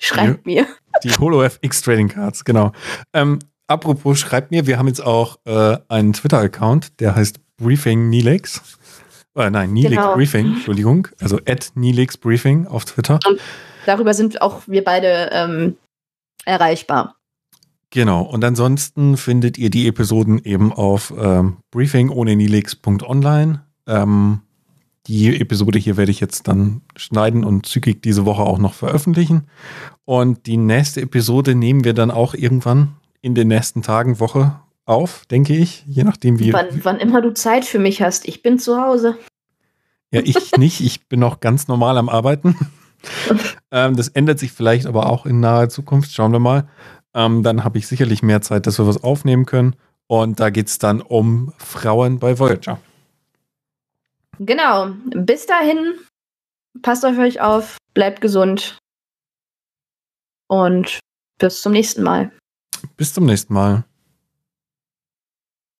schreibt mir. Die HoloFX Trading Cards, genau. Ähm, apropos, schreibt mir, wir haben jetzt auch äh, einen Twitter-Account, der heißt Briefing Nilix. Äh, nein, Nilix genau. Briefing, Entschuldigung. Also at Nilix Briefing auf Twitter. Und darüber sind auch wir beide ähm, erreichbar. Genau, und ansonsten findet ihr die Episoden eben auf ähm, briefing ohne nilix.online. Ähm, die Episode hier werde ich jetzt dann schneiden und zügig diese Woche auch noch veröffentlichen. Und die nächste Episode nehmen wir dann auch irgendwann in den nächsten Tagen, Woche auf, denke ich, je nachdem wie. Wann, wann immer du Zeit für mich hast. Ich bin zu Hause. Ja, ich (laughs) nicht. Ich bin noch ganz normal am Arbeiten. (laughs) ähm, das ändert sich vielleicht aber auch in naher Zukunft. Schauen wir mal. Ähm, dann habe ich sicherlich mehr Zeit, dass wir was aufnehmen können. Und da geht es dann um Frauen bei Voyager. Genau. Bis dahin, passt auf euch auf, bleibt gesund und bis zum nächsten Mal. Bis zum nächsten Mal.